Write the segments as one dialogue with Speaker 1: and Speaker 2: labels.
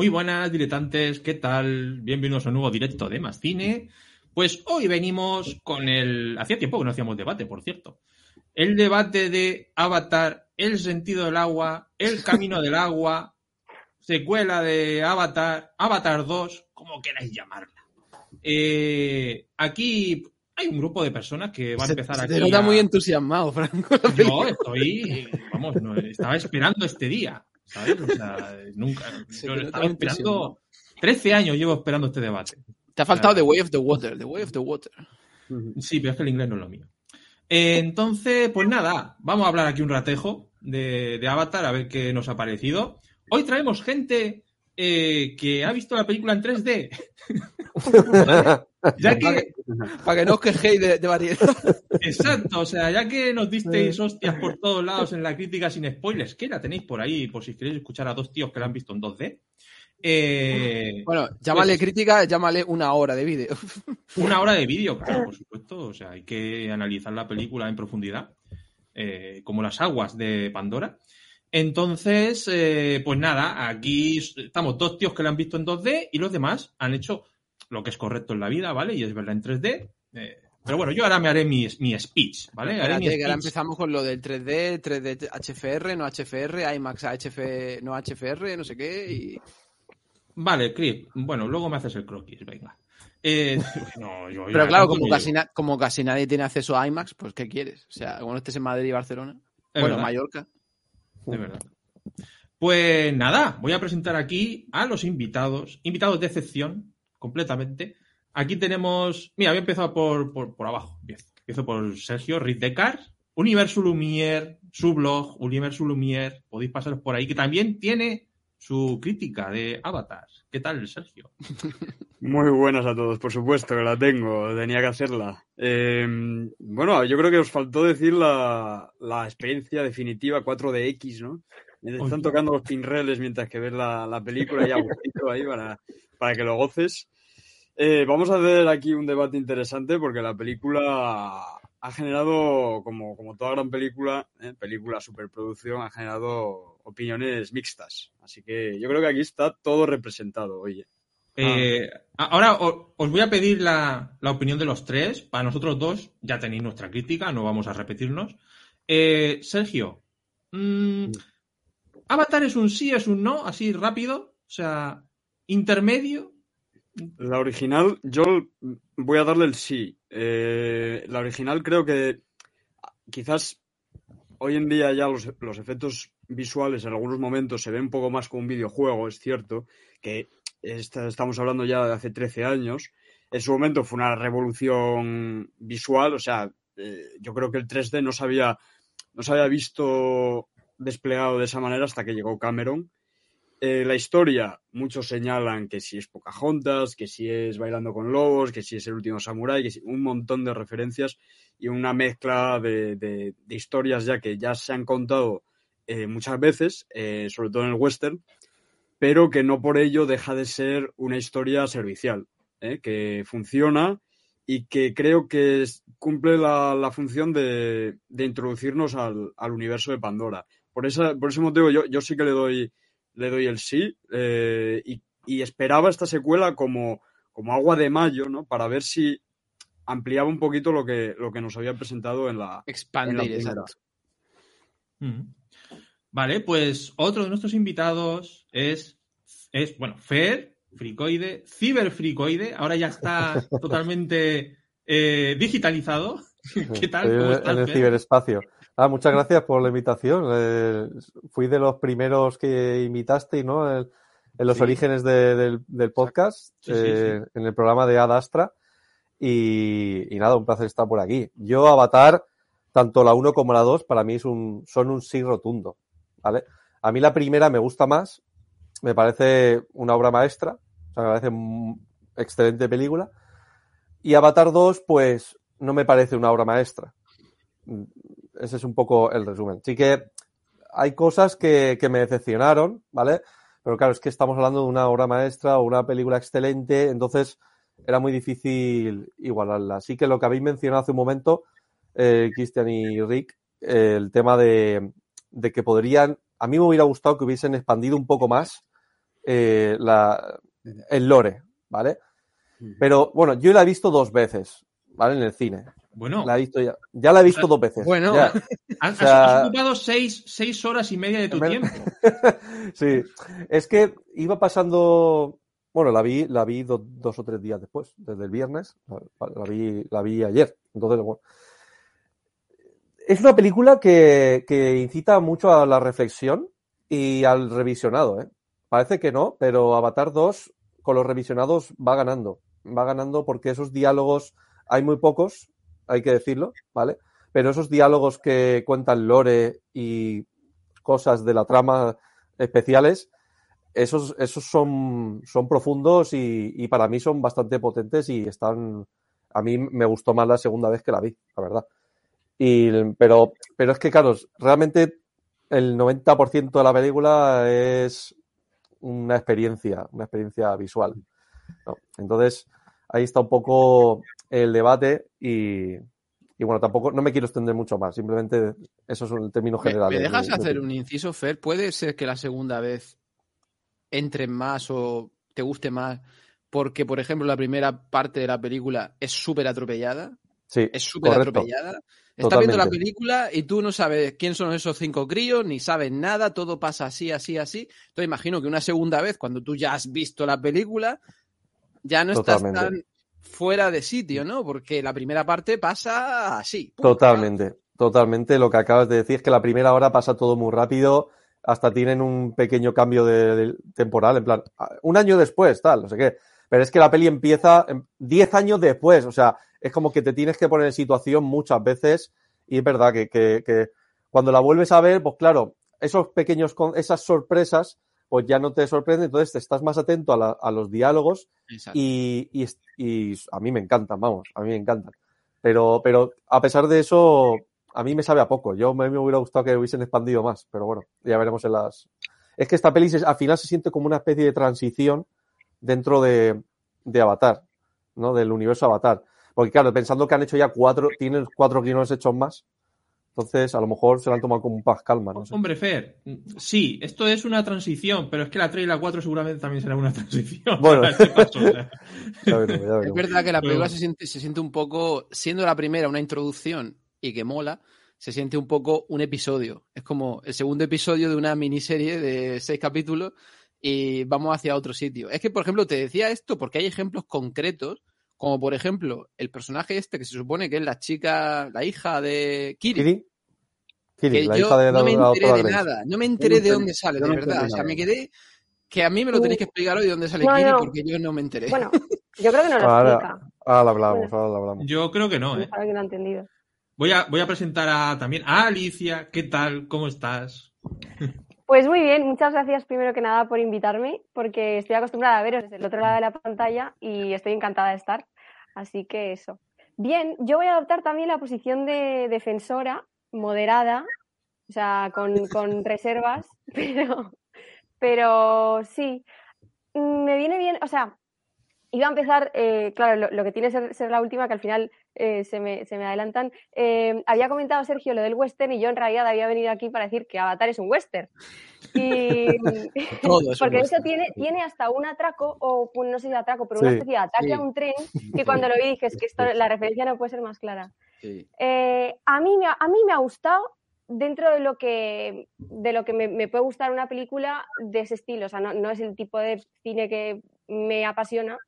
Speaker 1: Muy buenas, diletantes, ¿qué tal? Bienvenidos a un nuevo directo de Más Cine. Pues hoy venimos con el... Hacía tiempo que no hacíamos debate, por cierto. El debate de Avatar, el sentido del agua, el camino del agua, secuela de Avatar, Avatar 2, como queráis llamarla. Eh, aquí hay un grupo de personas que va a empezar
Speaker 2: se
Speaker 1: aquí.
Speaker 2: Te nota
Speaker 1: a-
Speaker 2: muy entusiasmado, Franco.
Speaker 1: Yo estoy, vamos, no, estaba esperando este día, ¿sabes? O sea, nunca. Yo estaba esperando. 13 años llevo esperando este debate.
Speaker 2: Te ha faltado. The Way of the Water, The Way of the Water.
Speaker 1: Sí, pero es que el inglés no es lo mío. Eh, entonces, pues nada, vamos a hablar aquí un ratejo de, de Avatar, a ver qué nos ha parecido. Hoy traemos gente eh, que ha visto la película en 3D. ya que,
Speaker 2: Para que no os quejéis de, de variedad.
Speaker 1: exacto, o sea, ya que nos disteis hostias por todos lados en la crítica sin spoilers, que la tenéis por ahí, por si queréis escuchar a dos tíos que la han visto en 2D. Eh,
Speaker 2: Bueno, llámale
Speaker 1: Pues-
Speaker 2: crítica, llámale una hora de vídeo.
Speaker 1: Una hora de vídeo, claro, por supuesto. O sea, hay que analizar la película en profundidad, eh, como las aguas de Pandora. Entonces, eh, pues nada, aquí estamos dos tíos que la han visto en 2D y los demás han hecho lo que es correcto en la vida, ¿vale? Y es verla en 3D. eh, pero bueno, yo ahora me haré mi, mi speech, ¿vale? Haré mi
Speaker 2: ahora empezamos con lo del 3D, 3D HFR, no HFR, IMAX HF, no HFR, no sé qué. Y...
Speaker 1: Vale, Chris, bueno, luego me haces el croquis, venga. Eh, no, yo-
Speaker 2: Pero claro,
Speaker 1: no
Speaker 2: casi, como casi nadie tiene acceso a IMAX, pues ¿qué quieres? O sea, cuando estés en Madrid y Barcelona.
Speaker 1: Es
Speaker 2: bueno,
Speaker 1: verdad.
Speaker 2: Mallorca.
Speaker 1: De verdad. Pues nada, voy a presentar aquí a los invitados, invitados de excepción, completamente. Aquí tenemos, mira, voy a empezar por, por, por abajo. Empiezo. Empiezo por Sergio Riz Descartes, Universo Lumière, su blog, Universo Lumière, podéis pasaros por ahí, que también tiene su crítica de Avatar. ¿Qué tal, Sergio?
Speaker 3: Muy buenas a todos, por supuesto que la tengo, tenía que hacerla. Eh, bueno, yo creo que os faltó decir la, la experiencia definitiva 4DX, ¿no? Me están tocando los pinreles mientras que ves la, la película y a gustito ahí para, para que lo goces. Eh, vamos a hacer aquí un debate interesante porque la película ha generado, como, como toda gran película, eh, película superproducción, ha generado opiniones mixtas. Así que yo creo que aquí está todo representado, oye.
Speaker 1: Eh, ahora o- os voy a pedir la, la opinión de los tres. Para nosotros dos, ya tenéis nuestra crítica, no vamos a repetirnos. Eh, Sergio, mm, ¿Avatar es un sí, es un no? Así rápido. O sea, intermedio.
Speaker 3: La original, yo voy a darle el sí. Eh, la original creo que quizás hoy en día ya los, los efectos visuales en algunos momentos se ven un poco más como un videojuego, es cierto, que esta- estamos hablando ya de hace 13 años. En su momento fue una revolución visual, o sea, eh, yo creo que el 3D no se había, no se había visto desplegado de esa manera hasta que llegó Cameron. Eh, la historia, muchos señalan que si es Pocahontas, que si es Bailando con Lobos, que si es El último Samurái, que si, un montón de referencias y una mezcla de, de- historias ya que ya se han contado eh, muchas veces, eh, sobre todo en el western, pero que no por ello deja de ser una historia servicial, ¿eh? que funciona y que creo que cumple la, la función de, de introducirnos al, al universo de Pandora. Por, esa, por ese motivo yo, yo sí que le doy, le doy el sí eh, y, y esperaba esta secuela como, como agua de mayo, ¿no? Para ver si ampliaba un poquito lo que, lo que nos había presentado en la, en la
Speaker 2: Expandir, exacto.
Speaker 1: Mm. Vale, pues otro de nuestros invitados es, es bueno, Fer, Fricoide, Ciberfricoide. Ahora ya está totalmente eh, digitalizado. ¿Qué tal?
Speaker 4: Estoy
Speaker 1: ¿Cómo
Speaker 4: en-
Speaker 1: estás,
Speaker 4: en el
Speaker 1: Fer?
Speaker 4: ciberespacio. Ah, muchas gracias por la invitación. Eh, fui de los primeros que invitaste, ¿no? En, en los
Speaker 1: Sí.
Speaker 4: orígenes de- del, del podcast,
Speaker 1: Sí, sí,
Speaker 4: eh, en el programa de Ad Astra. Y, y nada, un placer estar por aquí. Yo, Avatar, tanto la 1 como la 2, para mí es un, son un sí rotundo. ¿vale? A mí la primera me gusta más, me parece una obra maestra, o sea, me parece excelente película. Y Avatar 2, pues, no me parece una obra maestra. Ese es un poco el resumen. Sí que hay cosas que, que me decepcionaron, ¿vale? Pero claro, es que estamos hablando de una obra maestra o una película excelente, entonces era muy difícil igualarla. Así que lo que habéis mencionado hace un momento, eh, Cristian y Rick, eh, el tema de, de que podrían, a mí me hubiera gustado que hubiesen expandido un poco más eh, la, el lore, ¿vale? Pero bueno, yo la he visto dos veces, ¿vale? En el cine.
Speaker 1: Bueno,
Speaker 4: La he visto ya. Ya la he visto dos veces.
Speaker 2: Bueno.
Speaker 4: Ya.
Speaker 1: has,
Speaker 4: o sea-
Speaker 1: has ocupado seis, seis horas y media de tu tiempo.
Speaker 4: Sí. Es que iba pasando. Bueno, la vi, la vi do- dos o tres días después, desde el viernes. La, la vi, la vi ayer. Entonces, bueno. Es una película que, que incita mucho a la reflexión y al revisionado, ¿eh? Parece que no, pero Avatar 2 con los revisionados va ganando. Va ganando porque esos diálogos hay muy pocos, hay que decirlo, ¿vale? Pero esos diálogos que cuentan Lore y cosas de la trama especiales, esos, esos son, son profundos y, para mí son bastante potentes y están. A mí me gustó más la segunda vez que la vi, la verdad. Y, pero, pero es que, claro, realmente el 90% de la película es una experiencia, una experiencia visual. Entonces, ahí está un poco el debate y, y bueno, tampoco, no me quiero extender mucho más, simplemente eso es el término
Speaker 2: ¿Me,
Speaker 4: general.
Speaker 2: me
Speaker 4: de-
Speaker 2: dejas
Speaker 4: de- de-
Speaker 2: hacer un inciso, Fer? ¿Puede ser que la segunda vez entre más o te guste más? Porque, por ejemplo, la primera parte de la película es súper atropellada.
Speaker 4: Sí,
Speaker 2: Es súper atropellada. Estás viendo la película y tú no sabes quién son esos cinco críos, ni sabes nada, todo pasa así, así, así. Entonces imagino que una segunda vez, cuando tú ya has visto la película, ya no estás tan fuera de sitio, ¿no? Porque la primera parte pasa así.
Speaker 4: Totalmente, totalmente. Lo que acabas de decir es que la primera hora pasa todo muy rápido, hasta tienen un pequeño cambio de, de temporal, en plan, un año después, tal, no sé qué. Pero es que la peli empieza en- 10 años después, o sea, es como que te tienes que poner en situación muchas veces y es verdad que, que- que cuando la vuelves a ver, pues claro, esos pequeños, esas sorpresas, pues ya no te sorprenden, entonces te estás más atento a, la- a los diálogos y, y, y a mí me encantan, vamos, a mí me encantan. Pero, pero a pesar de eso, a mí me sabe a poco. Yo me, me hubiera gustado que hubiesen expandido más, pero bueno, ya veremos en las. Es que esta peli se- al final se siente como una especie de transición dentro de, de Avatar, ¿no? Del universo Avatar. Porque claro, pensando que han hecho ya cuatro, tienen cuatro guiones hechos más, entonces a lo mejor se lo han tomado como un paz calma, no sé.
Speaker 1: Hombre, Fer, sí, esto es una transición, pero es que la 3 y la 4 seguramente también será una transición.
Speaker 4: Bueno.
Speaker 1: ¿Qué pasó? O sea,
Speaker 4: Ya veremos, ya
Speaker 2: Es verdad que la película se siente, se siente un poco, siendo la primera una introducción y que mola, se siente un poco un episodio. Es como el segundo episodio de una miniserie de seis capítulos y vamos hacia otro sitio. Es que, por ejemplo, te decía esto porque hay ejemplos concretos, como por ejemplo el personaje este que se supone que es la chica, la hija de Kiri.
Speaker 4: Kiri, Kiri,
Speaker 2: que
Speaker 4: la
Speaker 2: yo
Speaker 4: hija de la,
Speaker 2: no me enteré de
Speaker 4: Grace.
Speaker 2: nada, no me enteré
Speaker 3: no
Speaker 2: de dónde sale, de
Speaker 3: no
Speaker 2: verdad. O sea, me quedé que a mí me lo tenéis que explicar hoy de dónde sale
Speaker 5: No,
Speaker 2: Kiri
Speaker 5: no.
Speaker 2: porque yo no me enteré.
Speaker 5: Bueno, yo creo que no lo
Speaker 4: Ahora,
Speaker 5: explica.
Speaker 4: ahora lo hablamos, ahora lo hablamos.
Speaker 1: Yo creo que no, ¿eh?
Speaker 5: que no ha entendido.
Speaker 1: Voy a, voy a presentar a, también a Alicia. ¿Qué tal? ¿Cómo estás?
Speaker 5: Pues muy bien, muchas gracias primero que nada por invitarme, porque estoy acostumbrada a veros desde el otro lado de la pantalla y estoy encantada de estar. Así que eso. Bien, yo voy a adoptar también la posición de defensora, moderada, o sea, con, con reservas, pero, pero sí, Mm, me viene bien, o sea, iba a empezar, eh, claro, lo, lo que tiene ser, ser la última, que al final eh, se, me, se me adelantan. Eh, había comentado Sergio lo del western y yo en realidad había venido aquí para decir que Avatar es un western. Y,
Speaker 2: Todo es un
Speaker 5: porque
Speaker 2: western.
Speaker 5: eso tiene, tiene hasta un atraco, o no sé si atraco, pero una especie de ataque
Speaker 2: Sí.
Speaker 5: a un tren, que cuando lo vi dije, es que esto, la referencia no puede ser más clara.
Speaker 2: Sí.
Speaker 5: Eh, a, mí me ha, a mí me ha gustado dentro de lo que, de lo que me, me puede gustar una película de ese estilo. O sea, no, no es el tipo de cine que me apasiona.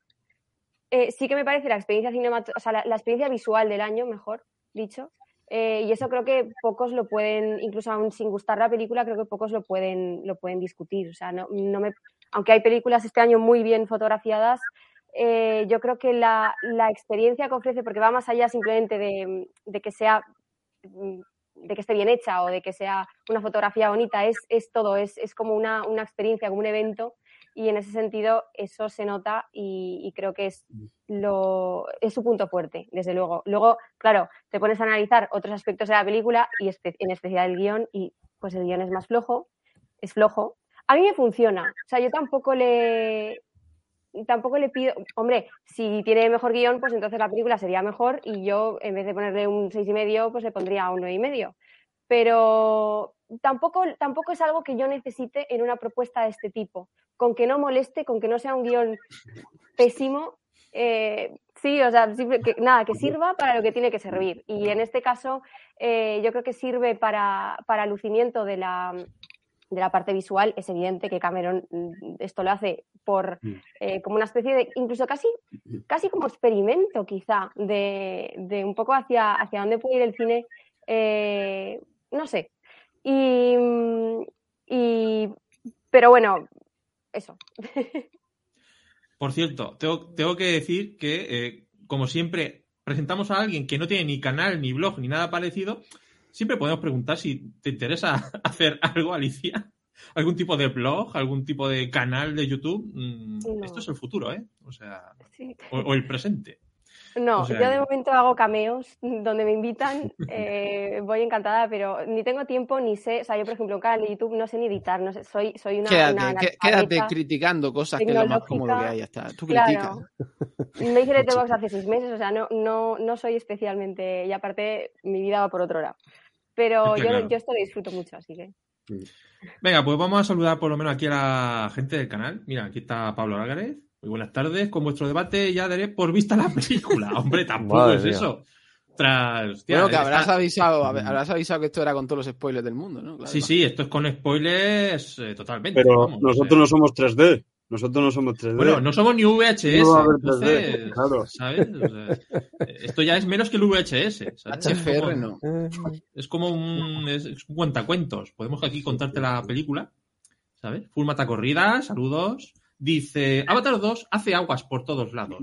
Speaker 5: Eh, sí que me parece la experiencia cinematográfica, o sea, la, experiencia visual del año, mejor dicho. Eh, y eso creo que pocos lo pueden, incluso aún sin gustar la película, creo que pocos lo pueden, lo pueden discutir. O sea, no, no me, aunque hay películas este año muy bien fotografiadas, eh, yo creo que la, la experiencia que ofrece, porque va más allá simplemente de, de que sea mm, de que esté bien hecha o de que sea una fotografía bonita, es, es todo, es, es como una, una experiencia, como un evento, y en ese sentido eso se nota y, y creo que es, lo, es su punto fuerte, desde luego. Luego, claro, te pones a analizar otros aspectos de la película y espe- en especial el guion, y pues el guion es más flojo, es flojo. A mí me funciona, o sea, yo tampoco le, tampoco le pido, hombre, si tiene mejor guion, pues entonces la película sería mejor y yo en vez de ponerle un seis y medio, pues le pondría un nueve y medio. pero tampoco, tampoco es algo que yo necesite en una propuesta de este tipo. Con que no moleste, con que no sea un guion pésimo, eh, sí, o sea, que, nada, que sirva para lo que tiene que servir. Y en este caso, eh, yo creo que sirve para, para lucimiento de la, de la parte visual. Es evidente que Cameron mm, esto lo hace por
Speaker 3: Mm.
Speaker 5: eh, como una especie de, incluso casi, casi como experimento quizá, de, de un poco hacia, hacia dónde puede ir el cine. eh, no sé. Y, mm, y, pero bueno, eso.
Speaker 1: Por cierto, tengo, tengo que decir que, eh, como siempre, presentamos a alguien que no tiene ni canal, ni blog, ni nada parecido. Siempre podemos preguntar si te interesa hacer algo, Alicia. ¿Algún tipo de blog? ¿Algún tipo de canal de YouTube? Mm,
Speaker 5: No.
Speaker 1: Esto es el futuro, ¿eh? O sea,
Speaker 5: Sí.
Speaker 1: o, o el presente.
Speaker 5: No,
Speaker 1: O sea
Speaker 5: yo de momento hago cameos donde me invitan, eh, voy encantada, pero ni tengo tiempo ni sé, o sea, yo por ejemplo un canal de YouTube no sé ni editar, no sé, soy, soy una,
Speaker 2: Quédate,
Speaker 5: una
Speaker 2: criticando cosas que es lo más cómodo que hay. Ya está. Tú criticas.
Speaker 5: Claro. Me hice Letterboxd hace seis meses, o sea, no, no, no soy especialmente, y aparte mi vida va por otro lado. Pero yo,
Speaker 1: claro.
Speaker 5: yo esto lo disfruto mucho, así que.
Speaker 1: Venga, pues vamos a saludar por lo menos aquí a la gente del canal. Mira, aquí está Pablo Álvarez. Muy buenas tardes. Con vuestro debate ya daré por vista la película. Hombre, tampoco
Speaker 4: Madre
Speaker 1: es
Speaker 4: mía.
Speaker 1: eso. Tras, hostia,
Speaker 2: bueno, que
Speaker 1: está-
Speaker 2: habrás avisado, hab- habrás avisado que esto era con todos los spoilers del mundo, ¿no? Claro.
Speaker 1: Sí, sí, esto es con spoilers eh, totalmente.
Speaker 3: Pero
Speaker 1: vamos,
Speaker 3: nosotros no somos 3D. Nosotros no somos 3D.
Speaker 1: Bueno, no somos ni VHS.
Speaker 3: No va a haber
Speaker 1: entonces,
Speaker 3: 3D, claro.
Speaker 1: ¿sabes? O sea, esto ya es menos que el VHS. ¿sabes? Es
Speaker 2: HFR
Speaker 1: como-
Speaker 2: no.
Speaker 4: Eh,
Speaker 1: Es como un, es, es un cuentacuentos. Podemos aquí contarte la película. ¿Sabes? Full mata corrida, saludos. Dice, Avatar 2 hace aguas por todos lados.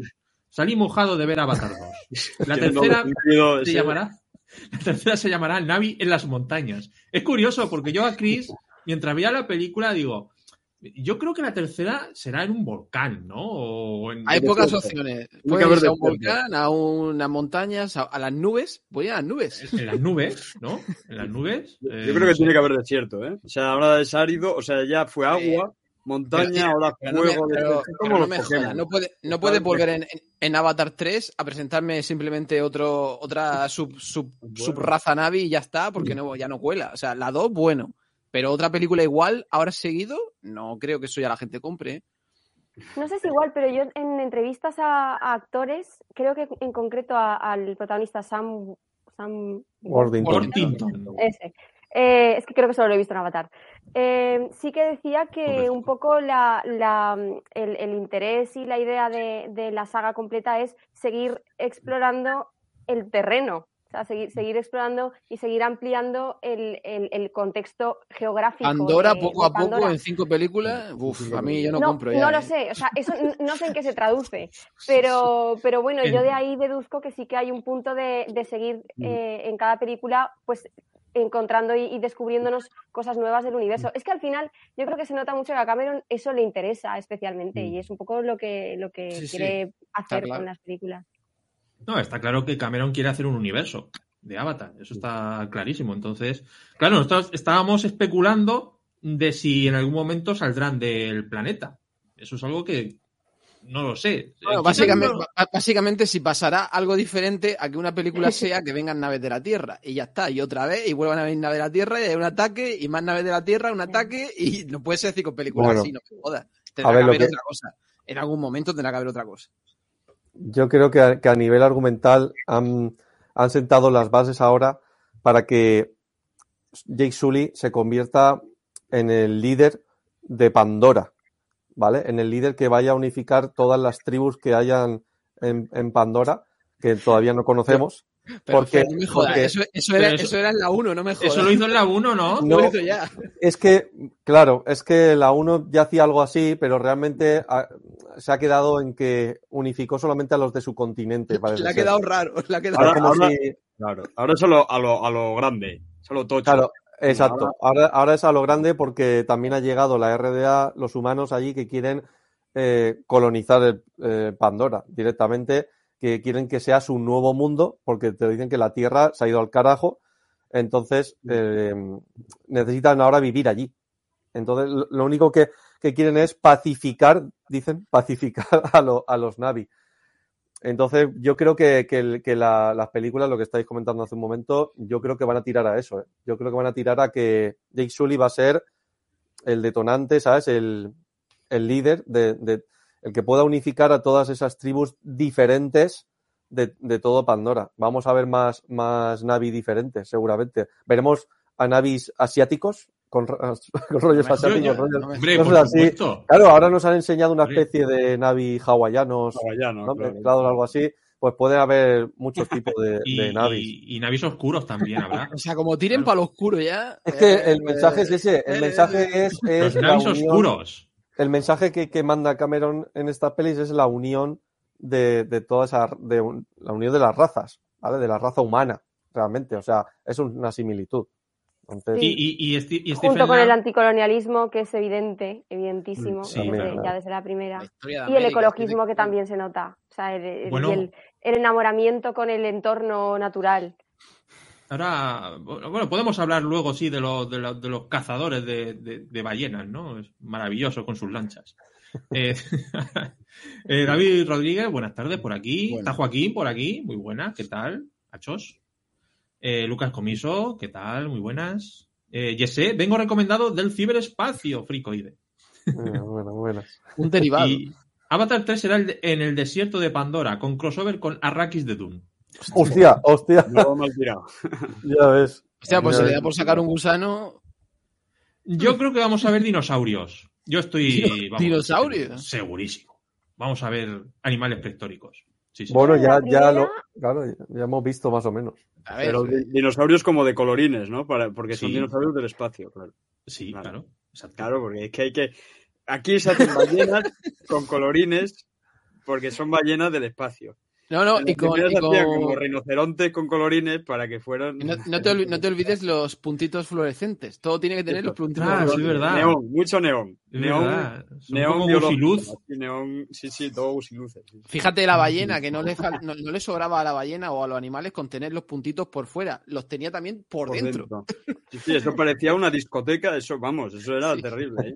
Speaker 1: Salí mojado de ver Avatar 2. La
Speaker 3: no
Speaker 1: tercera se llamará. La tercera se llamará Navi en las montañas. Es curioso porque yo a Chris, mientras veía la película, digo, yo creo que la tercera será en un volcán, ¿no? O en-
Speaker 2: Hay pocas opciones.
Speaker 3: que
Speaker 2: Puedes
Speaker 3: haber
Speaker 2: a un volcán, a unas montañas, a, a las nubes. Voy a las nubes.
Speaker 1: en las nubes, ¿no? En las nubes.
Speaker 3: Yo
Speaker 1: eh,
Speaker 3: creo
Speaker 1: no
Speaker 3: que
Speaker 1: sé.
Speaker 3: tiene que haber desierto, ¿eh? O sea, ahora es árido, o sea, ya fue agua, montaña,
Speaker 2: Pero,
Speaker 3: ahora fuego,
Speaker 2: no puede, no puede volver en, en- en Avatar 3 a presentarme simplemente otro, otra sub, sub,
Speaker 3: Bueno.
Speaker 2: subraza Navi y ya está, porque no, ya no cuela. O sea, la 2, bueno. Pero otra película igual, ahora seguido, no creo que eso ya la gente compre. ¿eh?
Speaker 5: No sé si igual, pero yo en entrevistas a, a actores, creo que en concreto a- al protagonista Sam. Sam
Speaker 4: Worthington.
Speaker 1: Worthington.
Speaker 5: Ese. Eh, es que creo que solo lo he visto en Avatar. Eh, sí que decía que un poco la, la- el, el interés y la idea de, de la saga completa es seguir explorando el terreno. O sea, seguir, seguir explorando y seguir ampliando el, el- el contexto geográfico.
Speaker 2: Pandora,
Speaker 5: de-
Speaker 2: poco
Speaker 5: de
Speaker 2: a poco, en cinco películas, uf, a mí yo no,
Speaker 5: No,
Speaker 2: compro ya.
Speaker 5: no lo
Speaker 2: ¿eh?
Speaker 5: sé, o sea, eso no sé en qué se traduce, pero, pero bueno, yo de ahí deduzco que sí que hay un punto de, de seguir eh, en cada película, pues encontrando y, y descubriéndonos cosas nuevas del universo. Es que al final yo creo que se nota mucho que a Cameron eso le interesa especialmente y es un poco lo que, lo que
Speaker 2: Sí, sí,
Speaker 5: quiere hacer
Speaker 2: claro.
Speaker 5: con las películas.
Speaker 1: No, está claro que Cameron quiere hacer un universo de Avatar. Eso está clarísimo. Entonces, claro, nosotros estábamos especulando de si en algún momento saldrán del planeta. Eso es algo que no lo sé.
Speaker 2: Bueno, básicamente, si pasará algo diferente a que una película sea que vengan naves de la Tierra y ya está, y otra vez, y vuelvan a venir naves de la Tierra y hay un ataque, y más naves de la Tierra, un ataque, y no puede ser cinco películas
Speaker 4: Bueno.
Speaker 2: así, no me jodas. Tendrá
Speaker 4: A ver,
Speaker 2: que haber
Speaker 4: que-
Speaker 2: otra cosa. En algún momento tendrá que haber otra cosa.
Speaker 4: Yo creo que a, que a nivel argumental han, han sentado las bases ahora para que Jake Sully se convierta en el líder de Pandora, ¿vale? En el líder que vaya a unificar todas las tribus que hayan en, en Pandora, que todavía no conocemos.
Speaker 2: Pero
Speaker 4: Porque-
Speaker 2: Fer, no me jodas,
Speaker 4: porque-
Speaker 2: eso, eso era,
Speaker 1: eso-
Speaker 2: eso era en la 1, no me jodas.
Speaker 1: Eso lo hizo en la 1, ¿no?
Speaker 4: No.
Speaker 2: Lo hizo ya.
Speaker 4: Es que, claro, es que la 1 ya hacía algo así, pero realmente se ha quedado en que unificó solamente a los de su continente. parece
Speaker 2: Le ha
Speaker 4: ser.
Speaker 2: quedado raro. Le ha quedado
Speaker 4: Ahora, como
Speaker 3: ahora-
Speaker 4: si-
Speaker 3: Claro, ahora es a lo, a lo, a lo grande, es a lo tocho.
Speaker 4: Claro, exacto. Ahora, ahora es a lo grande porque también ha llegado la RDA, los humanos allí que quieren eh, colonizar el, eh, Pandora directamente, que quieren que sea su nuevo mundo, porque te dicen que la Tierra se ha ido al carajo, entonces eh, necesitan ahora vivir allí. Entonces, lo- lo único que, que quieren es pacificar, dicen, pacificar a, lo- a los Navi. Entonces, yo creo que, que que la- las películas, lo que estáis comentando hace un momento, yo creo que van a tirar a eso. ¿eh? Yo creo que van a tirar a que Jake Sully va a ser el detonante, ¿sabes? El, el líder, de, de- el que pueda unificar a todas esas tribus diferentes de, de todo Pandora. Vamos a ver más, más Navi diferentes, seguramente. Veremos a Navis asiáticos, con, con rollos
Speaker 1: Yo-
Speaker 4: asiáticos.
Speaker 1: yo-
Speaker 4: rollos-
Speaker 1: Hombre,
Speaker 4: No así. Claro, ahora nos han enseñado una especie de Navi hawaianos,
Speaker 3: Hawaiano,
Speaker 4: ¿no?
Speaker 3: claro.
Speaker 4: mezclados algo así, pues puede haber muchos tipos de,
Speaker 1: Y,
Speaker 4: de navis.
Speaker 1: y- y navis oscuros también habrá.
Speaker 2: O sea, como tiren
Speaker 1: Claro.
Speaker 2: para lo oscuro ya.
Speaker 4: Es que
Speaker 2: eh,
Speaker 4: el mensaje es ese, el
Speaker 2: eh,
Speaker 4: mensaje es, es
Speaker 1: Los
Speaker 4: la
Speaker 1: navis
Speaker 4: unión,
Speaker 1: oscuros.
Speaker 4: el mensaje que, que manda Cameron en estas pelis es la unión de, de toda esa, de un- la unión de las razas, ¿vale? De la raza humana, realmente, o sea, es una similitud. Entonces,
Speaker 1: Y, y, y,
Speaker 5: Junto con el anticolonialismo, que es evidente, evidentísimo,
Speaker 1: Mm, sí,
Speaker 5: desde-
Speaker 1: claro.
Speaker 5: ya desde la primera.
Speaker 2: la
Speaker 5: Y el ecologismo que también se nota. O sea, el, el-
Speaker 1: Bueno.
Speaker 5: y el- el enamoramiento con el entorno natural.
Speaker 1: Ahora, bueno, podemos hablar luego, sí, de, los de, los- de los cazadores de, de- de ballenas, ¿no? Es maravilloso con sus lanchas. Eh, eh, David Rodríguez, buenas tardes por aquí. Está Joaquín por aquí, muy buena, ¿qué tal? Achos. Eh, Lucas Comiso, ¿qué tal? Muy buenas. Eh, Jesse, vengo recomendado del ciberespacio, Fricoide.
Speaker 4: bueno, bueno.
Speaker 2: Un derivado.
Speaker 1: Y Avatar 3 será el de- en el desierto de Pandora, con crossover con Arrakis de Dune.
Speaker 4: Hostia, hostia,
Speaker 3: No, mal tirado.
Speaker 4: ya ves.
Speaker 2: Hostia, pues
Speaker 4: Ya
Speaker 2: si le da por sacar un gusano.
Speaker 1: Yo creo que vamos a ver dinosaurios. Yo estoy. vamos,
Speaker 2: ¿Dinosaurios?
Speaker 1: Segurísimo. Vamos a ver animales prehistóricos. Sí, sí.
Speaker 4: Bueno, ya, ya lo, claro, ya hemos visto más o menos.
Speaker 2: A ver,
Speaker 3: Pero di- dinosaurios como de colorines, ¿no? Para, porque son dinosaurios del espacio, claro.
Speaker 1: Sí, claro. Exacto.
Speaker 3: Claro, porque es que hay que. Aquí se hacen ballenas con colorines porque son ballenas del espacio.
Speaker 2: No, no, y con. con-
Speaker 3: como rinocerontes con colorines para que fueran.
Speaker 2: no, no te, no te olvides los puntitos fluorescentes. Todo tiene que tener los puntitos
Speaker 1: Ah, sí, verdad.
Speaker 3: Neón, mucho neón. Neón, neón así, neón, sí, sí, todo gusiluces. sí.
Speaker 2: Fíjate la ballena, que no le, fal- no, no le sobraba a la ballena o a los animales con tener los puntitos por fuera. Los tenía también por,
Speaker 3: Por
Speaker 2: dentro.
Speaker 3: dentro. Sí, sí, eso parecía una discoteca, eso, vamos, eso era
Speaker 2: Sí.
Speaker 3: terrible. ¿eh?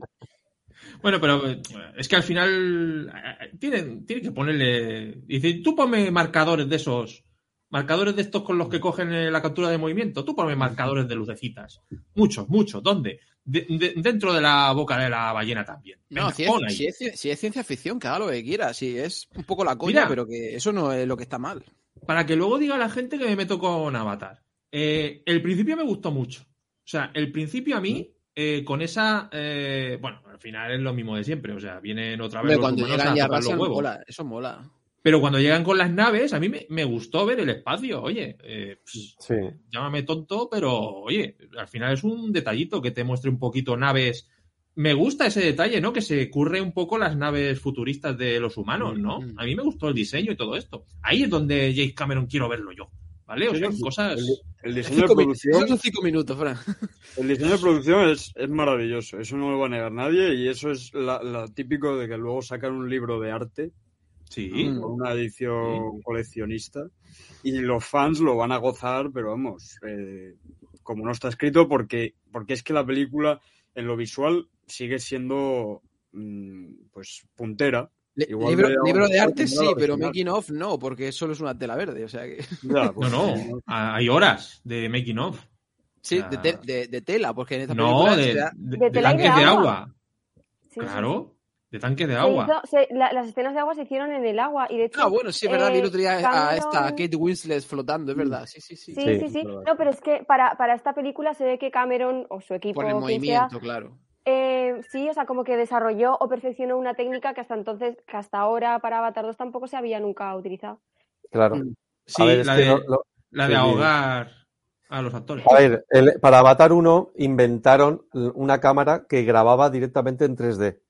Speaker 1: Bueno, pero eh, es que al final eh, tienen, tienen que ponerle. Dice, tú ponme marcadores de esos. Marcadores de estos con los que cogen eh, la captura de movimiento. Tú ponme marcadores de lucecitas. Muchos, muchos. ¿Dónde? De- de- dentro de la boca de la ballena también.
Speaker 2: No, si es, si, es, si es ciencia ficción, que haga lo que quiera. Si es un poco la coña,
Speaker 1: Mira.
Speaker 2: pero que eso no es lo que está mal.
Speaker 1: para que luego diga la gente que me meto con Avatar. Eh, el principio me gustó mucho. O sea, el principio a mí, eh, con esa. eh, bueno, al final es lo mismo de siempre. O sea, vienen otra vez
Speaker 2: Hombre,
Speaker 1: los
Speaker 2: cuando llegan
Speaker 1: a
Speaker 2: ya
Speaker 1: los huevos.
Speaker 2: mola. Eso mola.
Speaker 1: Pero cuando llegan con las naves, a mí me, me gustó ver el espacio. Oye, eh, pues,
Speaker 4: Sí.
Speaker 1: llámame tonto, pero oye, al final es un detallito que te muestre un poquito naves. Me gusta ese detalle, ¿no? Que se curre un poco las naves futuristas de los humanos, ¿no?
Speaker 2: Mm.
Speaker 1: A mí me gustó el diseño y todo esto. Ahí es donde James Cameron quiero verlo yo, ¿vale? O sea, cosas...
Speaker 3: El, el diseño de
Speaker 2: Cinco
Speaker 3: producción,
Speaker 2: son cinco minutos, Fran.
Speaker 3: el diseño de producción es, es maravilloso, eso no lo va a negar nadie y eso es la, la típico de que luego sacan un libro de arte
Speaker 1: Sí,
Speaker 3: con una edición coleccionista y los fans lo van a gozar, pero vamos, eh, como no está escrito, porque, porque es que la película en lo visual sigue siendo mm, pues puntera.
Speaker 2: Le-
Speaker 3: Igual
Speaker 2: libro,
Speaker 3: de-
Speaker 2: libro de arte sí, pero making of no, porque solo es una tela verde. O sea que.
Speaker 3: Ya,
Speaker 1: no,
Speaker 3: pues,
Speaker 1: no, hay horas de making of.
Speaker 2: Sí,
Speaker 1: Ah.
Speaker 2: de, te- de- de tela, porque en esta
Speaker 1: No,
Speaker 2: película da-
Speaker 1: de-
Speaker 5: De
Speaker 1: de
Speaker 5: tela y de
Speaker 1: tanques de
Speaker 5: agua.
Speaker 1: agua.
Speaker 5: Sí, sí,
Speaker 1: Claro, de tanques de
Speaker 5: Se
Speaker 1: agua.
Speaker 5: hizo- se- la- las escenas de agua se hicieron en el agua y de hecho
Speaker 2: Ah, bueno, sí, es verdad. Vi el
Speaker 5: eh,
Speaker 2: otro día a
Speaker 5: Cameron-
Speaker 2: esta Kate Winslet flotando, es verdad. Sí, sí, sí.
Speaker 5: Sí,
Speaker 4: Sí,
Speaker 5: sí, sí. No, pero es que para, para esta película se ve que Cameron o su equipo
Speaker 2: Por el movimiento,
Speaker 5: sea,
Speaker 2: claro.
Speaker 5: Eh, sí, o sea, como que desarrolló o perfeccionó una técnica que hasta entonces, que hasta ahora para Avatar 2 tampoco se había nunca utilizado.
Speaker 4: Claro.
Speaker 2: Mm.
Speaker 1: Sí,
Speaker 4: ver,
Speaker 1: la, de,
Speaker 4: lo- lo-
Speaker 1: la de
Speaker 4: sí, sí.
Speaker 1: ahogar a los actores.
Speaker 4: a ver, el- para Avatar 1 inventaron una cámara que grababa directamente en 3D.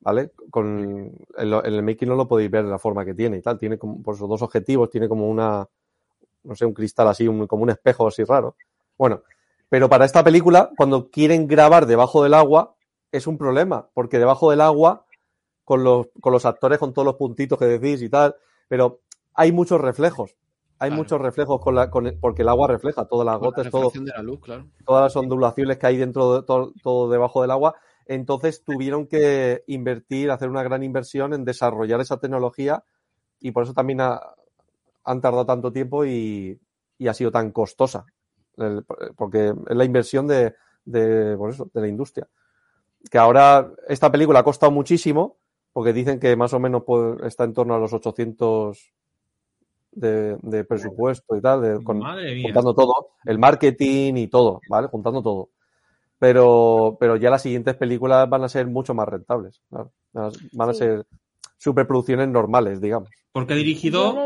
Speaker 4: ¿Vale? Con en el making no lo podéis ver de la forma que tiene y tal. Tiene como, por esos dos objetivos, tiene como una, no sé, un cristal así, un- como un espejo así raro. Bueno, pero para esta película, cuando quieren grabar debajo del agua, es un problema, porque debajo del agua, con los, con los actores, con todos los puntitos que decís y tal, pero hay muchos reflejos. Hay
Speaker 2: Claro.
Speaker 4: muchos reflejos con la, con el- porque el agua refleja todas las
Speaker 2: la
Speaker 4: gotas, todo,
Speaker 2: refracción de la luz, claro.
Speaker 4: todas las ondulaciones que hay dentro de todo, todo debajo del agua. Entonces tuvieron que invertir, hacer una gran inversión en desarrollar esa tecnología y por eso también ha- han tardado tanto tiempo y, y ha sido tan costosa. El- porque es la inversión de, de, por eso, de la industria. Que ahora esta película ha costado muchísimo, porque dicen que más o menos pues, está en torno a los 800 de, de presupuesto y tal, de- con- juntando todo, el marketing y todo, ¿vale? Juntando todo. Pero, pero ya las siguientes películas van a ser mucho más rentables. Van a- a
Speaker 5: Sí.
Speaker 4: ser superproducciones normales, digamos.
Speaker 1: Porque ha dirigido,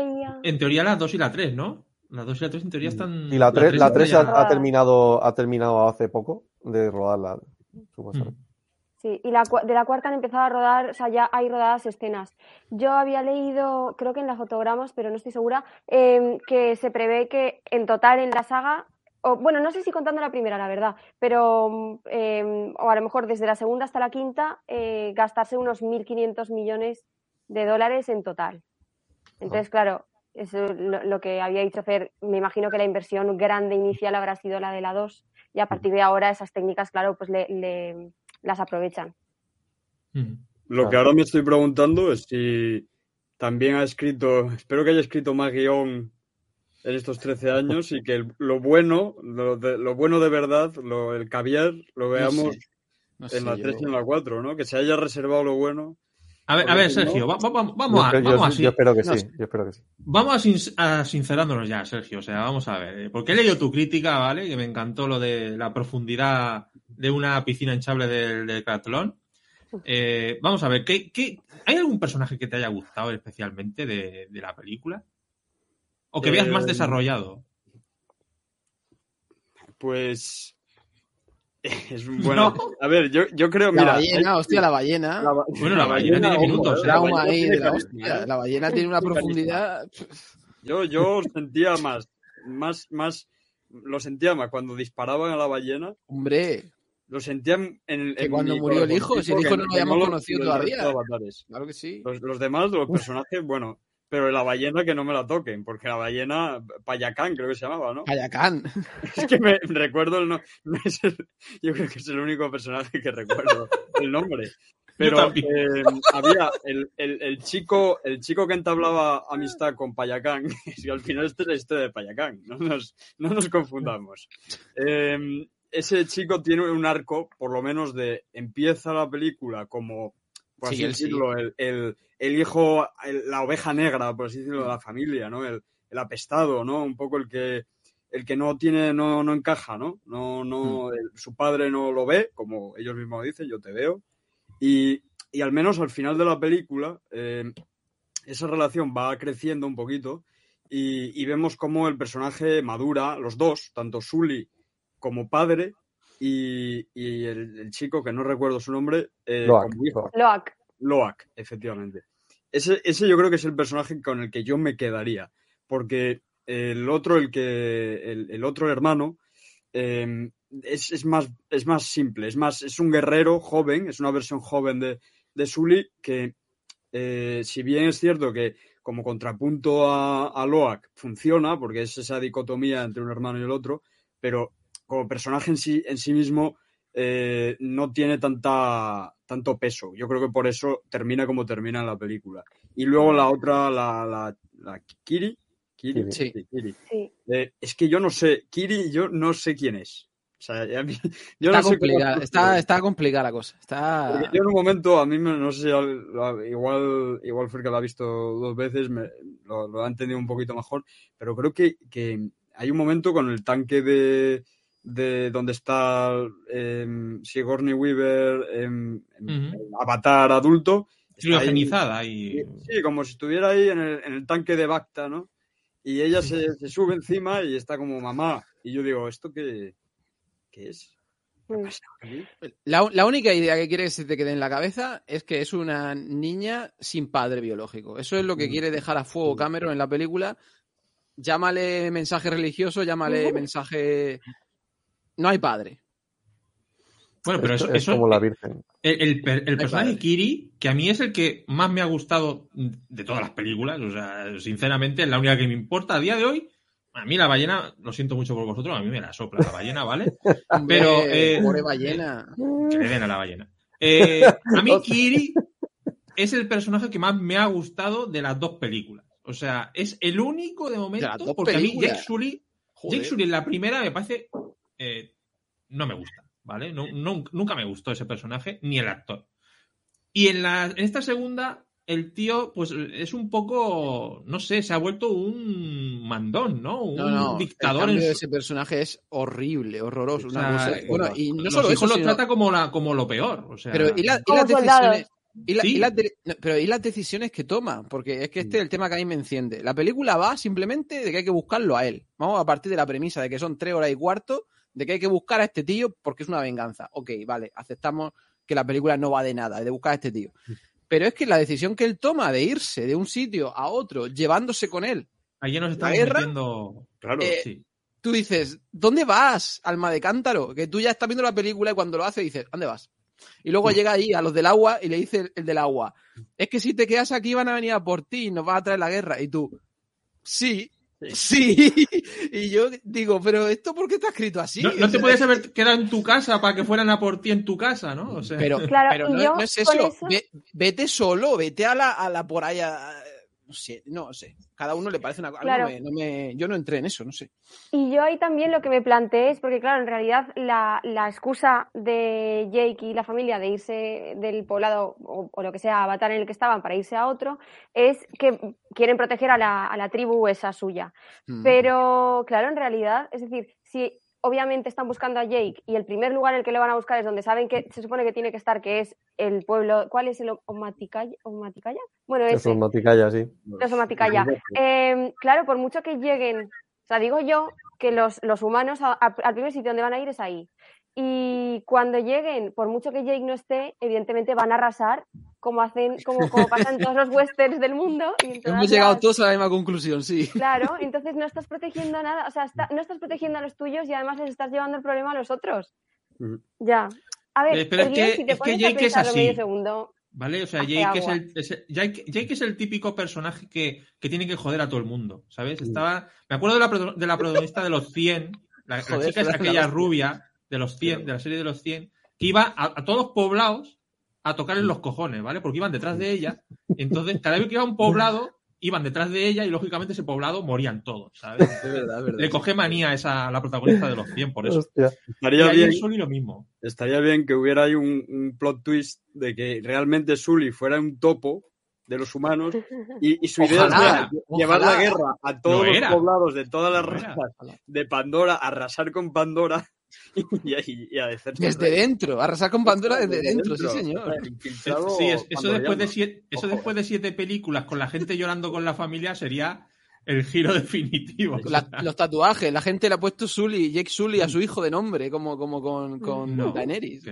Speaker 1: en teoría, las 2 y la 3, ¿no? La 2 y la 3 en teoría están...
Speaker 4: Y la 3, la
Speaker 1: tres
Speaker 4: 3
Speaker 1: ya-
Speaker 4: ha, ha terminado, ha terminado hace poco de rodarla, supuestamente.
Speaker 1: Mm.
Speaker 5: Sí, y la, de la cuarta han empezado a rodar, o sea, ya hay rodadas escenas. Yo había leído, creo que en las fotogramas, pero no estoy segura, em, que se prevé que en total en la saga, o bueno, no sé si contando la primera, la verdad, pero, em, o a lo mejor desde la segunda hasta la quinta, eh, gastarse unos 1.500 millones de dólares en total. Entonces, claro, eso es lo, lo que había dicho Fer, me imagino que la inversión grande inicial habrá sido la de la 2 y a partir de ahora esas técnicas, claro, pues le- le, las aprovechan.
Speaker 3: Lo que ahora me estoy preguntando es si también ha escrito, espero que haya escrito más guion en estos 13 años y que el- lo bueno, lo, de, lo bueno de verdad, lo, el caviar, lo
Speaker 2: No
Speaker 3: veamos
Speaker 2: sé, no
Speaker 3: en
Speaker 2: sé,
Speaker 3: la
Speaker 2: yo-
Speaker 3: 3 y en la 4, ¿no? Que se haya reservado lo bueno.
Speaker 1: A ver, a ver, Sergio, va- va- va-
Speaker 4: Yo,
Speaker 1: vamos, a,
Speaker 4: yo-
Speaker 1: vamos, a,
Speaker 4: yo espero que
Speaker 2: no
Speaker 4: sí, yo espero que sí.
Speaker 1: vamos a, sin- a sincerándonos ya, Sergio. O sea, vamos a ver. eh, Porque he leído tu crítica, ¿vale? Que me encantó lo de la profundidad de una piscina hinchable del, del triatlón. Eh, vamos a ver, ¿qué, qué, ¿hay algún personaje que te haya gustado especialmente de, de la película? ¿O que veas más
Speaker 3: Eh,
Speaker 1: desarrollado?
Speaker 3: Pues. Es un bueno.
Speaker 1: No.
Speaker 3: A ver, yo, yo creo,
Speaker 2: La
Speaker 3: mira.
Speaker 2: ballena,
Speaker 3: hay-
Speaker 2: hostia, la ballena.
Speaker 3: la ba-
Speaker 1: Bueno, la ballena tiene
Speaker 3: ojo,
Speaker 1: minutos,
Speaker 3: eh, la
Speaker 2: Trauma
Speaker 3: ballena
Speaker 2: ahí
Speaker 3: tiene
Speaker 2: de la
Speaker 3: carisma,
Speaker 2: hostia.
Speaker 3: ¿eh?
Speaker 2: La ballena tiene una
Speaker 3: Tiene
Speaker 2: profundidad.
Speaker 3: Yo, yo sentía más, más, más, lo sentía más cuando disparaban a la ballena,
Speaker 2: Hombre,
Speaker 3: lo sentía en, en
Speaker 2: Que cuando
Speaker 3: mi
Speaker 2: murió el hijo, si el hijo no lo habíamos conocido
Speaker 3: el
Speaker 2: todavía. claro que sí.
Speaker 3: Los, los demás, los personajes, bueno, pero la ballena que no me la toquen, porque la ballena, Payacán creo que se llamaba, ¿no?
Speaker 2: Ayacán.
Speaker 3: Es que me recuerdo el no, no es el- yo creo que es el único personaje que recuerdo el nombre. Pero eh, había el, el- el chico, el chico que entablaba amistad con Payacán, y al final esta es la historia de Payacán, no nos, no nos confundamos. Eh, ese chico tiene un arco, por lo menos de empieza la película como, por
Speaker 2: Sí,
Speaker 3: así
Speaker 2: sí.
Speaker 3: decirlo, el, el- el hijo, el- la oveja negra, por así decirlo, de la familia, ¿no? El, el apestado, ¿no? Un poco el que el que no tiene, no, no encaja, ¿no? No, no, el- su padre no lo ve, como ellos mismos dicen, yo te veo. Y, y al menos al final de la película, eh, esa relación va creciendo un poquito y, y vemos cómo el personaje madura, los dos, tanto Sully como padre y, y el, el chico, que no recuerdo su nombre, eh,
Speaker 4: Loak,
Speaker 3: como hijo.
Speaker 4: Loak,
Speaker 3: efectivamente. Ese, ese yo creo que es el personaje con el que yo me quedaría. Porque el otro, el que. El, el otro hermano. eh, es, es más, es más simple. Es más, es un guerrero joven, es una versión joven de, de Sully que. eh, si bien es cierto que como contrapunto a, a Loak funciona, porque es esa dicotomía entre un hermano y el otro, pero como personaje en sí, en sí mismo eh, no tiene tanta, tanto peso. Yo creo que por eso termina como termina en la película. Y luego la otra, la, la, la Kiri. Kiri,
Speaker 4: Kiri.
Speaker 2: Sí.
Speaker 3: Kiri.
Speaker 5: Sí.
Speaker 3: Eh, es que yo no sé, Kiri, yo no sé quién es. O sea, a mí- yo
Speaker 2: Está
Speaker 3: no sé
Speaker 2: complicada, está, está complicada la cosa. Está...
Speaker 3: porque yo en un momento, a mí me- no sé si al- la- igual, igual Fer que lo ha visto dos veces, me- lo, lo ha entendido un poquito mejor, pero creo que, que hay un momento con el tanque de, de donde está eh, Sigourney Weaver, em, em, el avatar adulto. está ahí-
Speaker 1: Criogenizada y...
Speaker 3: Sí, como si estuviera ahí en el, en el tanque de Bacta, ¿no? Y ella se, se sube encima y está como mamá. Y yo digo, ¿esto qué, qué es? ¿Qué
Speaker 5: Mm.
Speaker 3: pasa aquí?
Speaker 2: La, la única idea que quiere que se te quede en la cabeza es que es una niña sin padre biológico. Eso es lo que
Speaker 3: Mm.
Speaker 2: quiere dejar a fuego Cameron en la película. Llámale mensaje religioso, llámale mensaje... No hay padre.
Speaker 1: Bueno, pero
Speaker 4: es,
Speaker 1: eso,
Speaker 4: es
Speaker 1: eso
Speaker 4: como la Virgen.
Speaker 1: El, el per- el personaje
Speaker 2: padre.
Speaker 1: Kiri, que a mí es el que más me ha gustado de todas las películas, o sea, sinceramente es la única que me importa a día de hoy. A mí la ballena, lo siento mucho por vosotros, a mí me la sopla la ballena, ¿vale? Pero, eh,
Speaker 2: pobre ballena.
Speaker 1: Que le den a la ballena. Eh, a mí Kiri, es el personaje que más me ha gustado de las dos películas. O sea, es el único de momento.
Speaker 2: las dos
Speaker 1: porque a mí. Jake Sully. Jake Sully en la primera me parece. Eh, no me gusta, ¿vale? No- no- nunca me gustó ese personaje, ni el actor. Y en, la, en esta segunda, el tío, pues es un poco. No sé, se ha vuelto un mandón, ¿no? Un
Speaker 2: No, no,
Speaker 1: dictador
Speaker 2: el
Speaker 1: en
Speaker 2: cambio de ese personaje es horrible, horroroso.
Speaker 1: o
Speaker 2: una
Speaker 1: sea,
Speaker 2: cosa- Bueno, y no
Speaker 1: los
Speaker 2: solo
Speaker 1: hijos
Speaker 2: eso,
Speaker 1: los
Speaker 2: sino-
Speaker 1: trata como, la, como lo peor. O sea,
Speaker 2: Pero y, la- y
Speaker 5: Como
Speaker 2: las decisiones. Y, la-
Speaker 1: Sí.
Speaker 2: y las de- no, pero y las decisiones que toma, porque es que este es el tema que a mí me enciende. La película va simplemente de que hay que buscarlo a él. Vamos a partir de la premisa de que son tres horas y cuarto, de que hay que buscar a este tío porque es una venganza. Ok, vale, aceptamos que la película no va de nada, de buscar a este tío. Pero es que la decisión que él toma de irse de un sitio a otro, llevándose con él,
Speaker 1: Ayer nos
Speaker 2: guerra?
Speaker 1: metiendo.
Speaker 3: Claro.
Speaker 2: Eh,
Speaker 1: sí.
Speaker 2: tú dices, ¿dónde vas, alma de cántaro? Que tú ya estás viendo la película y cuando lo hace dices, ¿dónde vas? Y luego llega ahí a los del agua y le dice el, el del agua, es que si te quedas aquí van a venir a por ti y nos van a traer la guerra. Y tú, sí, sí. Y yo digo, pero ¿esto por qué está escrito así?
Speaker 1: no, te podías haber quedado en tu casa para que fueran a por ti en tu casa, ¿no? O sea,
Speaker 2: Pero,
Speaker 5: Claro,
Speaker 2: pero no,
Speaker 5: yo
Speaker 2: no es eso.
Speaker 5: eso-
Speaker 2: Ve- vete solo, vete a la, a la por ahí. No sé, no sé. Cada uno le parece una cosa.
Speaker 5: Claro.
Speaker 2: No me- no me- yo no entré en eso, no sé.
Speaker 5: Y yo ahí también lo que me planteé es, porque claro, en realidad la, la excusa de Jake y la familia de irse del poblado o, o lo que sea, avatar en el que estaban para irse a otro, es que quieren proteger a la, a la tribu esa suya.
Speaker 2: Mm.
Speaker 5: Pero claro, en realidad, es decir, si obviamente están buscando a Jake y el primer lugar en el que le van a buscar es donde saben que se supone que tiene que estar, que es el pueblo, ¿cuál es el Omaticaya? ¿Omaticaya? Bueno,
Speaker 4: es Maticaya, sí.
Speaker 5: Los Omaticaya. Eh, claro, por mucho que lleguen, o sea, digo yo que los, los humanos a- a- al primer sitio donde van a ir es ahí. Y cuando lleguen, por mucho que Jake no esté, evidentemente van a arrasar, como hacen, como, como pasa en todos los westerns del mundo. y
Speaker 2: Hemos llegado todos a la misma conclusión, sí.
Speaker 5: Claro, entonces no estás protegiendo a nada, o sea, está- no estás protegiendo a los tuyos y además les estás llevando el problema a los otros. Ya. A ver,
Speaker 1: pero es que-
Speaker 5: si te
Speaker 1: es que
Speaker 5: pones a
Speaker 1: Jake es así.
Speaker 5: medio segundo,
Speaker 1: ¿Vale? O sea, Jake es, el, es el- Jake, Jake es el típico personaje que, que tiene que joder a todo el mundo, ¿sabes?
Speaker 3: Mm.
Speaker 1: Estaba, me acuerdo de la, pro- de la protagonista de los 100, la, chica es
Speaker 2: la
Speaker 1: aquella rubia de los 100, de la serie de los 100, que iba a, a todos los poblados a tocarle los cojones, ¿vale? Porque iban detrás de ella, entonces cada vez que iba a un poblado, iban detrás de ella y lógicamente ese poblado morían todos, ¿sabes?
Speaker 2: Es verdad, es verdad.
Speaker 1: Le coge manía a esa, a la protagonista de los 100 por eso.
Speaker 4: Hostia.
Speaker 3: Estaría bien,
Speaker 1: en Sully lo mismo.
Speaker 3: estaría bien que hubiera ahí un, un plot twist de que realmente Sully fuera un topo de los humanos y, y su idea sea llevar la guerra a todos
Speaker 1: Lo
Speaker 3: los
Speaker 1: era.
Speaker 3: poblados de todas las
Speaker 1: era.
Speaker 3: razas de Pandora, arrasar con Pandora y, y, y a hacerse
Speaker 2: Desde
Speaker 3: rey.
Speaker 2: dentro, arrasar con Pandora desde dentro, sí señor.
Speaker 1: Sí, es- eso, después de siete, eso después de siete películas con la gente llorando con la familia sería el giro definitivo. o
Speaker 2: La-
Speaker 1: sea,
Speaker 2: los tatuajes, la gente le ha puesto Sully, Jake Sully a su hijo de nombre, como, como con, con
Speaker 1: No,
Speaker 2: Daenerys.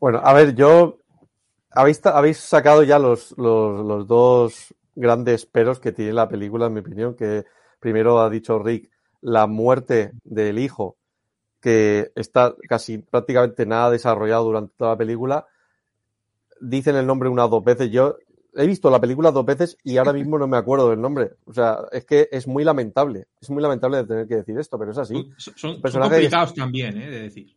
Speaker 4: Bueno, a ver, yo. Habéis, habéis sacado ya los, los, los dos grandes peros que tiene la película, en mi opinión, que primero ha dicho Rick, la muerte del hijo, que está casi prácticamente nada desarrollado durante toda la película. Dicen el nombre unas dos veces. Yo he visto la película dos veces y ahora mismo no me acuerdo del nombre. O sea, es que es muy lamentable. Es muy lamentable de tener que decir esto, pero es así.
Speaker 1: Son, son- son
Speaker 4: personaje
Speaker 1: complicados también, ¿eh? De decir.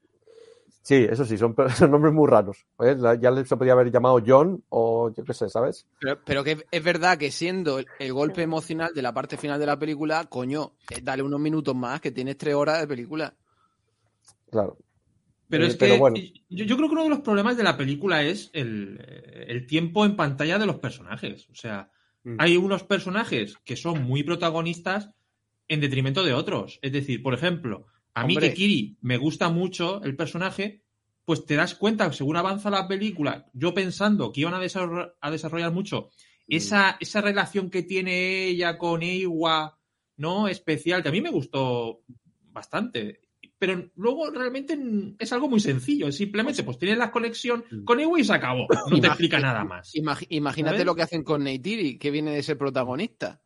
Speaker 4: Sí, eso sí, son, son nombres muy raros. ¿eh? Ya se podría haber llamado John o yo qué sé, ¿sabes?
Speaker 2: Pero, pero que es verdad que siendo el, el golpe emocional de la parte final de la película, coño, eh, dale unos minutos más, que tienes tres horas de película.
Speaker 4: Claro.
Speaker 1: Pero
Speaker 4: Eh,
Speaker 1: es que
Speaker 4: bueno.
Speaker 1: yo, yo creo que uno de los problemas de la película es el, el tiempo en pantalla de los personajes. O sea,
Speaker 3: Mm.
Speaker 1: hay unos personajes que son muy protagonistas en detrimento de otros. Es decir, por ejemplo, a mí que Kiri me gusta mucho el personaje, pues te das cuenta, según avanza la película, yo pensando que iban a desarrollar, a desarrollar mucho esa, esa relación que tiene ella con Eiwa, ¿no? Especial, que a mí me gustó bastante. Pero luego realmente mm, es algo muy sencillo. Simplemente, pues tienes la conexión con Eiwa y se acabó. No te explica nada más.
Speaker 2: Imagínate lo que hacen con Neytiri, que viene de ser protagonista.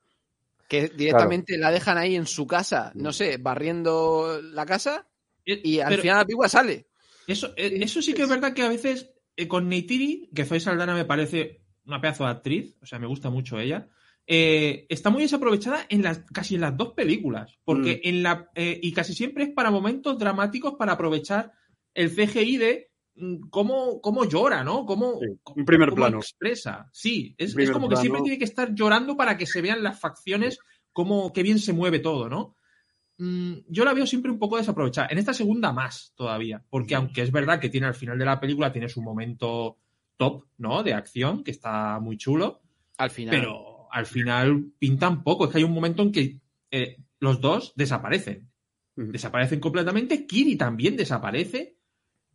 Speaker 2: Que directamente la dejan ahí en su casa, no sé, barriendo la casa y al
Speaker 1: Pero-
Speaker 2: final la película sale.
Speaker 1: Eso, eh, eso sí que es verdad que a veces eh, con Neytiri, que Zoe Saldana me parece una pedazo de actriz, o sea, me gusta mucho ella, eh, está muy desaprovechada en las, casi en las dos películas, porque en la, eh, y casi siempre es para momentos dramáticos para aprovechar el CGI de mm, cómo, cómo llora, ¿no? Cómo,
Speaker 3: Sí, un primer
Speaker 1: cómo
Speaker 3: plano.
Speaker 1: expresa. Sí, es, es como que siempre tiene que estar llorando para que se vean las facciones, cómo qué bien se mueve todo, ¿no? Mm, Yo la veo siempre un poco desaprovechada. En esta segunda más todavía, porque aunque es verdad que tiene al final de la película, tiene su momento top, ¿no? De acción, que está muy chulo,
Speaker 2: Al final.
Speaker 1: pero al final pintan poco. Es que hay un momento en que eh, los dos desaparecen. Desaparecen completamente. Kiri también desaparece.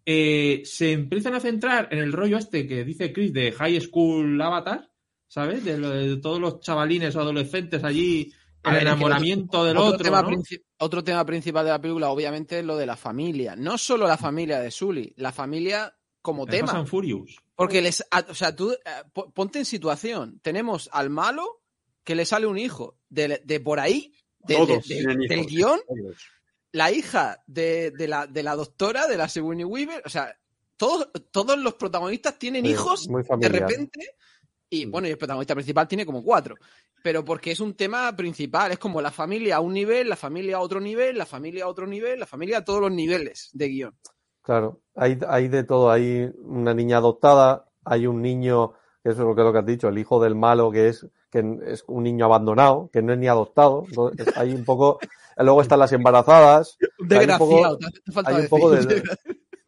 Speaker 1: Eh, se empiezan a centrar en el rollo este que dice Chris de High School Avatar, ¿sabes? De, lo de todos los chavalines o adolescentes allí, el
Speaker 2: ver, es que
Speaker 1: enamoramiento del
Speaker 2: otro
Speaker 1: otro.
Speaker 2: tema, otro tema principal de la película, obviamente, es lo de la familia. No solo la familia de Sully, la familia como
Speaker 1: Me
Speaker 2: tema.
Speaker 1: Furious.
Speaker 2: Porque les, a- o sea, tú eh, po- ponte en situación. Tenemos al malo que le sale un hijo de, de por ahí, de-
Speaker 3: Todos
Speaker 2: del
Speaker 3: guion,
Speaker 2: la hija de, de la, de la doctora, de la Sigourney Weaver. O sea, todos, todos los protagonistas tienen
Speaker 4: Sí,
Speaker 2: hijos de repente. Y
Speaker 3: Mm.
Speaker 2: bueno, y el protagonista principal tiene como cuatro. Pero porque es un tema principal, es como la familia a un nivel, la familia a otro nivel, la familia a otro nivel, la familia a todos los niveles de guion.
Speaker 4: Claro, hay, hay de todo. Hay una niña adoptada, hay un niño, que eso es lo que, lo que has dicho, el hijo del malo, que es, que es un niño abandonado, que no es ni adoptado. Entonces, hay un poco. Luego están las embarazadas. Hay un poco-
Speaker 2: Desgraciado, te hace falta
Speaker 4: hay un poco de-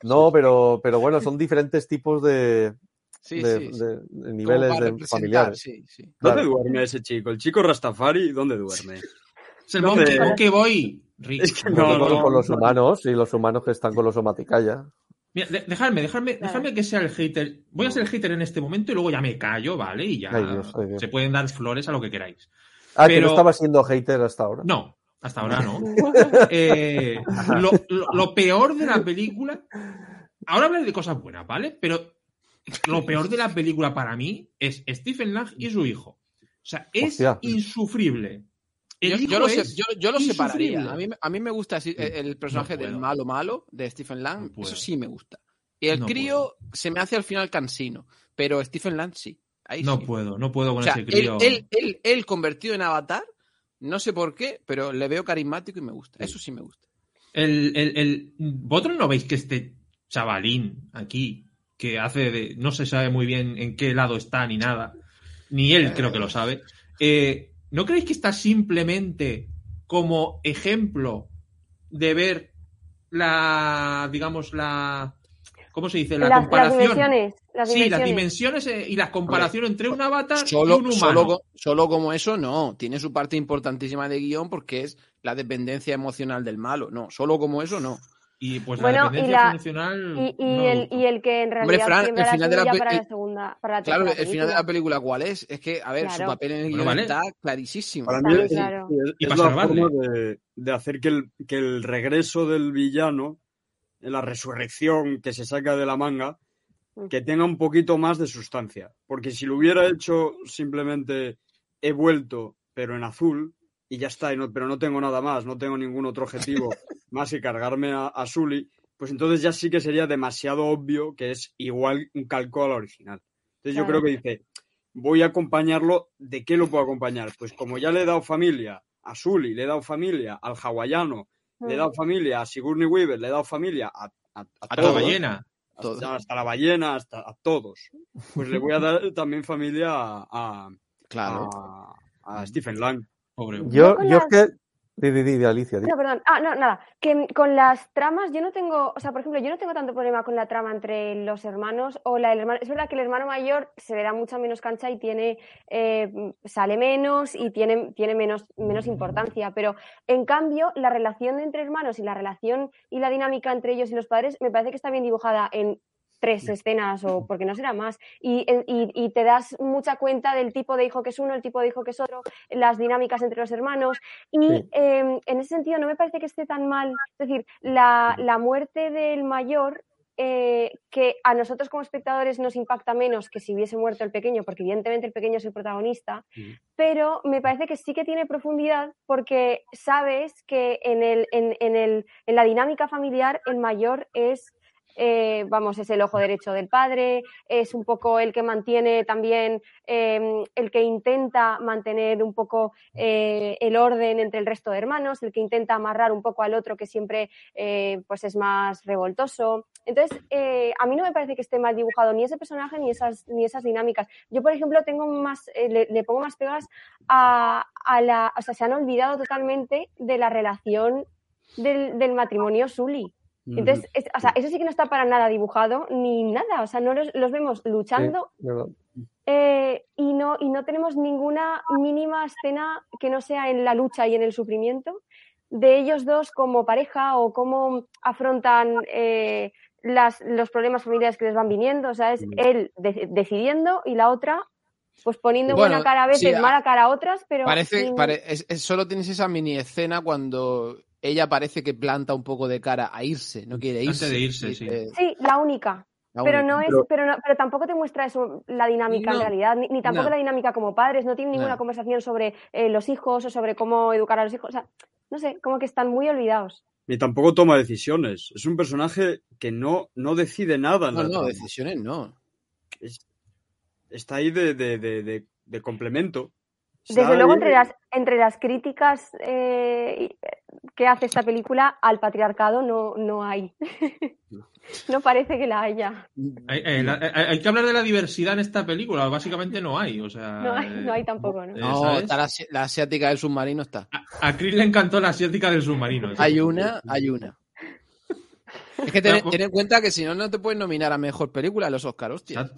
Speaker 4: No, pero, pero bueno, son diferentes tipos de,
Speaker 2: Sí,
Speaker 4: de-
Speaker 2: sí, sí.
Speaker 4: de- de
Speaker 2: Como
Speaker 4: niveles de familiares.
Speaker 2: sí, sí.
Speaker 3: ¿Dónde
Speaker 4: Claro.
Speaker 3: duerme ese chico? ¿El chico Rastafari dónde duerme?
Speaker 1: Es el
Speaker 3: No
Speaker 1: monkey,
Speaker 3: me-
Speaker 1: monkey boy. Rick.
Speaker 3: Es que no,
Speaker 4: con,
Speaker 3: no,
Speaker 4: con los
Speaker 3: no.
Speaker 4: humanos y los humanos que están con los somaticaya.
Speaker 1: Mira, de- dejadme, dejadme,
Speaker 5: Claro.
Speaker 1: dejadme que sea el hater. Voy a ser el hater en este momento y luego ya me callo, ¿vale? Y ya
Speaker 4: Ay, Dios, ay, Dios.
Speaker 1: se pueden dar flores a lo que queráis.
Speaker 4: Ah, que
Speaker 1: Pero-
Speaker 4: no estaba siendo hater hasta ahora.
Speaker 1: No, hasta ahora no. Eh, lo, lo- lo peor de la película. Ahora hablaré de cosas buenas, ¿vale? Pero lo peor de la película para mí es Stephen Lang y su hijo. O sea, es
Speaker 4: Hostia.
Speaker 1: insufrible.
Speaker 2: Yo, lo, se-
Speaker 1: es
Speaker 2: yo, yo lo separaría. A mí, me- a mí me gusta así, el, el personaje
Speaker 1: No
Speaker 2: del malo malo de Stephen Lang.
Speaker 1: No
Speaker 2: eso sí me gusta. Y el
Speaker 1: No
Speaker 2: crío se me hace al final cansino. Pero Stephen Lang sí. Ahí
Speaker 1: No
Speaker 2: sí.
Speaker 1: puedo, no puedo con
Speaker 2: O sea,
Speaker 1: ese crío.
Speaker 2: él, él, él convertido en avatar, no sé por qué, pero le veo carismático y me gusta. Eso sí me gusta.
Speaker 1: El, el, el- ¿Vosotros no veis que este chavalín aquí, que hace de. no se sabe muy bien en qué lado está ni nada, ni él creo que lo sabe, eh, ¿no creéis que está simplemente como ejemplo de ver la. digamos, la. ¿Cómo se dice? La
Speaker 5: las, las
Speaker 1: comparación.
Speaker 5: dimensiones. Las
Speaker 1: sí, las
Speaker 5: dimensiones.
Speaker 1: eh, y la comparación entre un avatar y
Speaker 2: Solo,
Speaker 1: un humano.
Speaker 2: solo como eso, no. Tiene su parte importantísima de guion porque es la dependencia emocional del malo. No, solo como eso, no.
Speaker 1: Y pues
Speaker 5: Bueno,
Speaker 1: la
Speaker 5: y
Speaker 1: dependencia
Speaker 5: la-
Speaker 1: funcional.
Speaker 5: Y, y
Speaker 1: no
Speaker 5: el, y el que en
Speaker 2: Hombre,
Speaker 5: realidad
Speaker 2: Fran,
Speaker 5: siembra
Speaker 2: el final de la
Speaker 5: para la segunda, para la
Speaker 2: Claro, el final de la
Speaker 5: película.
Speaker 2: ¿cuál es? Es que, a ver, su papel en el
Speaker 1: Bueno, vale.
Speaker 2: está clarísimo.
Speaker 3: Para mí es,
Speaker 5: claro.
Speaker 3: es-
Speaker 1: Y
Speaker 3: es
Speaker 1: para
Speaker 3: la
Speaker 1: salvarle.
Speaker 3: forma de, de hacer que el, que el regreso del villano, la resurrección que se saca de la manga,
Speaker 5: Mm.
Speaker 3: que tenga un poquito más de sustancia. Porque si lo hubiera hecho simplemente he vuelto, pero en azul, y ya está, y no- pero no tengo nada más, no tengo ningún otro objetivo más que cargarme a, a Sully, pues entonces ya sí que sería demasiado obvio que es igual un calco a la original. Entonces yo creo que dice, voy a acompañarlo, ¿de qué lo puedo acompañar? Pues como ya le he dado familia a Sully, le he dado familia al hawaiano, le he dado familia a Sigourney Weaver, le he dado familia a, a, a
Speaker 1: A la
Speaker 3: todos,
Speaker 1: ballena.
Speaker 3: Hasta, hasta la ballena, hasta a todos. Pues le voy a dar también familia a, a,
Speaker 2: Claro.
Speaker 3: a- a Stephen Lang.
Speaker 1: Pobre.
Speaker 5: Yo
Speaker 4: Yo, es que. Di, di, di, Alicia.
Speaker 5: No, perdón. Ah, no, nada. Que con las tramas yo no tengo, o sea, por ejemplo, yo no tengo tanto problema con la trama entre los hermanos o la del hermano. Es verdad que el hermano mayor se le da mucha menos cancha y tiene, eh, sale menos y tiene, tiene menos, menos importancia. Pero en cambio, la relación entre hermanos y la relación y la dinámica entre ellos y los padres me parece que está bien dibujada en tres escenas o porque no será más. Y, y- y te das mucha cuenta del tipo de hijo que es uno, el tipo de hijo que es otro, las dinámicas entre los hermanos. Y
Speaker 4: Sí.
Speaker 5: eh, en ese sentido no me parece que esté tan mal. Es decir, la, la muerte del mayor, eh, que a nosotros como espectadores nos impacta menos que si hubiese muerto el pequeño, porque evidentemente el pequeño es el protagonista, pero me parece que sí que tiene profundidad porque sabes que en, el, en, en el, en la dinámica familiar el mayor es eh, vamos, es el ojo derecho del padre, es un poco el que mantiene también, eh, el que intenta mantener un poco eh, el orden entre el resto de hermanos, el que intenta amarrar un poco al otro que siempre eh, pues es más revoltoso. Entonces, eh, a mí no me parece que esté mal dibujado ni ese personaje ni esas, ni esas dinámicas. Yo, por ejemplo, tengo más, le, le pongo más pegas a, a la, o sea, se han olvidado totalmente de la relación del, del matrimonio Sully. Entonces, es- o sea, eso sí que no está para nada dibujado ni nada. O sea, no los, los vemos luchando
Speaker 4: Sí,
Speaker 5: eh, y, no, y no tenemos ninguna mínima escena que no sea en la lucha y en el sufrimiento de ellos dos como pareja o cómo afrontan eh, las, los problemas familiares que les van viniendo. O sea, es
Speaker 3: Mm.
Speaker 5: él de- decidiendo y la otra pues poniendo
Speaker 2: Bueno,
Speaker 5: buena cara a veces,
Speaker 2: sí,
Speaker 5: mala cara a otras, pero
Speaker 2: Parece,
Speaker 5: sin-
Speaker 2: pare- es- es- solo tienes esa mini escena cuando ella parece que planta un poco de cara a irse, no quiere
Speaker 1: Antes
Speaker 2: irse.
Speaker 1: de irse,
Speaker 2: Dice,
Speaker 5: Sí, la única.
Speaker 2: la
Speaker 5: Pero
Speaker 2: única.
Speaker 5: no es,
Speaker 3: Pero-
Speaker 5: pero, no, pero tampoco te muestra eso la dinámica
Speaker 2: No,
Speaker 5: en realidad, ni, ni tampoco
Speaker 2: no.
Speaker 5: la dinámica como padres, no tienen ninguna
Speaker 2: No.
Speaker 5: conversación sobre eh, los hijos o sobre cómo educar a los hijos. O sea, no sé, como que están muy olvidados.
Speaker 3: Ni tampoco toma decisiones. Es un personaje que no, no decide nada
Speaker 2: No, no, decisiones no.
Speaker 3: Es- está ahí de, de, de, de- de complemento.
Speaker 5: Desde luego, entre las, entre las críticas eh, que hace esta película al patriarcado no, no hay. no parece que la haya.
Speaker 1: Hay, eh, la- hay- hay que hablar de la diversidad en esta película. Básicamente no hay. O sea,
Speaker 5: No hay,
Speaker 1: eh,
Speaker 5: no hay tampoco, ¿no?
Speaker 1: eh,
Speaker 2: No, la, asi- la asiática del submarino está.
Speaker 1: A, a Chris le encantó la asiática del submarino.
Speaker 2: Hay una, hay una. Es que ten, en cuenta que si no, no te puedes nominar a mejor película en los Oscars, hostia.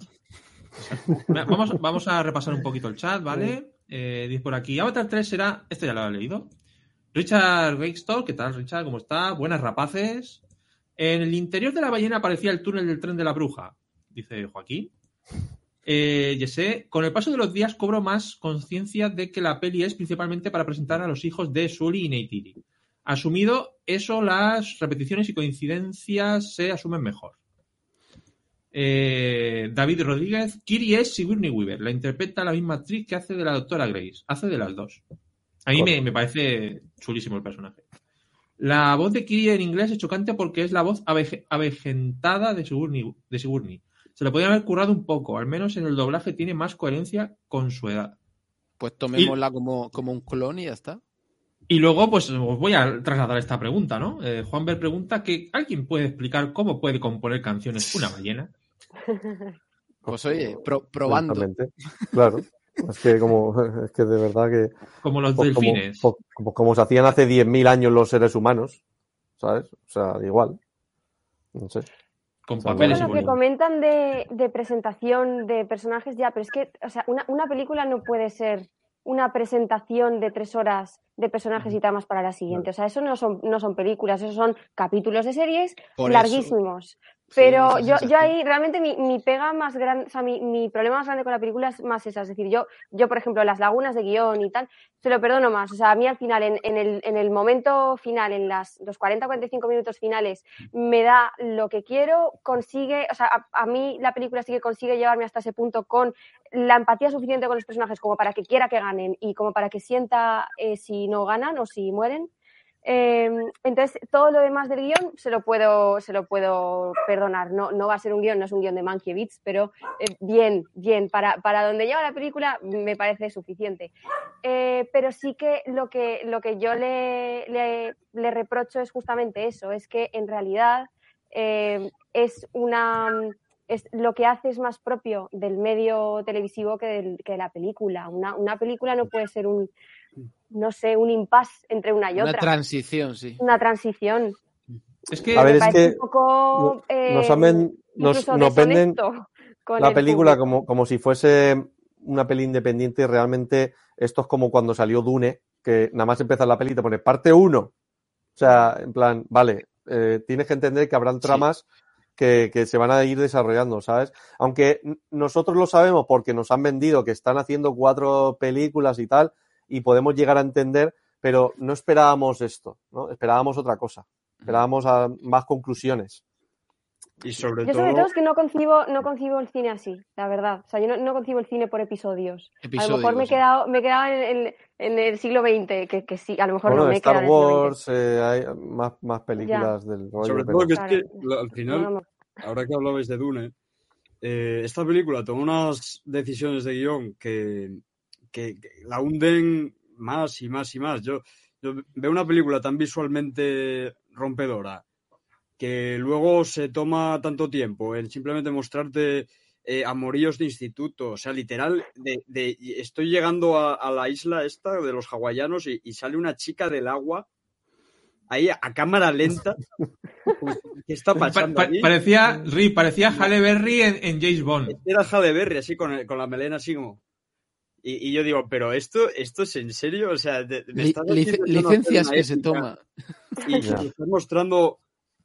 Speaker 1: Vamos, vamos a repasar un poquito el chat, ¿vale? Eh, dice por aquí, Avatar 3 será... Este ya lo he leído. Richard Wakestall, ¿qué tal, Richard? ¿Cómo está? Buenas rapaces. En el interior de la ballena aparecía el túnel del tren de la bruja, dice Joaquín. Eh, Jesse, con el paso de los días cobro más conciencia de que la peli es principalmente para presentar a los hijos de Sully y Neytiri. Asumido eso, las repeticiones y coincidencias se asumen mejor. Eh, David Rodríguez, Kiri es Sigourney Weaver, la interpreta la misma actriz que hace de la doctora Grace, hace de las dos. A mí me, me parece chulísimo el personaje. La voz de Kiri en inglés es chocante porque es la voz aveje- avejentada de Sigourney, de Sigourney. Se le podría haber currado un poco, al menos en el doblaje tiene más coherencia con su edad.
Speaker 2: Pues tomémosla como, como un clon y ya está.
Speaker 1: Y luego, pues os voy a trasladar esta pregunta, ¿no? Eh, Juan Ver pregunta que ¿alguien puede explicar cómo puede componer canciones una ballena?
Speaker 2: Pues oye, pro- probando.
Speaker 4: Claro. Es que como es que de verdad que
Speaker 1: Como los
Speaker 4: pues como,
Speaker 1: delfines.
Speaker 4: pues como, como se hacían hace 10.000 años los seres humanos, ¿sabes? O sea, igual. No sé.
Speaker 1: con papeles
Speaker 5: lo que comentan de, de presentación de personajes ya, pero es que, o sea, una, una película no puede ser una presentación de tres horas de personajes y tramas para la siguiente. O sea, eso no son, no son películas, eso son capítulos de series
Speaker 2: Por eso.
Speaker 5: larguísimos.
Speaker 2: Sí,
Speaker 5: Pero yo, yo ahí realmente mi, mi pega más grande, o sea, mi, mi problema más grande con la película es más esa. Es decir, yo, yo por ejemplo, las lagunas de guion y tal, se lo perdono más. O sea, a mí al final, en, en el, en el momento final, en las, los 40-45 minutos finales, me da lo que quiero, consigue, o sea, a, a mí la película sí que consigue llevarme hasta ese punto con la empatía suficiente con los personajes como para que quiera que ganen y como para que sienta eh, si no ganan o si mueren. Eh, entonces, todo lo demás del guion se lo puedo, se lo puedo perdonar. No, no va a ser un guion, no es un guion de Mankiewicz, pero eh, bien, bien. Para, para donde lleva la película me parece suficiente. Eh, pero sí que lo que, lo que yo le, le, le reprocho es justamente eso, es que en realidad es una es, lo que hace es más propio del medio televisivo que, del, que de la película. Una, una película no puede ser un, no sé, un impasse entre una y
Speaker 2: Una
Speaker 5: otra.
Speaker 2: transición, sí.
Speaker 5: Una transición.
Speaker 1: Es que
Speaker 4: A ver, es
Speaker 5: parece
Speaker 4: que
Speaker 5: un poco.
Speaker 4: nos
Speaker 5: eh,
Speaker 4: nos-
Speaker 5: incluso
Speaker 4: nos venden
Speaker 5: deshonesto con
Speaker 4: la
Speaker 5: el
Speaker 4: película como, como si fuese una peli independiente y realmente esto es como cuando salió Dune, que nada más empieza la peli y te pone parte 1. O sea, en plan, vale, eh, tienes que entender que habrán tramas que, que se van a ir desarrollando, ¿sabes? Aunque nosotros lo sabemos porque nos han vendido que están haciendo cuatro películas y tal, y podemos llegar a entender, pero no esperábamos esto, ¿no? Esperábamos otra cosa. Esperábamos a más conclusiones.
Speaker 3: Y sobre
Speaker 5: Yo
Speaker 3: todo,
Speaker 5: sobre todo es que no concibo, no concibo el cine así, la verdad. O sea, yo no, no concibo el cine por episodios. a lo mejor me he quedado, me he quedado en, en- en el siglo XX, que, que sí, a lo mejor
Speaker 4: Bueno,
Speaker 5: no me he
Speaker 4: Star
Speaker 5: quedado en el siglo XX.
Speaker 4: Wars, eh, hay más, más películas del rollo,
Speaker 3: sobre
Speaker 4: pero-
Speaker 3: todo que es
Speaker 5: Claro.
Speaker 3: que la- al final
Speaker 5: No, no,
Speaker 3: ahora que hablabais de Dune, eh, esta película toma unas decisiones de guion que, que- que la hunden más y más y más. Yo, yo veo una película tan visualmente rompedora que luego se toma tanto tiempo en simplemente mostrarte eh, amoríos de instituto, o sea, literal, de, de- estoy llegando a, a la isla esta de los hawaianos y, y sale una chica del agua ahí a cámara lenta. Pues, ¿Qué está
Speaker 1: Pa-
Speaker 3: pasando?
Speaker 1: pa-
Speaker 3: aquí?
Speaker 1: parecía, Ri, parecía Halle Berry en, en James Bond.
Speaker 3: Era Halle Berry, así con, el- con la melena así como. Y, y yo digo, pero esto, esto es en serio, o sea, me estás
Speaker 2: lic-
Speaker 3: una
Speaker 2: licencias que se toma.
Speaker 3: Y,
Speaker 4: Ya.
Speaker 3: y estás mostrando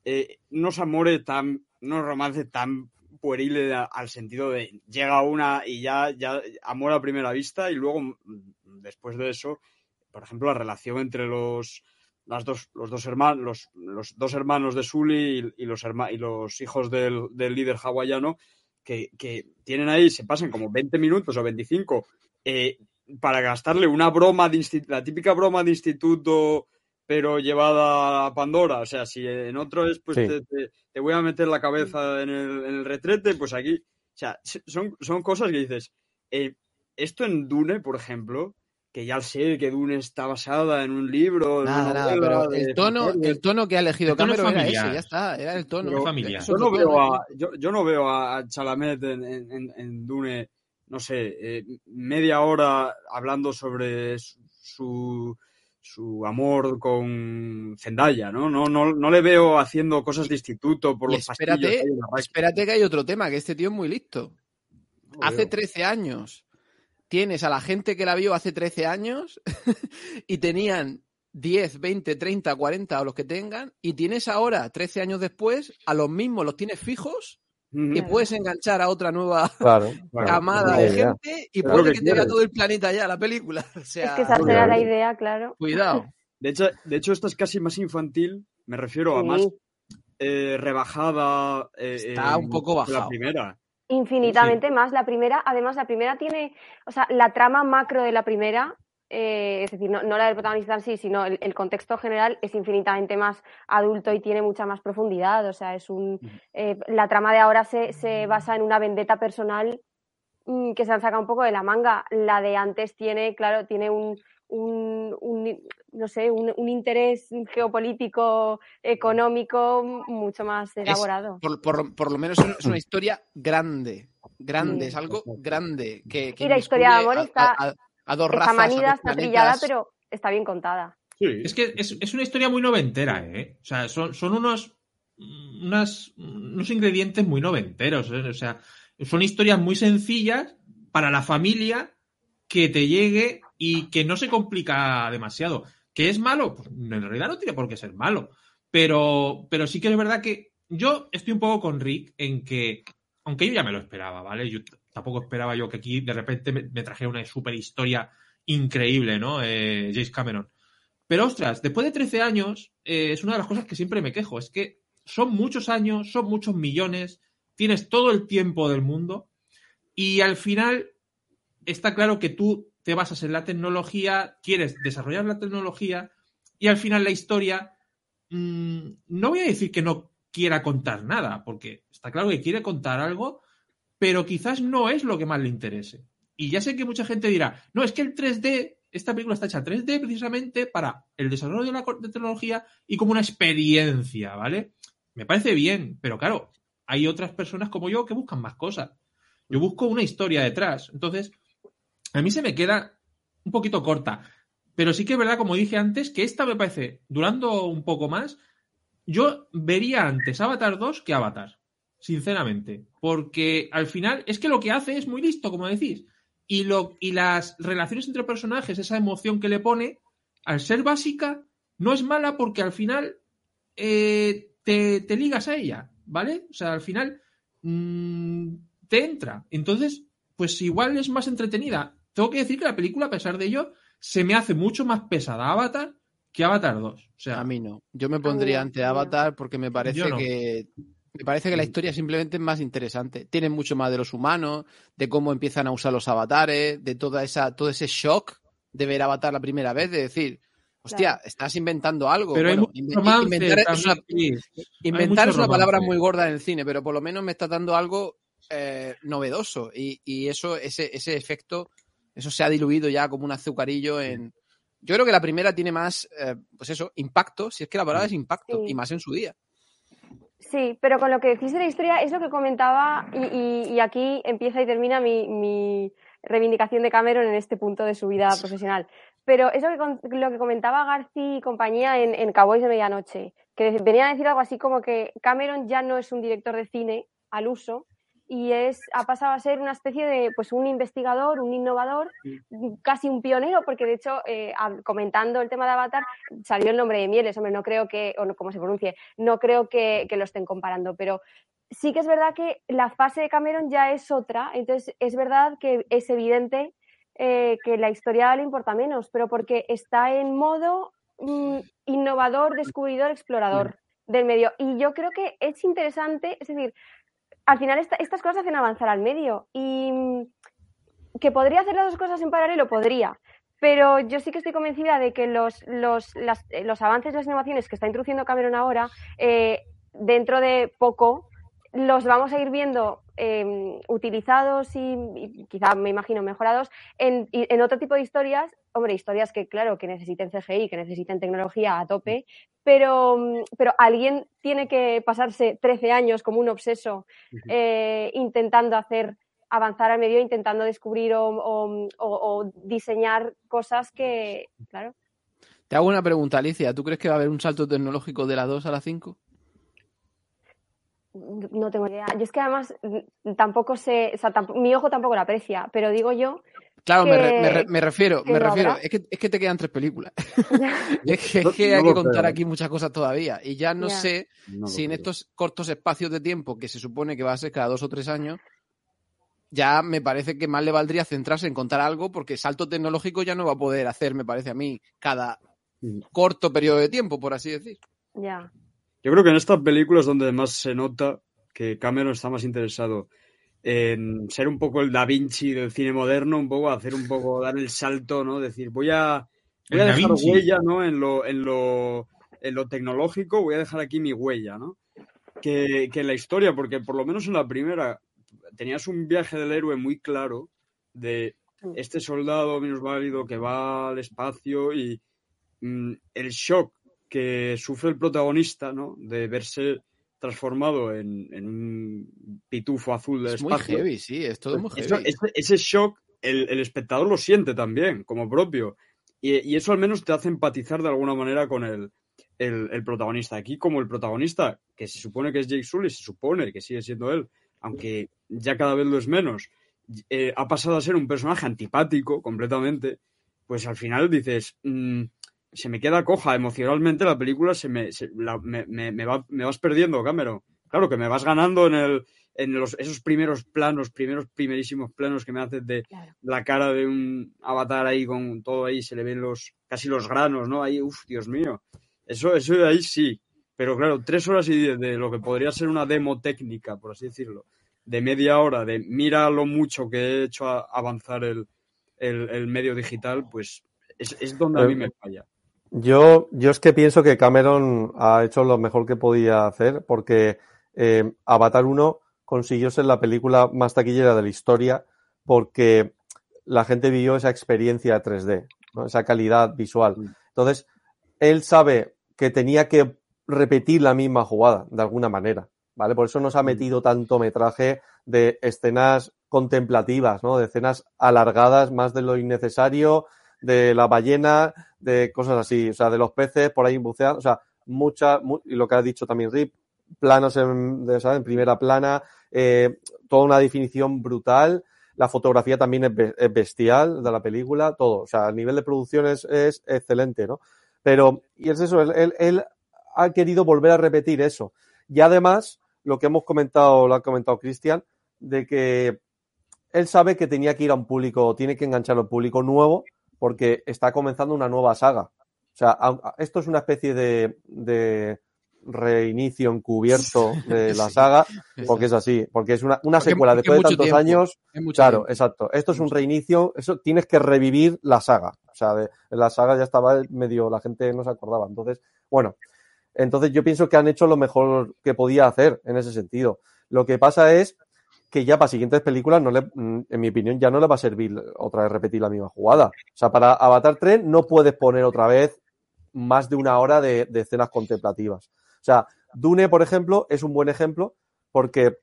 Speaker 3: eh, unos amores tan, unos romances tan pueriles al sentido de llega una y ya, ya amor a primera vista y luego mm, después de eso, por ejemplo, la relación entre los las dos, los dos hermanos, los, los dos hermanos de Sully y, y los herma- y los hijos del, del líder hawaiano, que, que tienen ahí, se pasan como 20 minutos o 25 eh, para gastarle una broma de insti- la típica broma de instituto, pero llevada a Pandora. O sea, si en otro es, pues
Speaker 4: Sí.
Speaker 3: te, te- te voy a meter la cabeza en el, en el retrete, pues aquí. O sea, son, son cosas que dices. eh, esto en Dune, por ejemplo, que ya sé que Dune está basada en un libro.
Speaker 2: Nada, nada,
Speaker 3: novela
Speaker 2: pero
Speaker 3: de
Speaker 2: el tono, el tono que ha elegido
Speaker 1: El
Speaker 2: Cameron era ese, ya está, era el tono.
Speaker 3: Pero
Speaker 1: familiar.
Speaker 3: Yo no veo a, yo, yo no veo a Chalamet en, en- en- en Dune, no sé, eh, media hora hablando sobre su- su, su amor con Zendaya, ¿no? No, no, no le veo haciendo cosas de instituto por
Speaker 2: Y
Speaker 3: los
Speaker 2: espérate,
Speaker 3: en la raquia.
Speaker 2: espérate que hay otro tema, que este tío es muy listo.
Speaker 3: No
Speaker 2: Hace
Speaker 3: veo.
Speaker 2: 13 años tienes a la gente que la vio hace 13 años y tenían 10, 20, 30, 40 o los que tengan, y tienes ahora, 13 años después, a los mismos los tienes fijos
Speaker 3: Ujú.
Speaker 2: y puedes enganchar a otra nueva
Speaker 4: Claro.
Speaker 3: Claro,
Speaker 2: camada de
Speaker 4: idea.
Speaker 2: gente y puede
Speaker 3: que
Speaker 2: que te vea todo el planeta ya la película. O sea,
Speaker 5: Es que esa
Speaker 3: Claro.
Speaker 5: será la idea, claro.
Speaker 2: cuidado.
Speaker 3: De hecho, de hecho, esta es casi más infantil, me refiero a más eh, rebajada. eh,
Speaker 2: Está
Speaker 3: eh,
Speaker 2: un poco
Speaker 3: que La primera.
Speaker 5: infinitamente más. La primera, además, la primera tiene, o sea, la trama macro de la primera, eh, es decir, no, no la del protagonista en sí, sino el, el contexto general es infinitamente más adulto y tiene mucha más profundidad. O sea, es un, eh, la trama de ahora se, se basa en una vendetta personal mm, que se han sacado un poco de la manga. La de antes tiene, claro, tiene un, un, un, no sé, un, un interés geopolítico, económico mucho más elaborado.
Speaker 2: Por, por- por lo menos es una- una historia grande. Grande,
Speaker 5: Sí.
Speaker 2: es algo grande. Que, que
Speaker 5: Y la historia de amor
Speaker 2: a-
Speaker 5: está-
Speaker 2: a, a- a dos
Speaker 5: Está
Speaker 2: razas. a
Speaker 5: manida,
Speaker 2: dos
Speaker 5: está trillada, pero está bien contada.
Speaker 3: Sí.
Speaker 1: Es que es, es una historia muy noventera, ¿eh? O sea, son, son unos, unas, unos ingredientes muy noventeros. ¿eh? O sea, son historias muy sencillas para la familia que te llegue y que no se complica demasiado. ¿Que es malo? Pues en realidad no tiene por qué ser malo. Pero, pero sí que es verdad que yo estoy un poco con Rick en que, aunque yo ya me lo esperaba, ¿vale? Yo tampoco esperaba yo que aquí de repente me, trajera una super historia increíble, ¿no? Eh, James Cameron. Pero ostras, después de 13 años, eh, es una de las cosas que siempre me quejo. Es que son muchos años, son muchos millones, tienes todo el tiempo del mundo y al final está claro que tú te basas en la tecnología, quieres desarrollar la tecnología y al final la historia, mm, no voy a decir que no quiera contar nada, porque está claro que quiere contar algo, pero quizás no es lo que más le interese. Y ya sé que mucha gente dirá, no, es que el 3D, esta película está hecha en 3D precisamente para el desarrollo de la tecnología y como una experiencia, ¿vale? Me parece bien, pero claro, hay otras personas como yo que buscan más cosas. Yo busco una historia detrás. Entonces, a mí se me queda un poquito corta. Pero sí que es verdad, como dije antes, que esta me parece, durando un poco más, yo vería antes Avatar 2 que Avatar, sinceramente. Porque al final es que lo que hace es muy listo, como decís. Y, lo, y las relaciones entre personajes, esa emoción que le pone, al ser básica, no es mala porque al final eh, te, te ligas a ella, ¿vale? O sea, al final mm, te entra. Entonces, pues igual es más entretenida. Tengo que decir que la película, a pesar de ello, se me hace mucho más pesada Avatar que Avatar 2. O sea,
Speaker 2: A mí no. Yo me pondría ante. Avatar porque me parece
Speaker 1: no.
Speaker 2: que me parece que la historia simplemente es más interesante. Tienen mucho más de los humanos, de cómo empiezan a usar los avatares, de toda esa todo ese shock de ver Avatar la primera vez, de decir, hostia,
Speaker 5: Claro.
Speaker 2: estás inventando algo.
Speaker 1: Pero hay
Speaker 2: Bueno,
Speaker 1: mucho
Speaker 2: inve-
Speaker 1: romance
Speaker 2: inventar es una,
Speaker 1: también, Chris. Hay
Speaker 2: inventar
Speaker 1: mucho
Speaker 2: es una palabra muy gorda en el cine, pero por lo menos me está dando algo eh, novedoso. Y, y eso, ese, ese efecto, eso se ha diluido ya como un azucarillo en. Yo creo que la primera tiene más, eh, pues eso, impacto, si es que la palabra es impacto,
Speaker 5: Sí.
Speaker 2: y más en su día.
Speaker 5: Sí, pero con lo que decís de la historia es lo que comentaba y, y- y aquí empieza y termina mi, mi reivindicación de Cameron en este punto de su vida profesional. Pero es lo que, lo que comentaba Garci y compañía en, en Cowboys de Medianoche, que venían a decir algo así como que Cameron ya no es un director de cine al uso y es, ha pasado a ser una especie de pues un investigador, un innovador, casi un pionero, porque de hecho, eh, hab- comentando el tema de Avatar, salió el nombre de Mieles, hombre, no creo que, o no, como se pronuncie, no creo que, que lo estén comparando, pero sí que es verdad que la fase de Cameron ya es otra, entonces es verdad que es evidente eh, que la historia le importa menos, pero porque está en modo mm, innovador, descubridor, explorador del medio. Y yo creo que es interesante, es decir, al final esta- estas cosas hacen avanzar al medio y mm, que podría hacer las dos cosas en paralelo, podría. Pero yo sí que estoy convencida de que los, los, las- eh, los avances, las innovaciones que está introduciendo Cameron ahora, eh, dentro de poco, los vamos a ir viendo eh, utilizados y, y quizá me imagino mejorados en, otro tipo de historias. Hombre, historias que, claro, que necesiten CGI, que necesiten tecnología a tope, pero, mm, pero alguien tiene que pasarse 13 años como un obseso eh, intentando hacer avanzar al medio, intentando descubrir o, o- o- o diseñar cosas que, claro,
Speaker 2: Te hago una pregunta, Alicia. ¿Tú crees que va a haber un salto tecnológico de la 2 a la 5?
Speaker 5: No tengo idea. Yo es que además mm, tampoco sé, o sea, mi ojo tampoco lo aprecia, pero digo yo,
Speaker 2: Claro, me, re- me re- me refiero,
Speaker 5: que
Speaker 2: me refiero. Es que, es que te quedan tres películas. es que, es
Speaker 3: No-
Speaker 2: que
Speaker 3: no
Speaker 2: hay que contar
Speaker 3: creo.
Speaker 2: aquí muchas cosas todavía. Y ya no sé
Speaker 3: No
Speaker 2: si en
Speaker 3: creo.
Speaker 2: estos cortos espacios de tiempo, que se supone que va a ser cada dos o tres años, ya me parece que más le valdría centrarse en contar algo, porque salto tecnológico ya no va a poder hacer, me parece a mí, cada
Speaker 3: Mm.
Speaker 2: corto periodo de tiempo, por así decir.
Speaker 5: ya.
Speaker 3: Yo creo que en estas películas donde más se nota que Cameron está más interesado en ser un poco el Da Vinci del cine moderno, un poco hacer un poco, dar el salto, ¿no? Decir, voy a, voy a dejar
Speaker 1: Vinci.
Speaker 3: huella, ¿no? En lo, en lo, en lo tecnológico, voy a dejar aquí mi huella, ¿no? Que, que en la historia, porque por lo menos en la primera tenías un viaje del héroe muy claro de este soldado minusválido que va al espacio y mm, el shock que sufre el protagonista, ¿no? De verse transformado en, en un pitufo azul del
Speaker 2: Es muy heavy, sí, es todo muy
Speaker 3: Eso-
Speaker 2: heavy.
Speaker 3: ese, ese shock, el, el espectador lo siente también, como propio. Y, y eso al menos te hace empatizar de alguna manera con el, el, el protagonista. Aquí, como el protagonista, que se supone que es Jake Sully, se supone que sigue siendo él, aunque ya cada vez lo es menos, eh, ha pasado a ser un personaje antipático completamente, pues al final dices, mm, se me queda coja emocionalmente la película, se me, se- la- me, me- me va- me vas perdiendo, Cameron. Claro que me vas ganando en, el, en los, esos primeros planos, primeros primerísimos planos que me haces de
Speaker 5: Claro.
Speaker 3: la cara de un avatar ahí con todo ahí, se le ven los casi los granos, ¿no? Ahí, uff, Dios mío. Eso, eso de ahí sí. Pero claro, tres horas y diez de lo que podría ser una demo técnica, por así decirlo, de media hora, de mira lo mucho que he hecho a avanzar el, el- el medio digital, pues es, es donde a mí me falla.
Speaker 4: Yo, yo es que pienso que Cameron ha hecho lo mejor que podía hacer porque eh, Avatar 1 consiguió ser la película más taquillera de la historia porque la gente vivió esa experiencia 3D, ¿no? esa calidad visual.
Speaker 3: Mm.
Speaker 4: Entonces, él sabe que tenía que repetir la misma jugada de alguna manera, ¿vale? Por eso nos ha
Speaker 3: Mm.
Speaker 4: metido tanto metraje de escenas contemplativas, ¿no? De escenas alargadas más de lo innecesario, de la ballena, de cosas así, o sea, de los peces por ahí buceando, o sea, mucha, mu- y lo que ha dicho también Rip, planos en, de- primera plana, eh, toda una definición brutal, la fotografía también es, be- es bestial de la película, todo, o sea, el nivel de producción es, excelente, ¿no? Pero, y es eso, él, él- él ha querido volver a repetir eso. Y además, lo que hemos comentado, lo ha comentado Cristian, de que él sabe que tenía que ir a un público, tiene que enganchar a un público nuevo, porque está comenzando una nueva saga. O sea, esto es una especie de, de reinicio encubierto de la saga, porque es así, porque es una, una
Speaker 2: Porque-
Speaker 4: secuela después de tantos
Speaker 2: tiempo.
Speaker 4: años. Claro,
Speaker 2: tiempo.
Speaker 4: exacto. Esto es un reinicio, eso tienes que revivir la saga. O sea, de, la saga ya estaba medio, la gente no se acordaba. Entonces, bueno, entonces yo pienso que han hecho lo mejor que podía hacer en ese sentido. Lo que pasa es que ya para siguientes películas, no le, mm, en mi opinión, ya no le va a servir otra vez repetir la misma jugada. O sea, para Avatar 3 no puedes poner otra vez más de una hora de, de escenas contemplativas. O sea, Dune, por ejemplo, es un buen ejemplo porque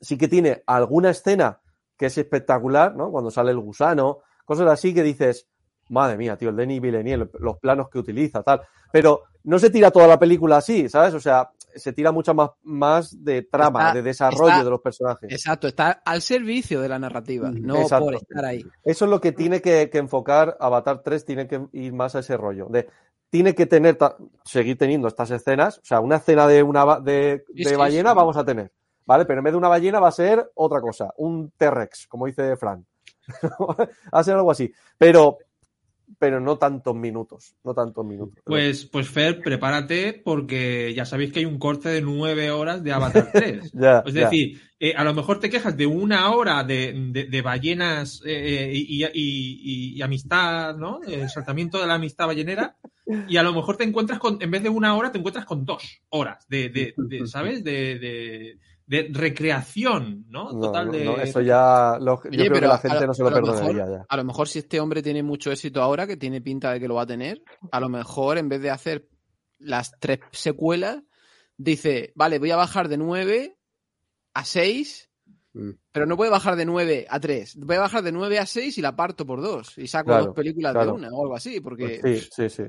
Speaker 4: sí que tiene alguna escena que es espectacular, ¿no? Cuando sale el gusano, cosas así que dices, madre mía, tío, el Denis Villeneuve, los planos que utiliza, tal. Pero no se tira toda la película así, ¿sabes? O sea, se tira mucha más, más de trama,
Speaker 2: Está-
Speaker 4: de desarrollo
Speaker 2: está-
Speaker 4: de los personajes.
Speaker 2: Exacto, está al servicio de la narrativa, no
Speaker 4: exacto.
Speaker 2: por estar ahí.
Speaker 4: Eso es lo que tiene que, que enfocar Avatar 3, tiene que ir más a ese rollo. De, tiene que tener, seguir teniendo estas escenas. O sea, una escena de una de, de
Speaker 2: sí,
Speaker 4: ballena
Speaker 2: sí.
Speaker 4: vamos a tener. ¿Vale? Pero en vez de una ballena va a ser otra cosa. Un T-Rex, como dice Fran. va a ser algo así. Pero, pero no tantos minutos. No tantos minutos.
Speaker 1: Pues, pues Fer, prepárate porque ya sabéis que hay un corte de nueve horas de Avatar 3.
Speaker 4: Ya,
Speaker 1: Es decir, eh, a lo mejor te quejas de una hora de, de- de ballenas eh, y, y- y- y amistad, ¿no? El saltamiento de la amistad ballenera. Y a lo mejor te encuentras con, en vez de una hora, te encuentras con dos horas de, de- de, ¿sabes? De, de- recreación, ¿no?
Speaker 4: No,
Speaker 1: Total de.
Speaker 4: no, eso ya lo- yo
Speaker 2: Oye,
Speaker 4: creo que
Speaker 2: pero
Speaker 4: la
Speaker 2: a
Speaker 4: gente
Speaker 2: lo-
Speaker 4: no se lo
Speaker 2: a lo
Speaker 4: perdonaría
Speaker 2: mejor-
Speaker 4: ya.
Speaker 2: A lo mejor si este hombre tiene mucho éxito ahora, que tiene pinta de que lo va a tener, a lo mejor en vez de hacer las tres secuelas, dice, vale, voy a bajar de 9 a 6,
Speaker 3: Mm.
Speaker 2: pero no puede bajar de 9 a 3. Voy a bajar de 9 a 6 y la parto por dos. Y saco
Speaker 4: Claro,
Speaker 2: dos películas
Speaker 4: claro.
Speaker 2: de una o algo así, porque
Speaker 4: Sí, sí, sí.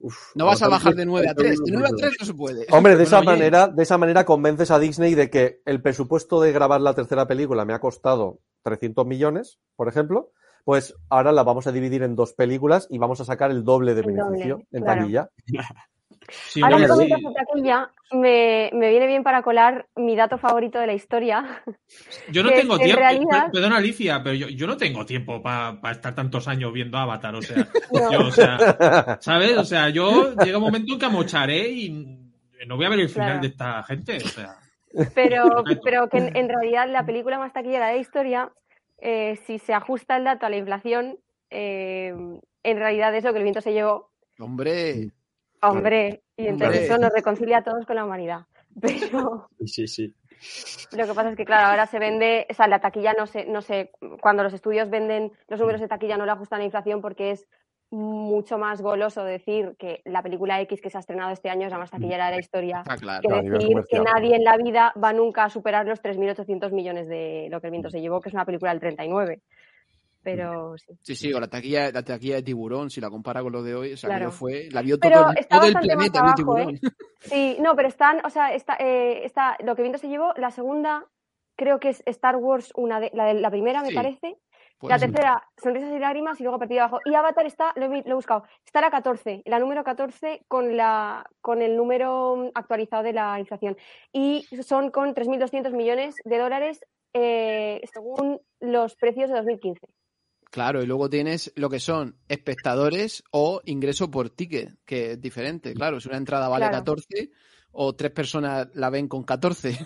Speaker 3: Uf,
Speaker 2: no vas a bajar de 9 a
Speaker 3: Avatar
Speaker 2: 3. De
Speaker 3: uno,
Speaker 2: 9 a
Speaker 3: dos.
Speaker 2: 3 no se puede.
Speaker 4: Hombre, de esa
Speaker 1: Bueno, oye.
Speaker 4: manera, de esa manera convences a Disney de que el presupuesto de grabar la tercera película me ha costado 300 millones, por ejemplo, pues ahora la vamos a dividir en dos películas y vamos a sacar el doble de
Speaker 5: El doble,
Speaker 4: beneficio en
Speaker 5: claro.
Speaker 4: taquilla.
Speaker 1: Sí,
Speaker 5: Ahora que
Speaker 1: hombre,
Speaker 5: comentas
Speaker 1: sí.
Speaker 5: taquilla, me, me viene bien para colar mi dato favorito de la historia.
Speaker 1: Yo no
Speaker 5: que
Speaker 1: tengo
Speaker 5: en
Speaker 1: tiempo.
Speaker 5: realidad-
Speaker 1: per- Perdona, Alicia, pero yo, yo no tengo tiempo para estar tantos años viendo Avatar. O sea,
Speaker 5: No.
Speaker 1: yo, o sea, ¿sabes? O sea, yo llega un momento en que amocharé y no voy a ver el final
Speaker 5: Claro.
Speaker 1: de esta gente. O sea,
Speaker 5: Pero, pero que en, en realidad la película más taquillera de la historia, eh, si se ajusta el dato a la inflación, eh, en realidad es lo que el viento se llevó.
Speaker 2: Hombre,
Speaker 5: Hombre, y entonces
Speaker 2: Hombre.
Speaker 5: eso nos reconcilia a todos con la humanidad. Pero
Speaker 3: Sí, sí.
Speaker 5: lo que pasa es que, claro, ahora se vende, o sea, la taquilla no sé, no sé, cuando los estudios venden los números de taquilla no le ajustan a la inflación porque es mucho más goloso decir que la película X que se ha estrenado este año es la más taquillera de la historia
Speaker 2: está claro.
Speaker 5: que
Speaker 4: Claro,
Speaker 5: decir que nadie en la vida va nunca a superar los 3.800 millones de lo que el viento se llevó, que es una película del 39. Pero sí.
Speaker 2: Sí, sí, o la taquilla, la taquilla de tiburón, si la compara con lo de hoy, o sea,
Speaker 5: Claro.
Speaker 2: fue, la vio
Speaker 5: Pero
Speaker 2: todo, el- todo planeta,
Speaker 5: abajo,
Speaker 2: tiburón.
Speaker 5: Sí, no, pero están, o sea, está, eh, está, lo que viento se llevó, la segunda creo que es Star Wars, una de, la, de- la primera me parece,
Speaker 2: Pues,
Speaker 5: la tercera, Sonrisas y Lágrimas, y luego de abajo. Y Avatar está, lo he, vi- lo he buscado, está la 14, la número 14 con, la, con el número actualizado de la inflación. Y son con 3.200 millones de dólares eh, según los precios de 2015.
Speaker 2: Claro, y luego tienes lo que son espectadores o ingreso por ticket, que es diferente. Claro, si una entrada vale
Speaker 5: Claro.
Speaker 2: 14 o tres personas la ven con 14,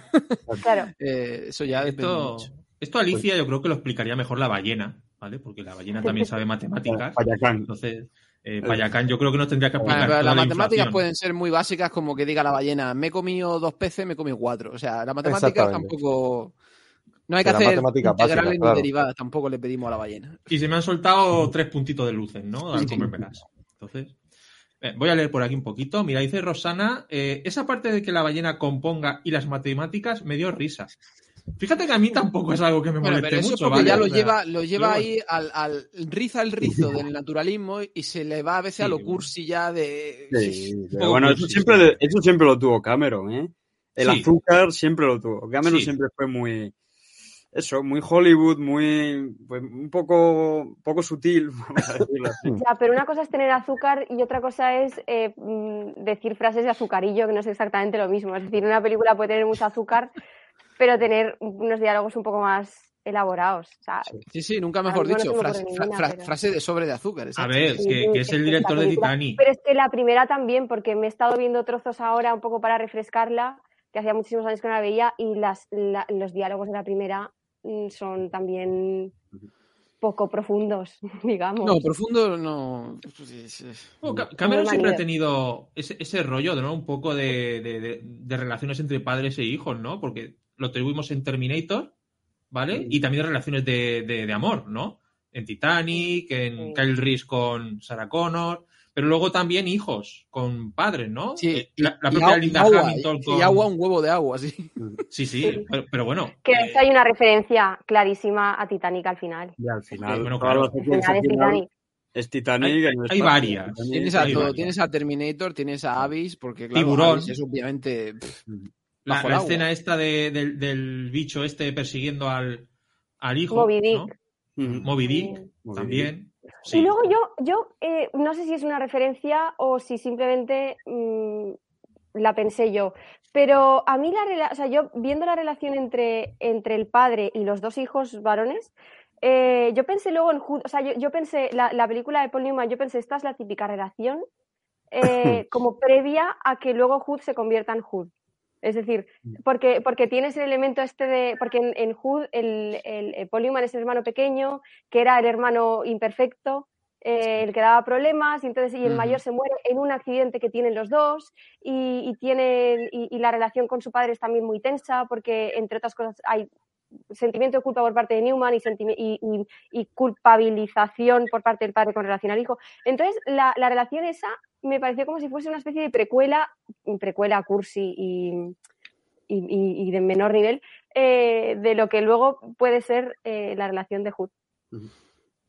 Speaker 5: Claro.
Speaker 2: eh, eso ya depende
Speaker 1: esto,
Speaker 2: mucho.
Speaker 1: esto Alicia yo creo que lo explicaría mejor la ballena, ¿vale? Porque la ballena también sabe matemáticas.
Speaker 3: Payacán.
Speaker 1: Entonces, eh, Payacán yo creo que nos tendría que
Speaker 2: Bueno,
Speaker 1: explicar
Speaker 2: pero
Speaker 1: toda
Speaker 2: las
Speaker 1: la
Speaker 2: matemáticas
Speaker 1: inflación.
Speaker 2: pueden ser muy básicas, como que diga la ballena, me he comido dos peces, me he comido cuatro. O sea, las matemáticas tampoco... No hay que hacer
Speaker 4: matemáticas
Speaker 2: integrales
Speaker 4: básicas,
Speaker 2: ni
Speaker 4: claro.
Speaker 2: derivadas, tampoco le pedimos a la ballena.
Speaker 1: Y se me han soltado tres puntitos de luces, ¿no? Al comérmelas. Entonces, eh, voy a leer por aquí un poquito. Mira, dice Rosana, eh, esa parte de que la ballena componga y las matemáticas me dio risa. Fíjate que a mí tampoco es algo que me
Speaker 2: Bueno,
Speaker 1: moleste
Speaker 2: pero eso es
Speaker 1: mucho,
Speaker 2: porque
Speaker 1: ¿vale?
Speaker 2: ya lo
Speaker 1: O sea,
Speaker 2: lleva, lo lleva
Speaker 1: luego-
Speaker 2: ahí al, al riza el rizo del naturalismo y se le va a veces a lo
Speaker 1: bueno.
Speaker 2: cursi ya de...
Speaker 3: Sí, pero bueno, eso siempre, eso siempre lo tuvo Cameron, ¿eh? El
Speaker 1: Sí.
Speaker 3: azúcar siempre lo tuvo. Cameron
Speaker 1: Sí.
Speaker 3: siempre fue muy, eso, muy Hollywood, muy, pues, un poco, poco sutil.
Speaker 5: Ya, pero una cosa es tener azúcar y otra cosa es eh, mm, decir frases de azucarillo, que no es exactamente lo mismo. Es decir, una película puede tener mucho azúcar, pero tener unos diálogos un poco más elaborados. O sea,
Speaker 2: Sí, sí, nunca mejor
Speaker 5: no
Speaker 2: dicho.
Speaker 5: ocurre
Speaker 2: Frase,
Speaker 5: ninguna,
Speaker 2: fra-
Speaker 5: pero-
Speaker 2: frase de sobre de azúcar.
Speaker 1: A ver,
Speaker 5: Sí,
Speaker 1: que,
Speaker 5: sí,
Speaker 1: que es el director de Titanic.
Speaker 5: Pero es que la primera también, porque me he estado viendo trozos ahora un poco para refrescarla, que hacía muchísimos años que no la veía, y las, la- los diálogos de la primera son también poco profundos, digamos.
Speaker 2: No, profundo no.
Speaker 1: Bueno, Cameron siempre ha tenido ese, ese rollo, ¿no? Un poco de, de- de- de relaciones entre padres e hijos, ¿no? Porque lo tuvimos en Terminator, ¿vale? Y también de relaciones de, de- de amor, ¿no? En Titanic, en
Speaker 5: Sí.
Speaker 1: Kyle Reese con Sarah Connor, pero luego también hijos con padres, ¿no?
Speaker 2: Sí,
Speaker 1: Eh, la, la
Speaker 2: y
Speaker 1: propia
Speaker 2: agua-
Speaker 1: Linda
Speaker 2: agua,
Speaker 1: Hamilton
Speaker 2: y-
Speaker 1: con...
Speaker 2: y agua, un huevo de agua, sí.
Speaker 1: Sí, sí, pero, pero bueno.
Speaker 5: Que
Speaker 1: eh,
Speaker 5: hay una referencia clarísima a Titanic al final.
Speaker 3: Y al final,
Speaker 1: bueno,
Speaker 3: toda
Speaker 1: claro.
Speaker 5: final es Titanic.
Speaker 3: es Titanic.
Speaker 1: Hay- varias.
Speaker 3: Titanic,
Speaker 2: Tienes a
Speaker 1: hay
Speaker 2: todo,
Speaker 1: varias.
Speaker 2: tienes a Terminator, tienes a Avis, porque claro,
Speaker 1: Tiburón.
Speaker 2: Avis es obviamente. pff,
Speaker 1: la, escena esta de- del, del bicho este persiguiendo al, al hijo.
Speaker 5: Moby Dick.
Speaker 1: ¿no?
Speaker 3: Ujú.
Speaker 1: Moby Dick
Speaker 5: Sí.
Speaker 3: Moby
Speaker 1: también. Sí.
Speaker 5: luego yo, yo eh, no sé si es una referencia o si simplemente mm, la pensé yo, pero a mí la o sea, yo viendo la relación entre, entre el padre y los dos hijos varones, eh, yo pensé luego en Hood, o sea, yo, yo pensé, la, la película de Paul Newman, yo pensé, esta es la típica relación eh, como previa a que luego Hood se convierta en Hood. Es decir, porque, porque tienes el elemento este de. Porque en, en Hood el, el, es el hermano pequeño, que era el hermano imperfecto, eh, el que daba problemas, y entonces y el mayor se muere en un accidente que tienen los dos, y, y tienen, y, y la relación con su padre es también muy tensa, porque entre otras cosas hay sentimiento de culpa por parte de Newman y, y, y- culpabilización por parte del padre con relación al hijo. Entonces, la, la relación esa me pareció como si fuese una especie de precuela, precuela cursi y de menor nivel, eh, de lo que luego puede ser eh, la relación de Hood.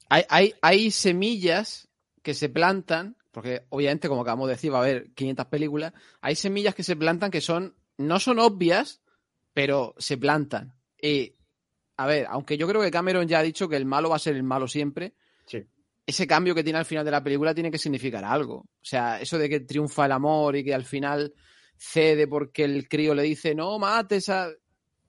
Speaker 2: Hay, hay, hay semillas que se plantan, porque obviamente, como acabamos de decir, va a haber 500 películas. Hay semillas que se plantan que son, no son obvias, pero se plantan. Y, a ver, aunque yo creo que Cameron ya ha dicho que el malo va a ser el malo siempre,
Speaker 3: Sí.
Speaker 2: ese cambio que tiene al final de la película tiene que significar algo. O sea, eso de que triunfa el amor y que al final cede porque el crío le dice, no mates a...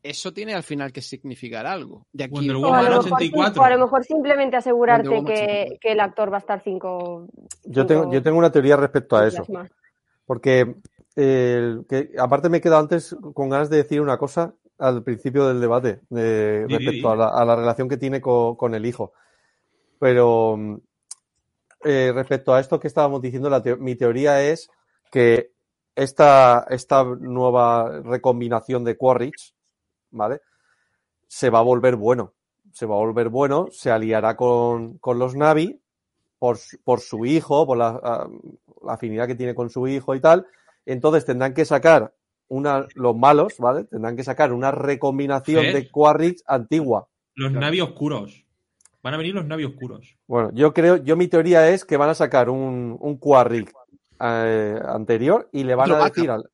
Speaker 2: Eso tiene al final que significar algo. De aquí
Speaker 1: Wonder
Speaker 5: O a, lo mejor,
Speaker 1: 84.
Speaker 5: o a lo mejor simplemente asegurarte que,
Speaker 2: 84.
Speaker 5: que el actor va a estar cinco.
Speaker 4: Yo tengo, yo tengo una teoría respecto a eso. Porque, eh, que, aparte me he quedado antes con ganas de decir una cosa al principio del debate
Speaker 1: di,
Speaker 4: respecto a la, a la relación que tiene co- con, el hijo. Pero mm, eh, respecto a esto que estábamos diciendo, la mi teoría es que esta, esta nueva recombinación de Quaritch, ¿vale? Se va a volver bueno. Se va a volver bueno, se aliará con, con los Navi por, su- por su hijo, por la, la afinidad que tiene con su hijo y tal. Entonces tendrán que sacar una, los malos, ¿vale? Tendrán que sacar una recombinación de Quaritch antigua.
Speaker 1: Los
Speaker 4: Claro.
Speaker 1: navios oscuros. Van a venir los navios oscuros.
Speaker 4: Bueno, yo creo, yo mi teoría es que van a sacar un, un Quaritch eh, anterior y le van a decir al,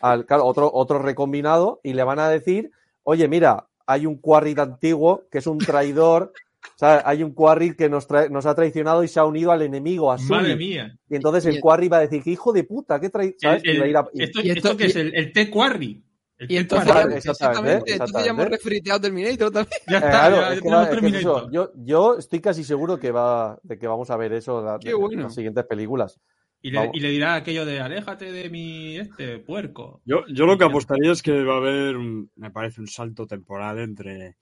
Speaker 4: al- claro, otro, otro recombinado y le van a decir, oye, mira, hay un Quaritch antiguo que es un traidor, o sea, hay un Quaritch que nos, trae- nos ha traicionado y se ha unido al enemigo, a
Speaker 1: Madre mía.
Speaker 4: Y entonces el Quarry va a decir que hijo de puta, qué trae, ¿sabes?
Speaker 1: El-
Speaker 4: Y va a ir a-
Speaker 1: el- esto,
Speaker 2: y
Speaker 1: esto
Speaker 2: esto-
Speaker 1: que es el, el té quarry. El
Speaker 2: Y entonces,
Speaker 1: quarry.
Speaker 4: Quarry, exactamente,
Speaker 2: exactamente, entonces ya hemos refriteado Terminator también.
Speaker 1: Ya
Speaker 4: Eh,
Speaker 1: está,
Speaker 4: claro,
Speaker 1: ya,
Speaker 4: es que
Speaker 1: tenemos
Speaker 4: va- es que es
Speaker 1: Terminator.
Speaker 4: eso. Yo, yo estoy casi seguro que va, de que vamos a ver eso la- en las siguientes películas.
Speaker 1: Y le,
Speaker 4: Vamos.
Speaker 1: y le dirá aquello de aléjate de mi este puerco.
Speaker 3: Yo, yo lo que apostaría es que va a haber, un- me parece, un salto temporal entre,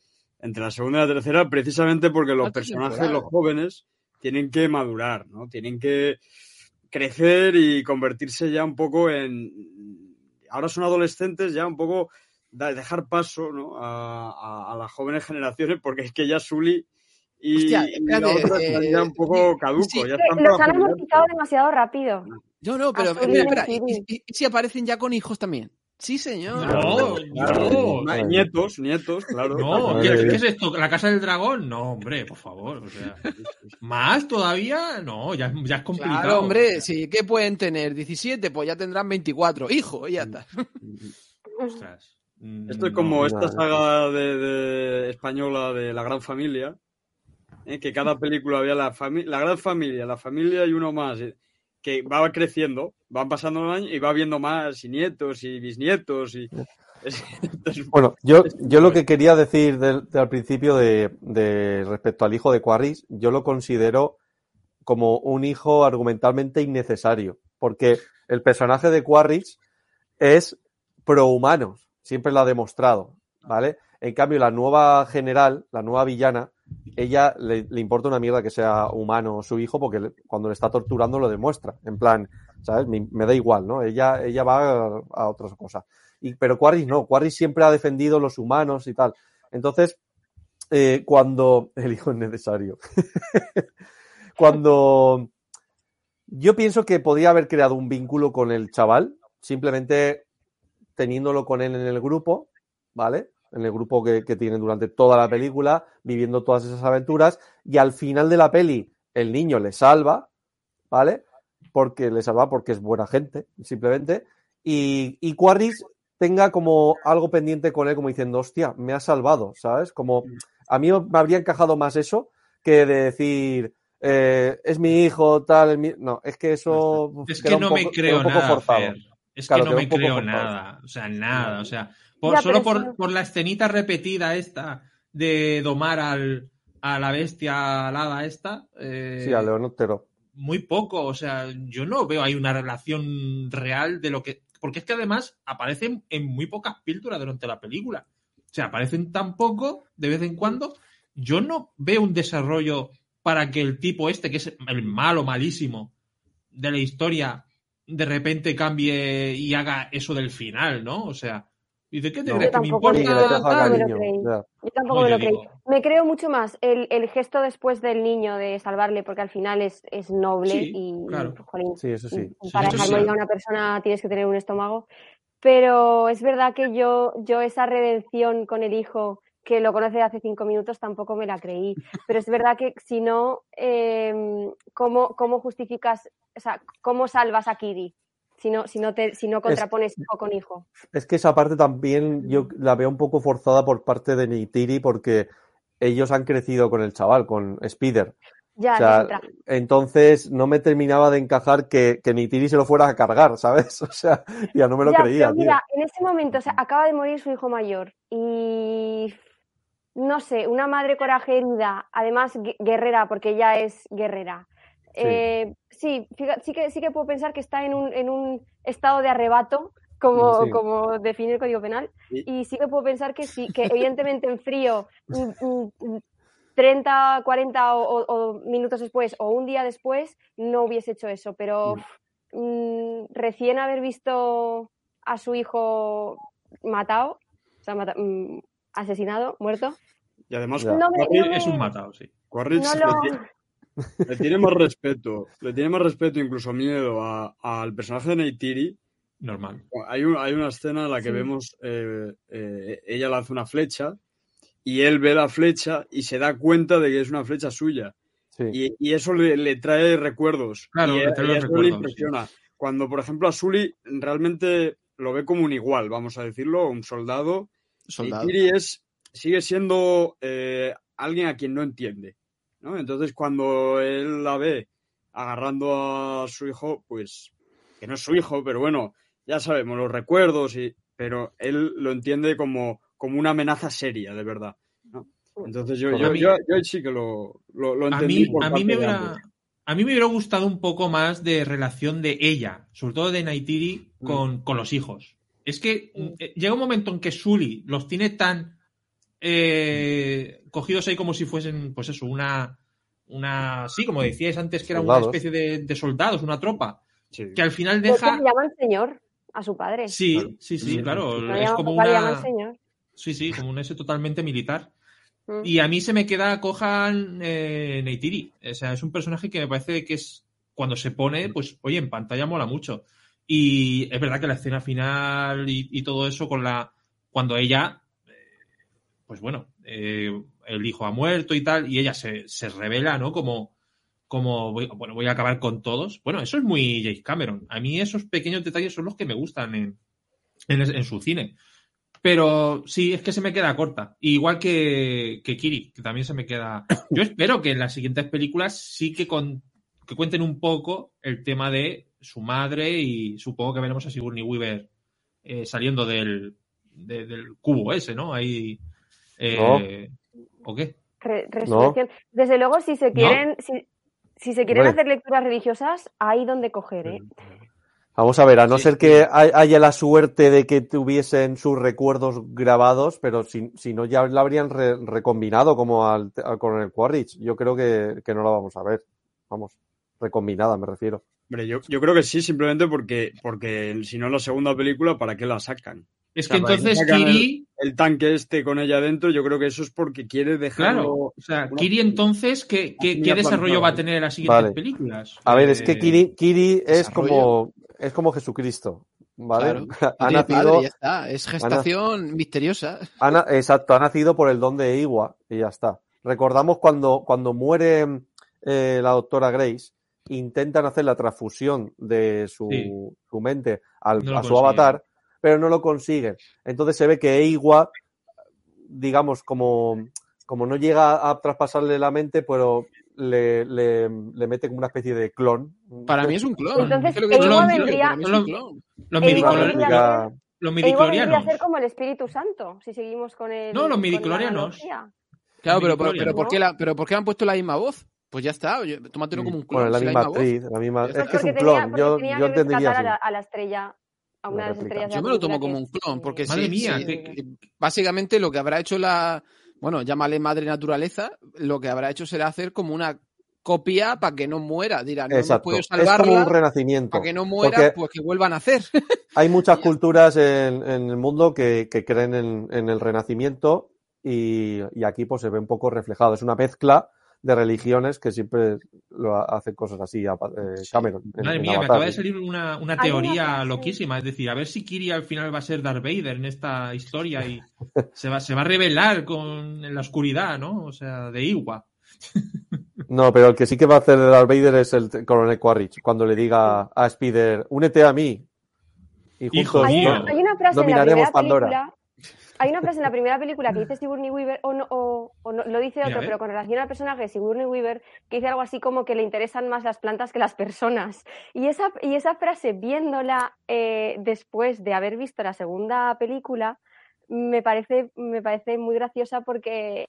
Speaker 3: entre la segunda y la tercera, precisamente porque los
Speaker 2: Salto
Speaker 3: personajes, los jóvenes, tienen que madurar, ¿no? Tienen que crecer y convertirse ya un poco en... Ahora son adolescentes, ya un poco dejar paso ¿no? a, a- a las jóvenes generaciones, porque es que ya Sully y,
Speaker 2: Hostia,
Speaker 3: y la
Speaker 2: espérate,
Speaker 3: otra están
Speaker 2: eh,
Speaker 3: ya un poco
Speaker 2: sí.
Speaker 3: ya están
Speaker 5: Los han amortizado demasiado rápido.
Speaker 2: No, no, pero
Speaker 5: Azul
Speaker 2: espera,
Speaker 5: y
Speaker 2: espera. ¿Y, y- y si aparecen ya con hijos también? Sí, señor.
Speaker 1: No,
Speaker 3: Claro,
Speaker 1: no.
Speaker 3: ma- nietos, nietos, claro.
Speaker 1: No, ¿qué, es esto? ¿La casa del dragón? No, hombre, por favor. O sea, ¿Más todavía? No, ya, ya es complicado.
Speaker 2: Claro, hombre, sí, ¿qué pueden tener? 17, pues ya tendrán 24. Hijo, y ya está.
Speaker 1: Ostras. Mm,
Speaker 3: Esto es
Speaker 1: no.
Speaker 3: como
Speaker 4: no,
Speaker 3: esta
Speaker 4: no.
Speaker 3: saga de, de- española de La Gran Familia, ¿eh? que cada película había la, la Gran Familia, la familia y uno más. eh, que va creciendo, van pasando los años y va viendo más y nietos y bisnietos y... Entonces,
Speaker 4: Bueno, yo, yo lo que quería decir del, del- al principio de, de respecto al hijo de Quarris, yo lo considero como un hijo argumentalmente innecesario, porque el personaje de Quarris es prohumanos, siempre lo ha demostrado, ¿vale? En cambio, la nueva general, la nueva villana, ella le, importa una mierda que sea humano su hijo, porque cuando le está torturando lo demuestra, en plan, ¿sabes? Me, da igual, ¿no? Ella, ella va a, otras cosas. Pero Quarris no, Quarris siempre ha defendido los humanos y tal. Entonces, eh, cuando el hijo es necesario, cuando yo pienso que podía haber creado un vínculo con el chaval, simplemente teniéndolo con él en el grupo, ¿vale? En el grupo que, que tienen durante toda la película, viviendo todas esas aventuras, y al final de la peli el niño le salva, ¿vale? Porque le salva porque es buena gente, simplemente, y, y Quarris tenga como algo pendiente con él, como diciendo, hostia, me ha salvado, ¿sabes? Como a mí me habría encajado más eso que de decir, eh, es mi hijo, tal, es mi... no, es que eso
Speaker 1: Es que no
Speaker 4: poco-
Speaker 1: me creo nada. Es que no me creo nada. O sea, nada. O sea, por-
Speaker 5: Ya,
Speaker 1: solo por, por la escenita repetida esta de domar al, a la bestia alada esta. eh,
Speaker 4: Sí, a León Otero.
Speaker 1: muy poco. O sea, yo no veo ahí una relación real de lo que. Porque es que además aparecen en muy pocas píldoras durante la película. O sea, aparecen tan poco de vez en cuando. Yo no veo un desarrollo para que el tipo este, que es el malo, malísimo de la historia, de repente cambie y haga eso del final, ¿no? O sea, ¿y de qué te
Speaker 4: No.
Speaker 1: crees
Speaker 5: Yo
Speaker 1: que me
Speaker 5: tampoco
Speaker 1: importa?
Speaker 4: Ya.
Speaker 5: Yo tampoco
Speaker 1: No,
Speaker 5: me
Speaker 1: yo
Speaker 5: lo creí. Me creo mucho más el, el gesto después del niño de salvarle, porque al final es, es noble
Speaker 1: Sí,
Speaker 5: y,
Speaker 1: claro.
Speaker 5: jolín,
Speaker 4: Sí, eso sí.
Speaker 5: y para dejar
Speaker 1: sí.
Speaker 5: morir a una persona tienes que tener un estómago. Pero es verdad que yo, yo esa redención con el hijo, que lo conoce de hace cinco minutos, tampoco me la creí. Pero es verdad que si no, eh, ¿cómo, ¿cómo justificas, o sea, cómo salvas a Kiri? Si no, si no, te, si no contrapones hijo con hijo.
Speaker 4: Es que esa parte también yo la veo un poco forzada por parte de Neytiri porque ellos han crecido con el chaval, con Spider.
Speaker 5: Ya,
Speaker 4: O sea, entonces no me terminaba de encajar que, que Neytiri se lo fuera a cargar, ¿sabes? O sea, ya no me lo
Speaker 5: Ya,
Speaker 4: creía,
Speaker 5: pero
Speaker 4: tío.
Speaker 5: mira, en ese momento o sea, acaba de morir su hijo mayor y no sé, una madre coraje herida, además gue- guerrera, porque ella es guerrera.
Speaker 4: Sí.
Speaker 5: Eh, sí, fíjate, sí que sí que puedo pensar que está en un, en un estado de arrebato, como,
Speaker 4: Sí.
Speaker 5: como define el Código Penal,
Speaker 3: Y-
Speaker 5: y sí que puedo pensar que sí, que evidentemente en frío, mm, mm, mm, 30, 40 o, o- o minutos después o un día después, no hubiese hecho eso, pero mm, recién haber visto a su hijo matado, o sea, mata- mm, asesinado, muerto,
Speaker 3: y además,
Speaker 4: Ya.
Speaker 5: no me, no me-
Speaker 1: Es un matado, sí.
Speaker 3: Quaritch
Speaker 5: no lo-
Speaker 3: le tiene más respeto, le tiene más respeto, incluso miedo a- al personaje de Neytiri.
Speaker 1: Normal.
Speaker 3: Hay, un- hay una escena en la que
Speaker 5: Sí.
Speaker 3: vemos, eh, eh, ella lanza una flecha y él ve la flecha y se da cuenta de que es una flecha suya.
Speaker 4: Sí.
Speaker 3: Y, y eso le, le trae recuerdos.
Speaker 1: Claro,
Speaker 3: y,
Speaker 1: le trae
Speaker 3: y
Speaker 1: los
Speaker 3: eso
Speaker 1: recuerdos,
Speaker 3: le impresiona. Cuando, por ejemplo, a Sully realmente lo ve como un igual, vamos a decirlo, un soldado.
Speaker 2: Soldado.
Speaker 3: Y Kiri es, sigue siendo eh, alguien a quien no entiende. ¿No? Entonces, cuando él la ve agarrando a su hijo, pues, que no es su hijo, pero bueno, ya sabemos, los recuerdos, y, pero él lo entiende como, como una amenaza seria, de verdad. ¿no? Entonces, yo, yo,
Speaker 1: A mí-
Speaker 3: yo, yo sí que lo, lo, lo
Speaker 1: A
Speaker 3: entendí.
Speaker 1: mí,
Speaker 3: por
Speaker 1: a, mí me hubiera, a mí me hubiera gustado un poco más de relación de ella, sobre todo de Naitiri,
Speaker 3: Mm.
Speaker 1: con, con los hijos. Es que eh, llega un momento en que Sully los tiene tan eh, cogidos ahí como si fuesen, pues eso, una, una, sí, como decíais antes, que era una especie de, de soldados, una tropa,
Speaker 3: Sí.
Speaker 1: que al final
Speaker 5: ¿Por qué
Speaker 1: deja...
Speaker 5: le llaman señor a su padre?
Speaker 1: Sí,
Speaker 3: Claro.
Speaker 1: sí, sí, claro. Es como
Speaker 5: papá
Speaker 1: una...
Speaker 5: señor.
Speaker 1: Sí, sí, como un ese totalmente militar.
Speaker 5: Mm.
Speaker 1: Y a mí se me queda cojan eh, Neytiri. O sea, es un personaje que me parece que es. Cuando se pone, pues, oye, en pantalla mola mucho. Y es verdad que la escena final y, y todo eso con la. Cuando ella. Pues bueno, eh, el hijo ha muerto y tal, y ella se, se revela, ¿no? Como. Como, voy, bueno, voy a acabar con todos. Bueno, eso es muy James Cameron. A mí esos pequeños detalles son los que me gustan en, en, en su cine. Pero sí, es que se me queda corta. Igual que, que Kiri, que también se me queda. Yo espero que en las siguientes películas sí que con- que cuenten un poco el tema de su madre y supongo que veremos a Sigourney Weaver eh, saliendo del, de- del cubo ese, ¿no? Ahí. Eh, ¿O qué?
Speaker 5: Re- resurrección. Desde luego, si se quieren, si, si se quieren
Speaker 4: Hombre.
Speaker 5: hacer lecturas religiosas, hay donde coger, ¿eh?
Speaker 4: Vamos a ver, a no
Speaker 2: Sí,
Speaker 4: ser que hay- haya la suerte de que tuviesen sus recuerdos grabados, pero si, si no ya la habrían re- recombinado como al, al coronel Quaritch. Yo creo que, que no la vamos a ver. Vamos, recombinada me refiero.
Speaker 3: Hombre, yo, yo creo que sí, simplemente porque, porque si no la segunda película, ¿para qué la sacan?
Speaker 1: Es
Speaker 3: O
Speaker 1: que
Speaker 3: sea,
Speaker 1: entonces
Speaker 3: el-
Speaker 1: Kiri.
Speaker 3: El tanque este con ella dentro, yo creo que eso es porque quiere dejarlo.
Speaker 1: Claro, o sea,
Speaker 3: una-
Speaker 1: Kiri entonces, ¿qué, qué, qué desarrollo va a tener en las siguientes
Speaker 4: Vale.
Speaker 1: películas?
Speaker 4: A ver, es que
Speaker 1: Eh,
Speaker 4: Kiri, Kiri es como, es como Jesucristo, ¿vale?
Speaker 2: Claro.
Speaker 4: ha nacido,
Speaker 2: padre, ya está. Es gestación misteriosa.
Speaker 4: ha exacto, ha nacido por el don de Iwa y ya está. Recordamos cuando, cuando muere eh, la doctora Grace, intentan hacer la transfusión de su,
Speaker 1: Sí.
Speaker 4: su mente al-
Speaker 1: No
Speaker 4: a su avatar, pero no lo consiguen. Entonces se ve que Iwa, digamos, como, como no llega a traspasarle la mente, pero le, le, le mete como una especie de clon.
Speaker 2: Para mí es un clon.
Speaker 5: Entonces,
Speaker 1: Ewa
Speaker 5: vendría-.
Speaker 1: Los, midiclorianos-
Speaker 5: a ser como el Espíritu Santo, si seguimos con el.
Speaker 1: No, los
Speaker 5: la
Speaker 1: midiclorianos.
Speaker 2: Claro, pero, pero, ¿por qué la, pero ¿por qué han puesto la misma voz? Pues ya está, tómatelo como un clon.
Speaker 4: Bueno, la
Speaker 2: si
Speaker 4: misma
Speaker 2: voz.
Speaker 4: actriz, la misma. Es que es
Speaker 5: Porque
Speaker 4: un
Speaker 5: tenía,
Speaker 4: clon. Yo, yo entendería
Speaker 5: la, a la estrella, a una
Speaker 4: La
Speaker 5: de las
Speaker 4: réplica.
Speaker 5: estrellas de
Speaker 2: Yo me lo tomo como un clon,
Speaker 5: eh,
Speaker 2: porque
Speaker 1: Madre
Speaker 2: sí,
Speaker 1: mía,
Speaker 2: sí,
Speaker 1: qué-
Speaker 2: eh, básicamente lo que habrá hecho la, bueno, llámale madre naturaleza, lo que habrá hecho será hacer como una copia para que no muera. Dirá, no
Speaker 4: Exacto.
Speaker 2: podido
Speaker 4: Es como un
Speaker 2: salvarla,
Speaker 4: renacimiento.
Speaker 2: para que no muera,
Speaker 4: Porque-
Speaker 2: pues que vuelvan a hacer.
Speaker 4: Hay muchas culturas en, en el mundo que, que creen en, en el renacimiento y, y aquí pues se ve un poco reflejado. Es una mezcla de religiones que siempre lo ha- hacen cosas así a eh, Cameron. en-
Speaker 1: Madre
Speaker 4: en
Speaker 1: mía, me acaba de salir una, una teoría loquísima. Es decir, a ver si Kiri al final va a ser Darth Vader en esta historia y se va, se va a revelar con, en la oscuridad, ¿no? O sea, de Iwa.
Speaker 4: No, pero el que sí que va a hacer de Darth Vader es el coronel Quaritch cuando le diga a Spider, únete a mí. Y
Speaker 1: Hijo
Speaker 4: juntos
Speaker 5: Hay
Speaker 1: mío.
Speaker 5: una, hay una frase en la
Speaker 4: dominaremos
Speaker 5: primera
Speaker 4: Pandora.
Speaker 5: película. Hay una frase en la primera película que dice Sigourney Weaver, o, no, o, o no- lo dice otro, pero con relación al personaje de Sigourney Weaver, que dice algo así como que le interesan más las plantas que las personas. Y esa, y esa frase, viéndola eh, después de haber visto la segunda película, me parece, me parece muy graciosa porque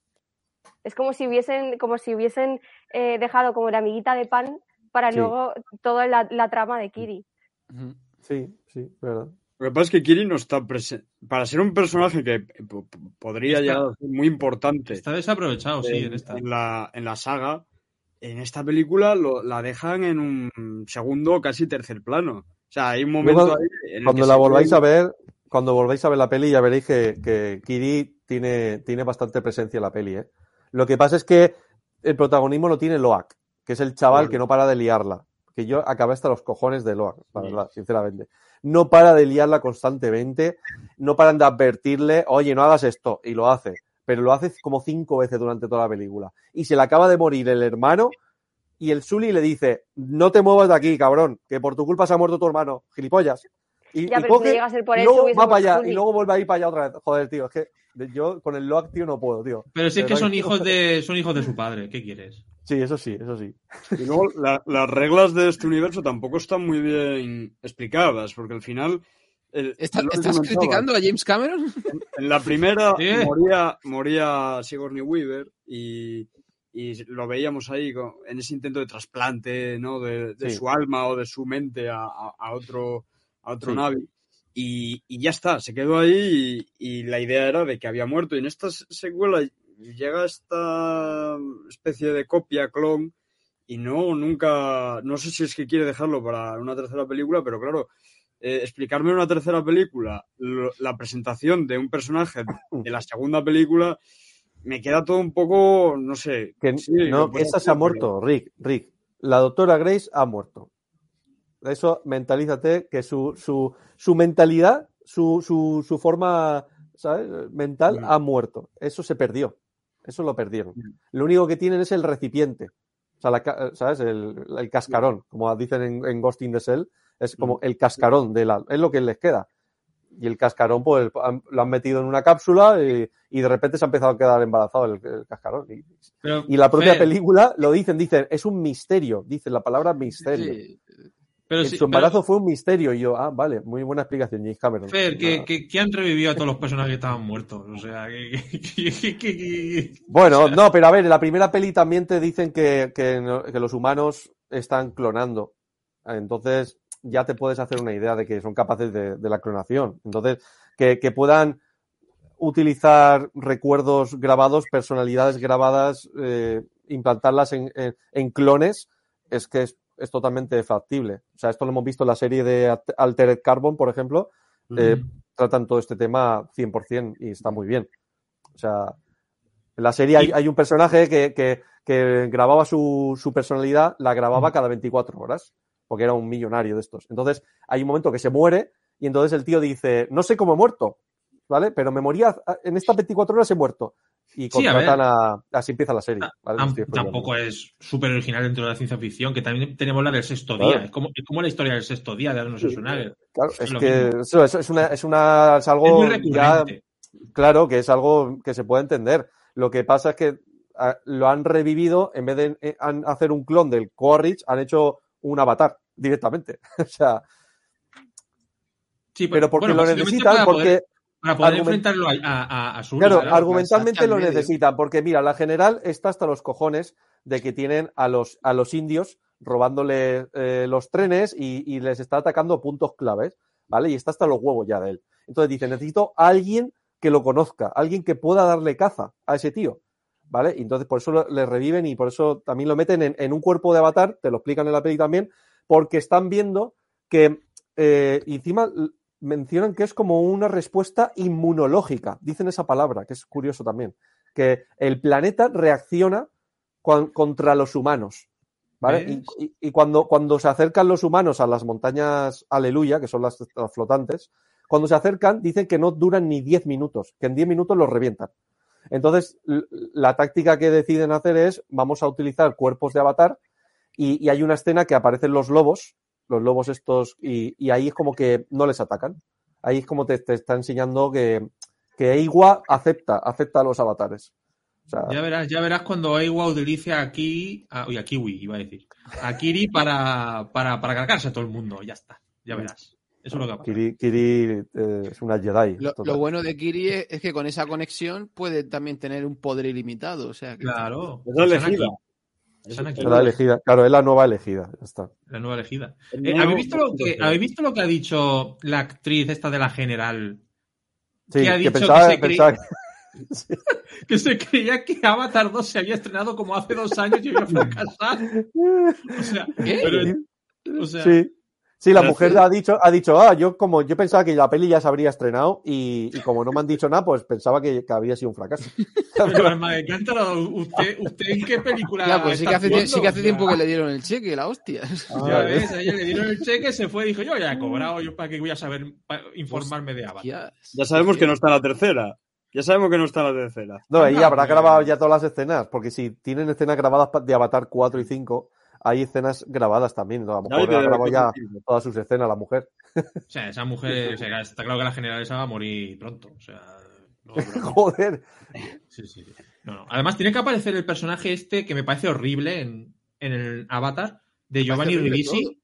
Speaker 5: es como si hubiesen, como si hubiesen eh, dejado como la amiguita de pan para
Speaker 4: Sí.
Speaker 5: luego toda la, la trama de Kiri.
Speaker 2: Ujú.
Speaker 4: Sí, sí, verdad.
Speaker 3: Lo que pasa es que Kiri no está presente. Para ser un personaje que po- po- podría
Speaker 1: Está-
Speaker 3: llegar a ser muy importante
Speaker 1: Está desaprovechado, sí, en
Speaker 3: en,
Speaker 1: esta.
Speaker 3: en la, en la saga, en esta película lo- la dejan en un segundo, casi tercer plano. O sea, hay un momento
Speaker 4: cuando-
Speaker 3: ahí en el
Speaker 4: Cuando
Speaker 3: que
Speaker 4: la volváis
Speaker 3: ve-
Speaker 4: a ver, cuando volváis a ver la peli, ya veréis que, que Kiri tiene, tiene bastante presencia en la peli, ¿eh? Lo que pasa es que el protagonismo lo tiene Loak, que es el chaval
Speaker 3: Claro.
Speaker 4: que no para de liarla. Que yo acabé hasta los cojones de Loak, la
Speaker 3: Sí.
Speaker 4: verdad, sinceramente. No para de liarla constantemente, no paran de advertirle, oye, no hagas esto, y lo hace. Pero lo hace como cinco veces durante toda la película. Y se le acaba de morir el hermano, y el Sully le dice, no te muevas de aquí, cabrón, que por tu culpa se ha muerto tu hermano, gilipollas. Y,
Speaker 5: Ya,
Speaker 4: y
Speaker 5: pero si
Speaker 4: coge,
Speaker 5: llega a ser por
Speaker 4: y
Speaker 5: eso,
Speaker 4: luego va para allá,
Speaker 5: Sully.
Speaker 4: y luego vuelve a ir para allá otra vez. Joder, tío, es que yo con el Loak, tío, no puedo, tío.
Speaker 1: Pero si es que son hijos de, son hijos de su padre, ¿qué quieres?
Speaker 4: Sí, eso sí, eso sí.
Speaker 3: Y luego la- las reglas de este universo tampoco están muy bien explicadas, porque al final. el-
Speaker 2: ¿Está- ¿Estás criticando a James Cameron?
Speaker 3: En la primera
Speaker 1: Eh.
Speaker 3: moría, moría Sigourney Weaver y, y lo veíamos ahí con- en ese intento de trasplante ¿no? de, de
Speaker 4: Sí.
Speaker 3: su alma o de su mente a, a- a otro, a otro
Speaker 4: Sí.
Speaker 3: Navi. Y, y ya está, se quedó ahí y, y la idea era de que había muerto. Y en esta secuela llega esta especie de copia, clon, y no, nunca, no sé si es que quiere dejarlo para una tercera película, pero claro, eh, explicarme una tercera película lo- la presentación de un personaje de la segunda película, me queda todo un poco, no sé.
Speaker 4: Que
Speaker 3: sí,
Speaker 4: no, esa se ha muerto, Rick, Rick. La doctora Grace ha muerto. Eso, mentalízate que su, su, su mentalidad, su, su, su forma ¿sabes? mental ha muerto. Eso se perdió. Eso lo perdieron. Lo único que tienen es el recipiente. O sea, la ¿sabes? El, el cascarón, como dicen en, en Ghost in the Shell, es como
Speaker 3: Mm.
Speaker 4: el cascarón de la. Es lo que les queda. y el cascarón pues lo han metido en una cápsula y, y de repente se ha empezado a quedar embarazado el, el cascarón. Y,
Speaker 1: Pero,
Speaker 4: y la propia
Speaker 1: Fer,
Speaker 4: película lo dicen, dicen, es un misterio, dicen la palabra misterio.
Speaker 2: Sí.
Speaker 1: Pero sí,
Speaker 4: su embarazo
Speaker 1: pero,
Speaker 4: fue un misterio y yo, ah, vale, muy buena explicación, James Cameron.
Speaker 1: Fer, que, que, que han revivido a todos los personajes que estaban muertos. O sea, que. que- que- que- que-
Speaker 4: Bueno, no, pero a ver, en la primera peli también te dicen que, que los humanos están clonando. Entonces, ya te puedes hacer una idea de que son capaces de, de la clonación. Entonces, que, que puedan utilizar recuerdos grabados, personalidades grabadas, eh, implantarlas en, en- en clones, es que es, es totalmente factible. O sea, esto lo hemos visto en la serie de Alt- Altered Carbon, por ejemplo. eh, tratan todo este tema 100% y está muy bien. O sea, en la serie hay, hay un personaje que, que- que grababa su, su personalidad, la grababa cada 24 horas, porque era un millonario de estos. Entonces, hay un momento que se muere y entonces el tío dice, no sé cómo he muerto, ¿vale? Pero me moría, en estas 24 horas he muerto. Y
Speaker 1: Sí, a
Speaker 4: contratan a, Así empieza la serie. spoileando.
Speaker 1: tampoco es súper original dentro de la ciencia ficción, que también tenemos la del sexto
Speaker 4: Claro.
Speaker 1: día. Es como, es como la historia del sexto día de Arnold Schwarzenegger.
Speaker 4: Claro,
Speaker 1: es
Speaker 4: es que eso, eso es, una, es, una, es
Speaker 1: Es
Speaker 4: algo
Speaker 1: muy
Speaker 4: ya
Speaker 1: recurrente.
Speaker 4: Claro, que es algo que se puede entender. Lo que pasa es que ah, lo han revivido, en vez de eh, han- hacer un clon del Quaritch, han hecho un avatar directamente. o sea,
Speaker 1: Sí,
Speaker 4: pero porque
Speaker 1: bueno,
Speaker 4: lo necesitan, porque,
Speaker 1: poder, para poder
Speaker 4: argument-
Speaker 1: enfrentarlo a, a, a Sully,
Speaker 4: claro, argumentalmente
Speaker 2: al
Speaker 4: lo necesitan, porque mira, la general está hasta los cojones de que tienen a los, a los indios robándole eh, los trenes y, y les está atacando puntos claves, ¿vale? Y está hasta los huevos ya de él. Entonces dice, necesito a alguien que lo conozca, alguien que pueda darle caza a ese tío, ¿vale? Y entonces por eso lo- le reviven y por eso también lo meten en, en un cuerpo de avatar, te lo explican en la peli también, porque están viendo que eh, encima mencionan que es como una respuesta inmunológica, dicen esa palabra, que es curioso también, que el planeta reacciona contra los humanos. ¿Vale? Y,
Speaker 1: ¿Ves?
Speaker 4: y- y cuando, cuando se acercan los humanos a las montañas Aleluya, que son las, las flotantes, cuando se acercan dicen que no duran ni 10 minutos, que en 10 minutos los revientan. Entonces, la táctica que deciden hacer es, vamos a utilizar cuerpos de avatar y, y hay una escena que aparecen los lobos, los lobos estos, y, y ahí es como que no les atacan. Ahí es como te, te está enseñando que, que Eiwa acepta, acepta a los avatares. O sea,
Speaker 1: Ya verás, ya verás cuando Aiwa utilice a Kiri, a, uy, a Kiwi, iba a decir, a Kiri para, para, para cargarse a todo el mundo. Ya está, ya verás. Eso es lo que va a pasar.
Speaker 4: Kiri, Kiri, eh, es una Jedi.
Speaker 2: Lo, bueno de Kiri es, es que con esa conexión puede también tener un poder ilimitado. O sea, que-
Speaker 1: Claro.
Speaker 3: Es la elegida.
Speaker 1: Sanaki,
Speaker 3: Es-
Speaker 1: Sanaki.
Speaker 4: Es la elegida. Claro, es la nueva elegida. Ya está.
Speaker 1: la nueva elegida.
Speaker 3: el
Speaker 1: Eh, ¿habéis, visto lo que, ¿Habéis visto lo que ha dicho la actriz esta de la general?
Speaker 4: Sí,
Speaker 1: Que ha
Speaker 4: que
Speaker 1: dicho
Speaker 4: pensaba,
Speaker 1: que se
Speaker 4: pensaba
Speaker 1: Que se creía que Avatar 2 se había estrenado como hace dos años y había fracasado. O sea,
Speaker 2: ¿Qué?
Speaker 1: pero- o sea,
Speaker 4: Sí. Sí, la mujer
Speaker 3: sí.
Speaker 4: ha dicho, ha dicho, ah, yo como yo pensaba que la peli ya se habría estrenado y, y como no me han dicho nada, pues pensaba que, que habría sido un fracaso.
Speaker 1: pero de cántaro, ¿usted, ¿usted en qué película
Speaker 2: Ya, pues sí que, hace, sí que tiempo que le dieron el cheque, la hostia.
Speaker 1: Ya ves, a ella le dieron el cheque, se fue y dijo, yo ya he cobrado, yo para qué voy a saber informarme de Avatar.
Speaker 3: Ya sabemos que no está en la tercera. Ya sabemos que no está en la tercera.
Speaker 4: No, ella habrá grabado ya todas las escenas, porque si tienen escenas grabadas de Avatar 4 y 5, hay escenas grabadas tammén. A lo mejor ha grabado ya todas sus escenas la mujer.
Speaker 1: O sea, esa mujer, o sea, está claro que la general esa va a morir pronto. O sea, no,
Speaker 4: Joder.
Speaker 1: Sí, sí. No, no. Además, tiene que aparecer el personaje este que me parece horrible en, en el Avatar de Giovanni Ribisi.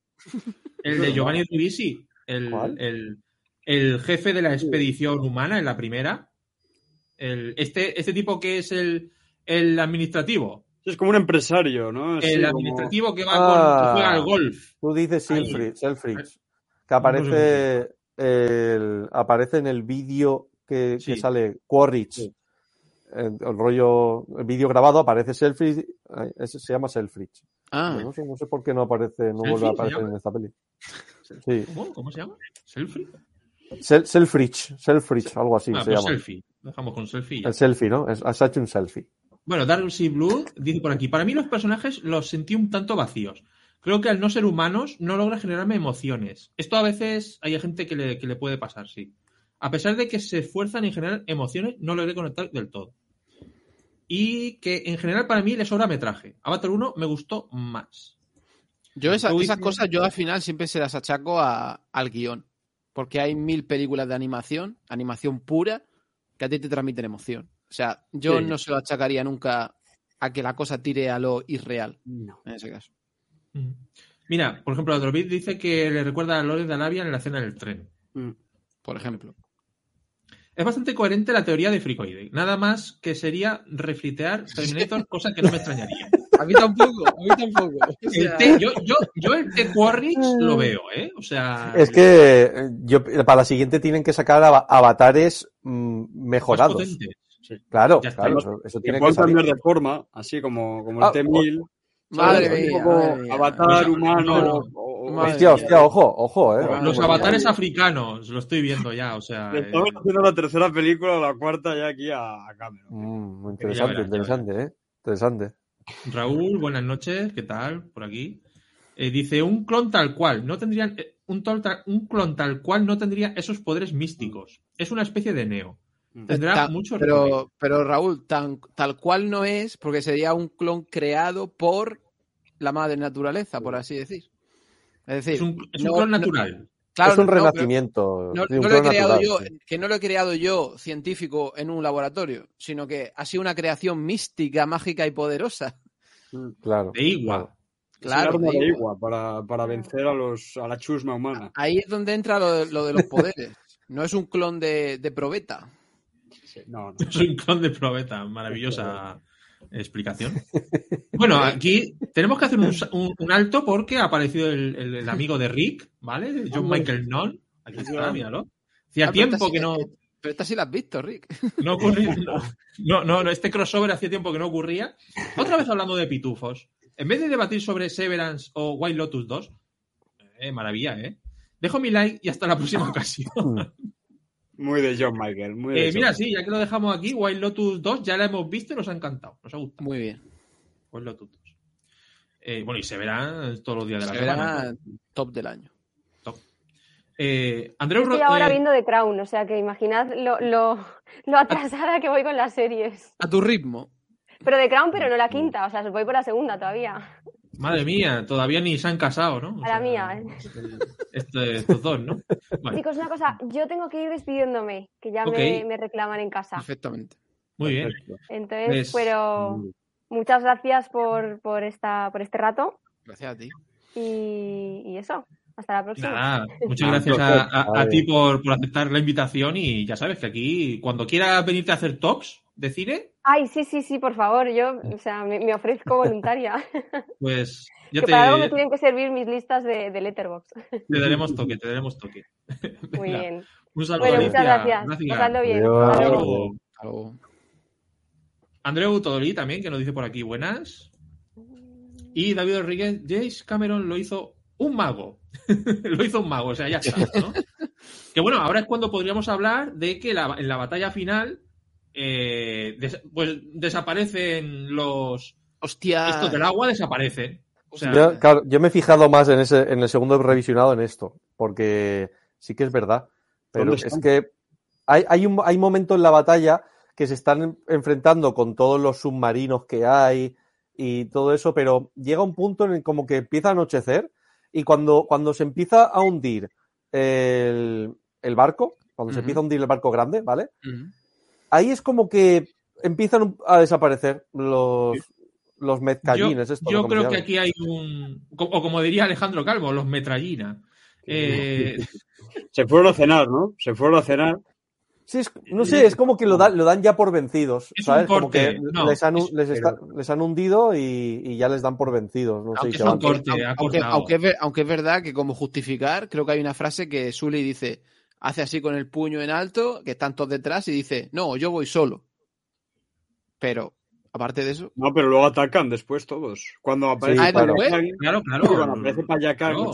Speaker 1: El de Giovanni Ribisi, el, el, el jefe de la expedición humana en la primera. El, este, este tipo que es el, el administrativo.
Speaker 3: Es como un empresario, ¿no? Así
Speaker 1: el
Speaker 3: como-
Speaker 1: administrativo que va
Speaker 4: Ah.
Speaker 1: con, que juega al golf.
Speaker 4: Tú dices. Selfridge, Selfridge, que aparece, el, aparece en el vídeo que, sale Quaritch.
Speaker 3: Sí.
Speaker 4: El, el rollo, el vídeo grabado aparece Selfridge, ese se llama Selfridge.
Speaker 2: Ah,
Speaker 4: No sé, no sé por qué no aparece, no
Speaker 1: ¿Selfridge
Speaker 4: vuelve a aparecer en esta peli. Sí,
Speaker 1: ¿Cómo? ¿Cómo se llama? ¿Selfie?
Speaker 4: Sel- Selfridge, Selfridge, algo así
Speaker 1: Ah,
Speaker 4: se
Speaker 1: pues
Speaker 4: llama.
Speaker 1: selfie. Dejamos con selfie. ya
Speaker 4: El selfie, ¿no? Es, has hecho un selfie.
Speaker 1: Bueno, Darcy Blue dice por aquí, para mí los personajes los sentí un tanto vacíos. Creo que al no ser humanos no logra generarme emociones. Esto a veces hay gente que le, que le puede pasar, sí. A pesar de que se esfuerzan en generar emociones, no logré conectar del todo. Y que en general para mí le sobra metraje. Avatar 1 me gustó más.
Speaker 2: yo esa- esas cosas yo al final siempre se las achaco a- al guion. porque hay mil películas de animación, animación pura, que a ti te transmiten emoción. O sea, yo
Speaker 3: Sí.
Speaker 2: no se lo achacaría nunca a que la cosa tire a lo irreal,
Speaker 3: No.
Speaker 2: en ese caso.
Speaker 1: Mm. Mira, por ejemplo, Adrobit dice que le recuerda a Lawrence de Arabia en la escena del tren.
Speaker 3: Mm.
Speaker 2: Por ejemplo.
Speaker 1: Es bastante coherente la teoría de Fricoide. Nada más que sería reflitear Terminator, cosa que no me extrañaría.
Speaker 2: A mí tampoco, a mí tampoco. O
Speaker 1: El yo, yo, yo el T lo veo, ¿eh? O sea,
Speaker 4: Es que eh, yo, para la siguiente tienen que sacar ava- avatares mm,
Speaker 1: más
Speaker 4: mejorados. Claro, claro, eso, eso tiene que
Speaker 3: cambiar de forma, así como, como el
Speaker 4: Ah,
Speaker 3: T-1000.
Speaker 2: Madre
Speaker 3: ¿sabes?
Speaker 2: mía,
Speaker 3: Un poco
Speaker 2: madre mía.
Speaker 3: Avatar humano. o- o-
Speaker 4: Hostia,
Speaker 2: mía.
Speaker 4: hostia, ojo, ojo, eh.
Speaker 3: Los
Speaker 4: Ojo.
Speaker 1: avatares africanos, lo estoy viendo ya, o sea. eh,
Speaker 3: Estamos haciendo la tercera película o la cuarta ya aquí a, a Cameron.
Speaker 4: Mm, interesante,
Speaker 1: verás,
Speaker 4: interesante, eh. Interesante.
Speaker 1: Raúl, buenas noches, ¿qué tal? Por aquí. Eh, dice, un clon tal cual, no tendrían. eh, Un, tol- un clon tal cual no tendría esos poderes místicos. Es una especie de Neo. Tendrá
Speaker 2: Ta-
Speaker 1: mucho
Speaker 2: pero, pero Raúl, tan, tal cual no es, porque sería un clon creado por la madre naturaleza, por así decir. Es decir,
Speaker 1: Es un, es un
Speaker 2: no-
Speaker 1: clon
Speaker 2: no-
Speaker 1: natural.
Speaker 2: claro,
Speaker 4: es un
Speaker 2: no,
Speaker 4: renacimiento.
Speaker 2: No,
Speaker 4: sí, un
Speaker 2: no lo he
Speaker 4: clon
Speaker 2: creado
Speaker 4: natural,
Speaker 2: yo,
Speaker 4: sí.
Speaker 2: que no lo he creado yo científico en un laboratorio, sino que ha sido una creación mística, mágica y poderosa.
Speaker 4: Claro.
Speaker 1: De Igua.
Speaker 2: Claro, de.
Speaker 3: Igua para, para vencer a, los, a la chusma humana.
Speaker 2: Ahí es donde entra lo de, lo de los poderes. No es un clon de, de probeta.
Speaker 3: Sí, No, no.
Speaker 1: Es un clon de probeta. Maravillosa explicación. Bueno, aquí tenemos que hacer un, un- un alto porque ha aparecido el, el- el amigo de Rick, ¿vale? John Michael Nunn. Aquí está, míralo. Hacía
Speaker 2: Ah,
Speaker 1: tiempo
Speaker 2: sí-
Speaker 1: que no,
Speaker 2: Pero esta sí la has visto, Rick.
Speaker 1: no ocurría. No, no, no, este crossover hacía tiempo que no ocurría. Otra vez hablando de pitufos. En vez de debatir sobre Severance o White Lotus 2, eh, maravilla, ¿eh? Dejo mi like y hasta la próxima ocasión.
Speaker 3: Muy de John Michael. Muy de
Speaker 1: Eh, mira,
Speaker 3: John.
Speaker 1: sí, ya que lo dejamos aquí, White Lotus 2 ya la hemos visto y nos ha encantado. Nos ha gustado.
Speaker 2: Muy bien.
Speaker 1: White Lotus 2. Eh, bueno, y se verá todos los días de la
Speaker 2: Se
Speaker 1: semana.
Speaker 2: verá top del año.
Speaker 1: Eh, Andreu
Speaker 5: Estoy ahora
Speaker 1: eh,
Speaker 5: viendo The Crown, o sea que imaginad lo, lo, lo atrasada que voy con las series.
Speaker 2: A tu ritmo.
Speaker 5: Pero The Crown, pero no la quinta, o sea, voy por la segunda todavía.
Speaker 1: Madre mía, todavía ni se han casado, ¿no? O
Speaker 5: A la
Speaker 1: sea,
Speaker 5: mía, ¿eh?
Speaker 1: este- estos dos, ¿no? Vale,
Speaker 5: Chicos, una cosa, yo tengo que ir despidiéndome, que ya me, me reclaman en casa.
Speaker 2: Perfectamente.
Speaker 1: muy bien.
Speaker 3: Perfecto.
Speaker 5: Entonces,
Speaker 1: Pues,
Speaker 5: pero muchas gracias por, por, esta, por este rato
Speaker 2: Gracias a ti.
Speaker 5: y, y eso. Hasta la próxima.
Speaker 1: Nada, muchas gracias a, a- a
Speaker 4: vale.
Speaker 1: ti por, por aceptar la invitación y ya sabes que aquí, cuando quieras venirte a hacer talks de cine,
Speaker 5: Ay, sí, sí, sí, por favor, yo, o sea, me, me ofrezco voluntaria.
Speaker 1: pues ya
Speaker 5: que
Speaker 1: te,
Speaker 5: para algo me tienen que servir mis listas de, de Letterboxd.
Speaker 1: te daremos toque, te daremos toque.
Speaker 5: Muy
Speaker 1: Venga,
Speaker 5: bien.
Speaker 1: Un saludo,
Speaker 5: Bueno, muchas gracias.
Speaker 1: Gracias.
Speaker 5: Bien.
Speaker 4: Adiós.
Speaker 1: Andreu Todolí también, que nos dice por aquí buenas. Y David Rodríguez, James Cameron lo hizo un mago. lo hizo un mago, o sea, ya está, ¿no? que bueno, ahora es cuando podríamos hablar de que la- en la batalla final eh, des- pues desaparecen los...
Speaker 2: Hostia.
Speaker 1: Estos del agua. O sea,
Speaker 4: Yo, claro, yo me he fijado más en, ese, en el segundo revisionado en esto, porque sí que es verdad. Pero
Speaker 3: ¿Dónde
Speaker 4: es que hay, hay un hay momento en la batalla que se están en- enfrentando con todos los submarinos que hay y todo eso, pero llega un punto en el como que empieza a anochecer y cuando, cuando se empieza a hundir el, el barco, cuando se empieza a hundir el barco grande, ¿vale? Ahí es como que empiezan a desaparecer los, los
Speaker 1: yo,
Speaker 4: mezcallines.
Speaker 1: yo
Speaker 4: ¿cómo
Speaker 1: creo que aquí hay un... O como diría Alejandro Calvo, los metrallina. Eh,
Speaker 3: Se fueron a cenar, ¿no? Se fueron a cenar.
Speaker 4: Sí, es- no sé, es como que lo dan, lo dan ya por vencidos,
Speaker 1: Es
Speaker 4: ¿sabes?
Speaker 1: un
Speaker 4: Como que
Speaker 1: no,
Speaker 4: les, han,
Speaker 1: es-
Speaker 4: les, está- les han hundido y, y ya les dan por vencidos. No sé,
Speaker 2: Aunque,
Speaker 4: se
Speaker 1: es un
Speaker 4: van.
Speaker 2: aunque-
Speaker 1: corte,
Speaker 2: aunque- aunque es verdad que como justificar, creo que hay una frase que Sully dice, hace así con el puño en alto, que están todos detrás y dice, no, yo voy solo. Pero, aparte de eso,
Speaker 3: No, pero luego atacan después todos. Cuando aparece
Speaker 4: claro.
Speaker 3: Payacán,
Speaker 1: claro, claro.
Speaker 3: cuando aparece Payacán,
Speaker 1: no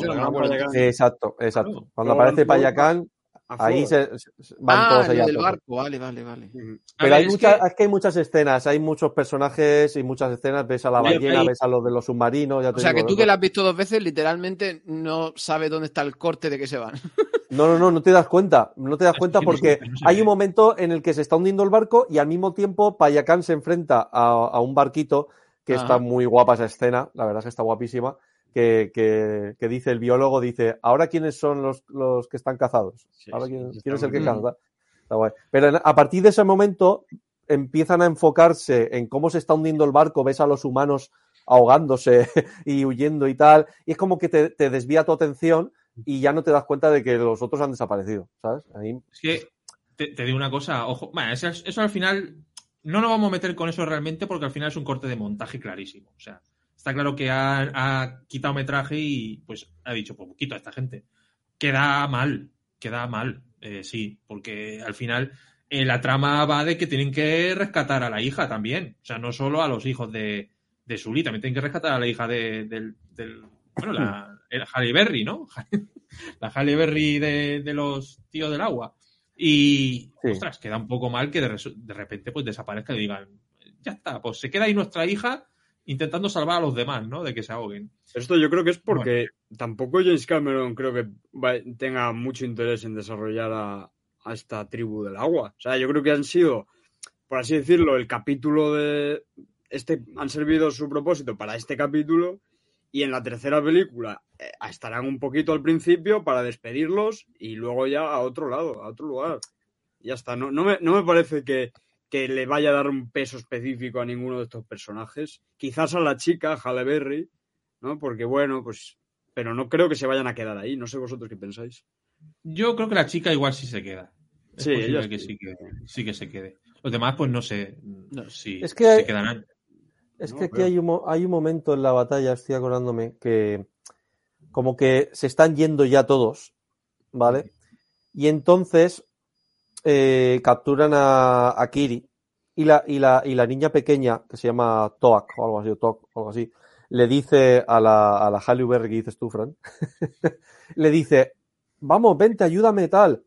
Speaker 4: Sí, exacto, exacto.
Speaker 1: Claro.
Speaker 4: Cuando aparece Payacán, ahí se, se- van
Speaker 2: ah,
Speaker 4: todos allá.
Speaker 2: del barco, vale, vale, vale.
Speaker 4: Pero
Speaker 1: ver,
Speaker 4: hay
Speaker 1: es
Speaker 4: muchas,
Speaker 1: que-
Speaker 4: es que hay muchas escenas, hay muchos personajes y muchas escenas. Ves a la ballena, ves a los de los submarinos. Ya te
Speaker 2: O sea, que tú
Speaker 4: ¿no?
Speaker 2: que la has visto dos veces, literalmente no sabes dónde está el corte de que se van.
Speaker 4: No, no, no, no te das cuenta. No te das cuenta porque hay un momento en el que se está hundiendo el barco y al mismo tiempo Payacán se enfrenta a, a un barquito que está muy guapa esa escena. La verdad es que está guapísima. que, que, que dice el biólogo, dice, ¿ahora quiénes son los, los que están cazados?
Speaker 3: Sí,
Speaker 4: ¿Ahora quién, quién es el que caza? Está guay. Pero en- a partir de ese momento empiezan a enfocarse en cómo se está hundiendo el barco, ves a los humanos ahogándose y huyendo y tal, y es como que te, te desvía tu atención y ya no te das cuenta de que los otros han desaparecido, ¿sabes? Ahí,
Speaker 1: Es que te, digo una cosa, ojo, bueno, eso, al final no nos vamos a meter con eso realmente porque al final es un corte de montaje clarísimo. O sea, está claro que ha, ha quitado metraje y pues ha dicho, pues quito a esta gente. Queda mal, queda mal, eh, sí, porque al final eh, la trama va de que tienen que rescatar a la hija también. O sea, no solo a los hijos de, de Sully, también tienen que rescatar a la hija de, del, del- bueno, la, el Halle Berry, ¿no? la Halle Berry de, de los tíos del agua. Y,
Speaker 4: Sí.
Speaker 1: ostras, queda un poco mal que de, repente pues desaparezca y digan, ya está, pues se queda ahí nuestra hija intentando salvar a los demás, ¿no? De que se ahoguen.
Speaker 3: Esto yo creo que es porque tampoco James Cameron creo que va- tenga mucho interés en desarrollar a, a esta tribu del agua. O sea, yo creo que han sido, por así decirlo, el capítulo de... Este, han servido su propósito para este capítulo y en la tercera película estarán un poquito al principio para despedirlos y luego ya a otro lado, a otro lugar. Ya está. No, no, me, no me parece que, que le vaya a dar un peso específico a ninguno de estos personajes. Quizás a la chica, Halle Berry, ¿no? Porque bueno, pues. Pero no creo que se vayan a quedar ahí. No sé vosotros qué pensáis.
Speaker 1: Yo creo que la chica igual sí se queda. Es
Speaker 3: Sí,
Speaker 1: posible
Speaker 3: ella
Speaker 1: que
Speaker 3: sí.
Speaker 1: sí que sí que se quede. Los demás, pues no sé
Speaker 2: No.
Speaker 1: si
Speaker 4: Es que hay-
Speaker 1: se quedarán.
Speaker 4: Es
Speaker 3: No,
Speaker 4: que aquí
Speaker 3: pero-
Speaker 4: hay un, hay un momento en la batalla, estoy acordándome, que como que se están yendo ya todos, ¿vale? Y entonces eh, capturan a, a Kiri y la, y, la, y la niña pequeña, que se llama Toak o algo así, o Tok, o algo así, le dice a la, a la Halle Berry que dices tú, Fran, le dice, vamos, vente, ayúdame, tal.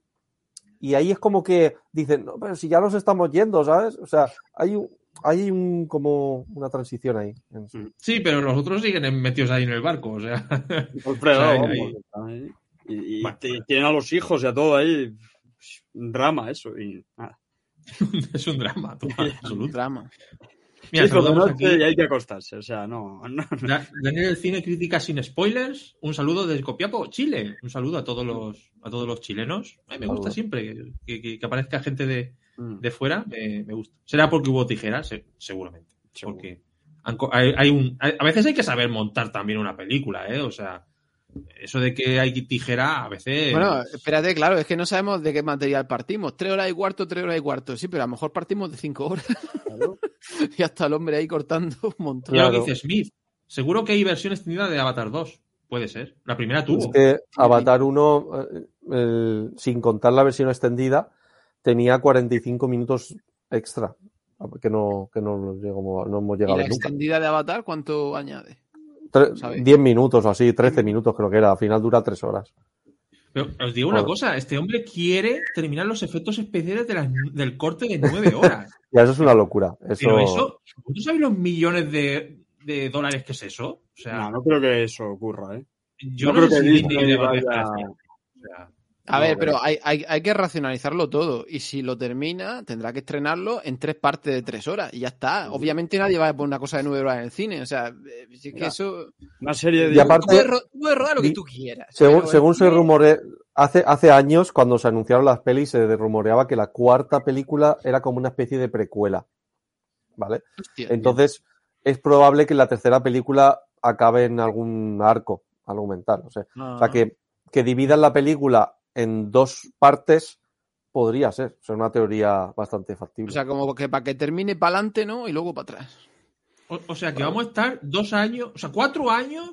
Speaker 4: Y ahí es como que dicen, no, pero si ya nos estamos yendo, ¿sabes? O sea, hay un, hay un, como una transición ahí. en sí.
Speaker 1: Pero los otros siguen en- metidos ahí en el barco, o sea.
Speaker 3: Alfredo,
Speaker 1: Ahí,
Speaker 3: vamos,
Speaker 1: ahí.
Speaker 3: ahí. Y, y
Speaker 1: Bueno.
Speaker 3: tienen a los hijos y a todo ahí. Un drama eso. Y nada.
Speaker 1: es un drama total, absoluto.
Speaker 2: Drama.
Speaker 1: Mira,
Speaker 3: Sí, noche hay que acostarse. O sea, no. no, no.
Speaker 1: Da- Daniel del Cine Crítica sin spoilers. Un saludo desde Copiapo, Chile. Un saludo a todos los, a todos los chilenos. A mí me gusta siempre que, que- que aparezca gente de,
Speaker 3: Mm,
Speaker 1: de fuera. Me, me gusta. Será porque hubo tijeras, Se- seguramente.
Speaker 3: seguro.
Speaker 1: Porque hay, hay un, hay- a veces hay que saber montar también una película, ¿eh? O sea, eso de que hay tijera a veces.
Speaker 2: Bueno, espérate, claro, es que no sabemos de qué material partimos. Tres horas y cuarto, tres horas y cuarto. Sí, pero a lo mejor partimos de cinco horas.
Speaker 3: Claro.
Speaker 2: y hasta el hombre ahí cortando un montón.
Speaker 1: Ya lo que dice Smith. Seguro que hay versión extendida de Avatar 2. Puede ser. La primera tuvo.
Speaker 4: Es que Avatar 1, eh, sin contar la versión extendida, tenía 45 minutos extra. Que no, que no, no hemos
Speaker 2: ¿Y
Speaker 4: llegado
Speaker 2: la
Speaker 4: nunca.
Speaker 2: extendida de Avatar cuánto añade?
Speaker 4: Tre-
Speaker 2: ¿sabes?
Speaker 4: 10 minutos o así, 13 minutos creo que era. Al final dura 3 horas.
Speaker 1: Pero os digo una cosa, este hombre quiere terminar los efectos especiales de las- del corte de nueve horas.
Speaker 4: Ya eso es una locura. Eso,
Speaker 1: Pero eso, ¿tú sabes los millones de, de dólares que es eso? O sea,
Speaker 3: No, no creo que eso ocurra, ¿eh?
Speaker 1: yo
Speaker 3: no
Speaker 1: no,
Speaker 3: creo
Speaker 1: sé
Speaker 3: que
Speaker 1: si
Speaker 3: Disney vaya-.
Speaker 1: O sea,
Speaker 2: A ver,
Speaker 3: pero-
Speaker 2: hay, hay, hay que racionalizarlo todo. Y si lo termina, tendrá que estrenarlo en tres partes de tres horas. Y ya está. Obviamente nadie va a poner una cosa de nueve horas en el cine. O sea, eh, si es que eso.
Speaker 3: Una serie de.
Speaker 4: Y aparte-
Speaker 2: Tú puedes, rodar lo que tú quieras.
Speaker 4: según, según se rumorea, hace, hace años, cuando se anunciaron las pelis, se rumoreaba que la cuarta película era como una especie de precuela. ¿Vale?
Speaker 2: Hostia,
Speaker 4: Entonces, es probable que la tercera película acabe en algún arco argumental. O sea, o sea
Speaker 2: no.
Speaker 4: que, que dividan la película en dos partes podría ser. O sea, una teoría bastante factible.
Speaker 2: O sea, como que para que termine para adelante, ¿no? Y luego para atrás.
Speaker 1: o, o sea que vamos a estar dos años, o sea, cuatro años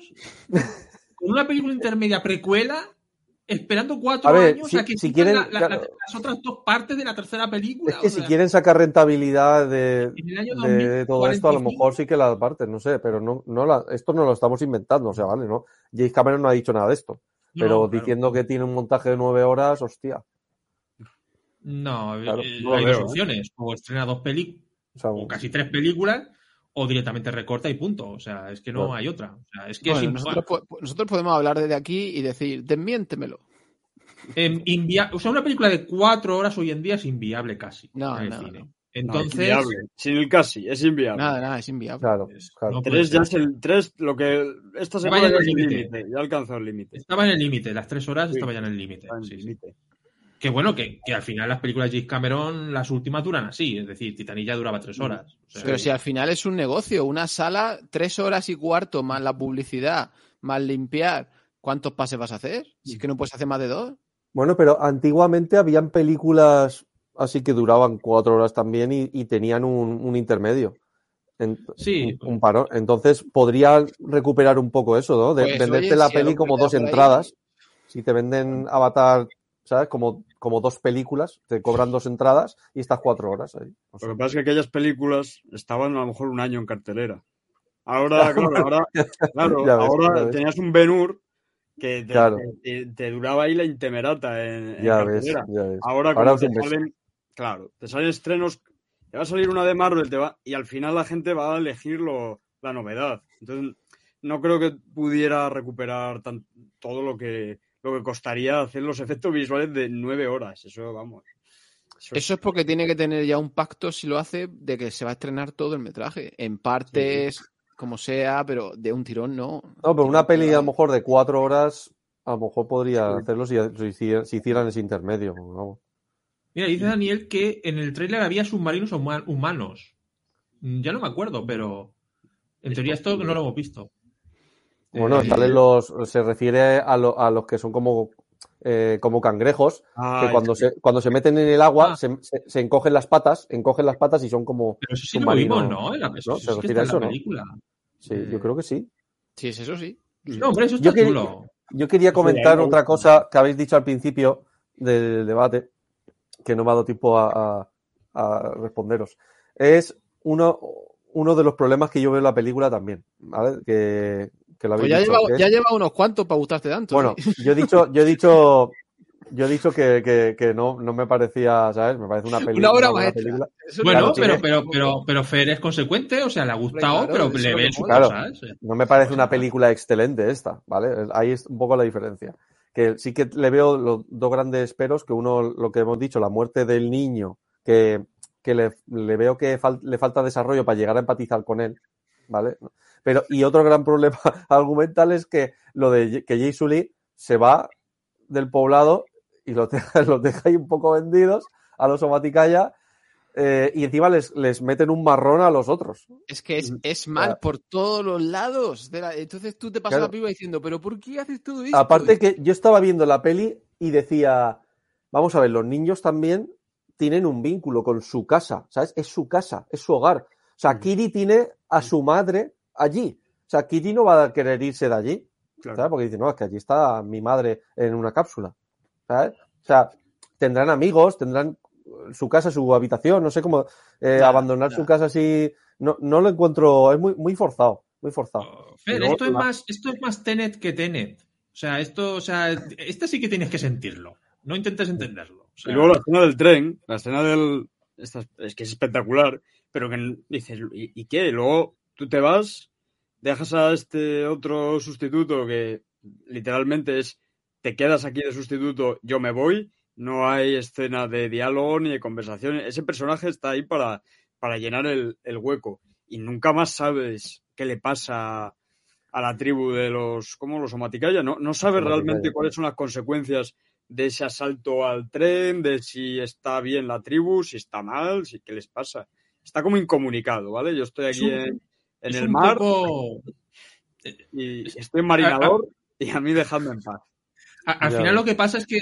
Speaker 1: con una película intermedia precuela esperando cuatro
Speaker 4: A ver,
Speaker 1: años.
Speaker 4: si-
Speaker 1: o sea, que
Speaker 4: si quieren,
Speaker 1: la- la-
Speaker 4: claro.
Speaker 1: la- las otras dos partes de la tercera película.
Speaker 4: es que
Speaker 1: o
Speaker 4: si
Speaker 1: sea,
Speaker 4: quieren sacar rentabilidad de, todo esto, a lo
Speaker 1: 2045,
Speaker 4: mejor sí que las partes, no sé, pero no, no la, esto no lo estamos inventando, o sea, vale, ¿no? James Cameron no ha dicho nada de esto,
Speaker 1: no,
Speaker 4: pero
Speaker 1: claro.
Speaker 4: diciendo que tiene un montaje de nueve horas, hostia.
Speaker 1: No,
Speaker 4: Claro,
Speaker 1: eh,
Speaker 3: no
Speaker 1: hay
Speaker 3: veo,
Speaker 1: dos
Speaker 3: ¿eh?
Speaker 1: opciones. O estrena dos películas,
Speaker 4: O sea,
Speaker 1: o casi tres películas, o directamente recorta y punto. O sea, es que no hay otra. O sea, es que
Speaker 2: Bueno,
Speaker 1: es
Speaker 2: nosotros,
Speaker 1: nosotros,
Speaker 2: po- nosotros podemos hablar desde aquí y decir, desmiéntemelo.
Speaker 1: o sea, una película de cuatro horas hoy en día es inviable casi
Speaker 2: No,
Speaker 1: en el
Speaker 2: no,
Speaker 1: cine.
Speaker 2: No.
Speaker 1: Entonces,
Speaker 3: No, es inviable. Sin el casi, es inviable.
Speaker 2: Nada, nada, es inviable.
Speaker 4: Claro,
Speaker 1: es-
Speaker 4: claro.
Speaker 1: no
Speaker 3: Tres ya es el tres, lo que esta
Speaker 1: Ya
Speaker 3: semana ya
Speaker 1: en
Speaker 3: es
Speaker 1: el límite.
Speaker 3: ya ha alcanzado el límite.
Speaker 1: estaba en el límite, las tres horas
Speaker 3: Sí.
Speaker 1: estaba ya en el límite. Sí, sí. Que bueno, que, que al final las películas de James Cameron, las últimas duran así, es decir, Titanic ya duraba tres horas. O sea,
Speaker 2: Pero si al final es un negocio, una sala, tres horas y cuarto, más la publicidad, más limpiar, ¿cuántos pases vas a hacer? Si es que no puedes hacer más de dos.
Speaker 4: Bueno, pero antiguamente habían películas así que duraban cuatro horas también y, y tenían un, un intermedio. En-
Speaker 1: Sí.
Speaker 4: un, un paro. Entonces podría recuperar un poco eso, ¿no? De
Speaker 2: Pues,
Speaker 4: venderte
Speaker 2: oye,
Speaker 4: la
Speaker 2: si
Speaker 4: peli como dos entradas. Si te venden Avatar, ¿sabes? Como, como dos películas, te cobran dos entradas y estás cuatro horas ahí.
Speaker 3: Lo que pasa es que aquellas películas estaban a lo mejor un año en cartelera. Ahora, claro, ahora, claro,
Speaker 4: ves,
Speaker 3: ahora tenías un Ben-Hur que te,
Speaker 4: Claro.
Speaker 3: te- te duraba ahí la intemerata en, en
Speaker 4: Ya ves,
Speaker 3: cartelera.
Speaker 4: ya ves.
Speaker 3: Ahora,
Speaker 4: Ahora
Speaker 3: como te salen, claro, te salen estrenos, te va a salir una de Marvel, te va, y al final la gente va a elegir lo- la novedad. Entonces, no creo que pudiera recuperar tan- todo lo que, lo que costaría hacer los efectos visuales de nueve horas. Eso, vamos. Eso es-
Speaker 2: Eso es porque tiene que tener ya un pacto, si lo hace, de que se va a estrenar todo el metraje. En partes, como sea, pero de un tirón no.
Speaker 4: No, pero una peli a lo mejor de cuatro horas, a lo mejor podría
Speaker 3: Sí.
Speaker 4: hacerlo si, si hiciera- si hicieran ese intermedio. vamos.
Speaker 1: Mira, dice Daniel que en el tráiler había submarinos huma- humanos. Mm, Ya no me acuerdo, pero en teoría esto no lo hemos visto.
Speaker 4: Bueno,
Speaker 1: Eh,
Speaker 4: salen los, se refiere a, lo- a los que son como, eh, como cangrejos,
Speaker 3: Ah,
Speaker 4: que cuando
Speaker 3: es
Speaker 4: se, cuando se meten en el agua
Speaker 1: Ah.
Speaker 4: se, se- se encogen las patas, encogen las patas y son como,
Speaker 1: Pero eso sí lo vimos, ¿no? En la, eso,
Speaker 4: ¿no?
Speaker 1: eso
Speaker 4: ¿Se
Speaker 1: sí que
Speaker 4: refiere
Speaker 1: está
Speaker 4: a
Speaker 1: en la
Speaker 4: eso, no?
Speaker 1: película.
Speaker 4: sí,
Speaker 1: Eh,
Speaker 4: yo creo que sí.
Speaker 2: Sí, es eso sí.
Speaker 1: No, hombre, eso
Speaker 4: Yo
Speaker 1: está
Speaker 4: quería-. Yo quería
Speaker 3: Eso ya
Speaker 4: comentar
Speaker 3: me
Speaker 4: otra cosa que habéis dicho al principio del debate, que no me ha dado tiempo a, a- a responderos. Es uno, uno de los problemas que yo veo en la película también, ¿vale? Que, que lo
Speaker 2: Pues ya
Speaker 4: dicho,
Speaker 2: lleva, ya lleva unos cuantos para gustarte tanto.
Speaker 4: Bueno,
Speaker 2: ¿eh?
Speaker 4: yo he dicho, yo he dicho, yo he dicho que, que- que no, no me parecía, ¿sabes? Me parece una película.
Speaker 2: Una obra maestra.
Speaker 4: película.
Speaker 1: Bueno,
Speaker 2: no-
Speaker 1: pero, pero, pero, pero Fer es consecuente, o sea, le ha gustado,
Speaker 2: claro,
Speaker 1: pero le ve
Speaker 2: mola.
Speaker 1: cosas.
Speaker 4: No me parece una película excelente esta, ¿vale? Ahí es un poco la diferencia. Que sí que le veo los dos grandes peros, que uno, lo que hemos dicho, la muerte del niño, que, que le, veo que le falta desarrollo para llegar a empatizar con él, ¿vale? Pero, y otro gran problema argumental es que lo de que Jay Sully se va del poblado y los deja, los deja ahí un poco vendidos a los Somaticaya eh, y encima les, les meten un marrón a los otros.
Speaker 2: Es que es,
Speaker 3: Mm,
Speaker 2: es mal
Speaker 4: Claro.
Speaker 2: por todos los lados. de la- Entonces tú te pasas
Speaker 4: Claro.
Speaker 2: la piba diciendo, ¿pero por qué haces todo esto?
Speaker 4: Aparte que yo estaba viendo la peli y decía, vamos a ver, los niños también tienen un vínculo con su casa, ¿sabes? Es su casa, es su hogar. O sea,
Speaker 3: Mm.
Speaker 4: Kiri tiene a su madre allí. O sea, Kiri no va a querer irse de allí,
Speaker 3: claro.
Speaker 4: ¿sabes? Porque dice, no, es que allí está mi madre en una cápsula, ¿sabes? O sea, tendrán amigos, tendrán su casa, su habitación, no sé cómo eh,
Speaker 3: Ya,
Speaker 4: abandonar
Speaker 3: ya.
Speaker 4: su casa así. No, no lo encuentro, es muy, muy forzado, muy forzado.
Speaker 1: Oh, Fer,
Speaker 3: luego
Speaker 1: esto es,
Speaker 3: la-
Speaker 1: más, esto es más Tenet que Tenet. O sea, esto, o sea, este sí que tienes que sentirlo. No intentes entenderlo. O sea,
Speaker 3: Y luego la escena del tren, la escena del. esta es- es que es espectacular, pero que dices, ¿y, y qué? Luego tú te vas, dejas a este otro sustituto que literalmente es, te quedas aquí de sustituto, yo me voy, no hay escena de diálogo ni de conversación, ese personaje está ahí para, para llenar el, el hueco y nunca más sabes qué le pasa a la tribu de los, ¿cómo? Los Omaticaya, no, no sabes realmente cuáles son las consecuencias de ese asalto al tren, de si está bien la tribu, si está mal, si qué les pasa. Está como incomunicado, ¿vale? Yo estoy
Speaker 1: Es
Speaker 3: aquí
Speaker 1: un-
Speaker 3: en, en
Speaker 1: es
Speaker 3: el mar
Speaker 1: poco-
Speaker 3: y estoy en marinador y a mí dejadme en paz.
Speaker 1: A- al
Speaker 4: Ya
Speaker 1: final
Speaker 4: ves.
Speaker 1: lo que pasa es que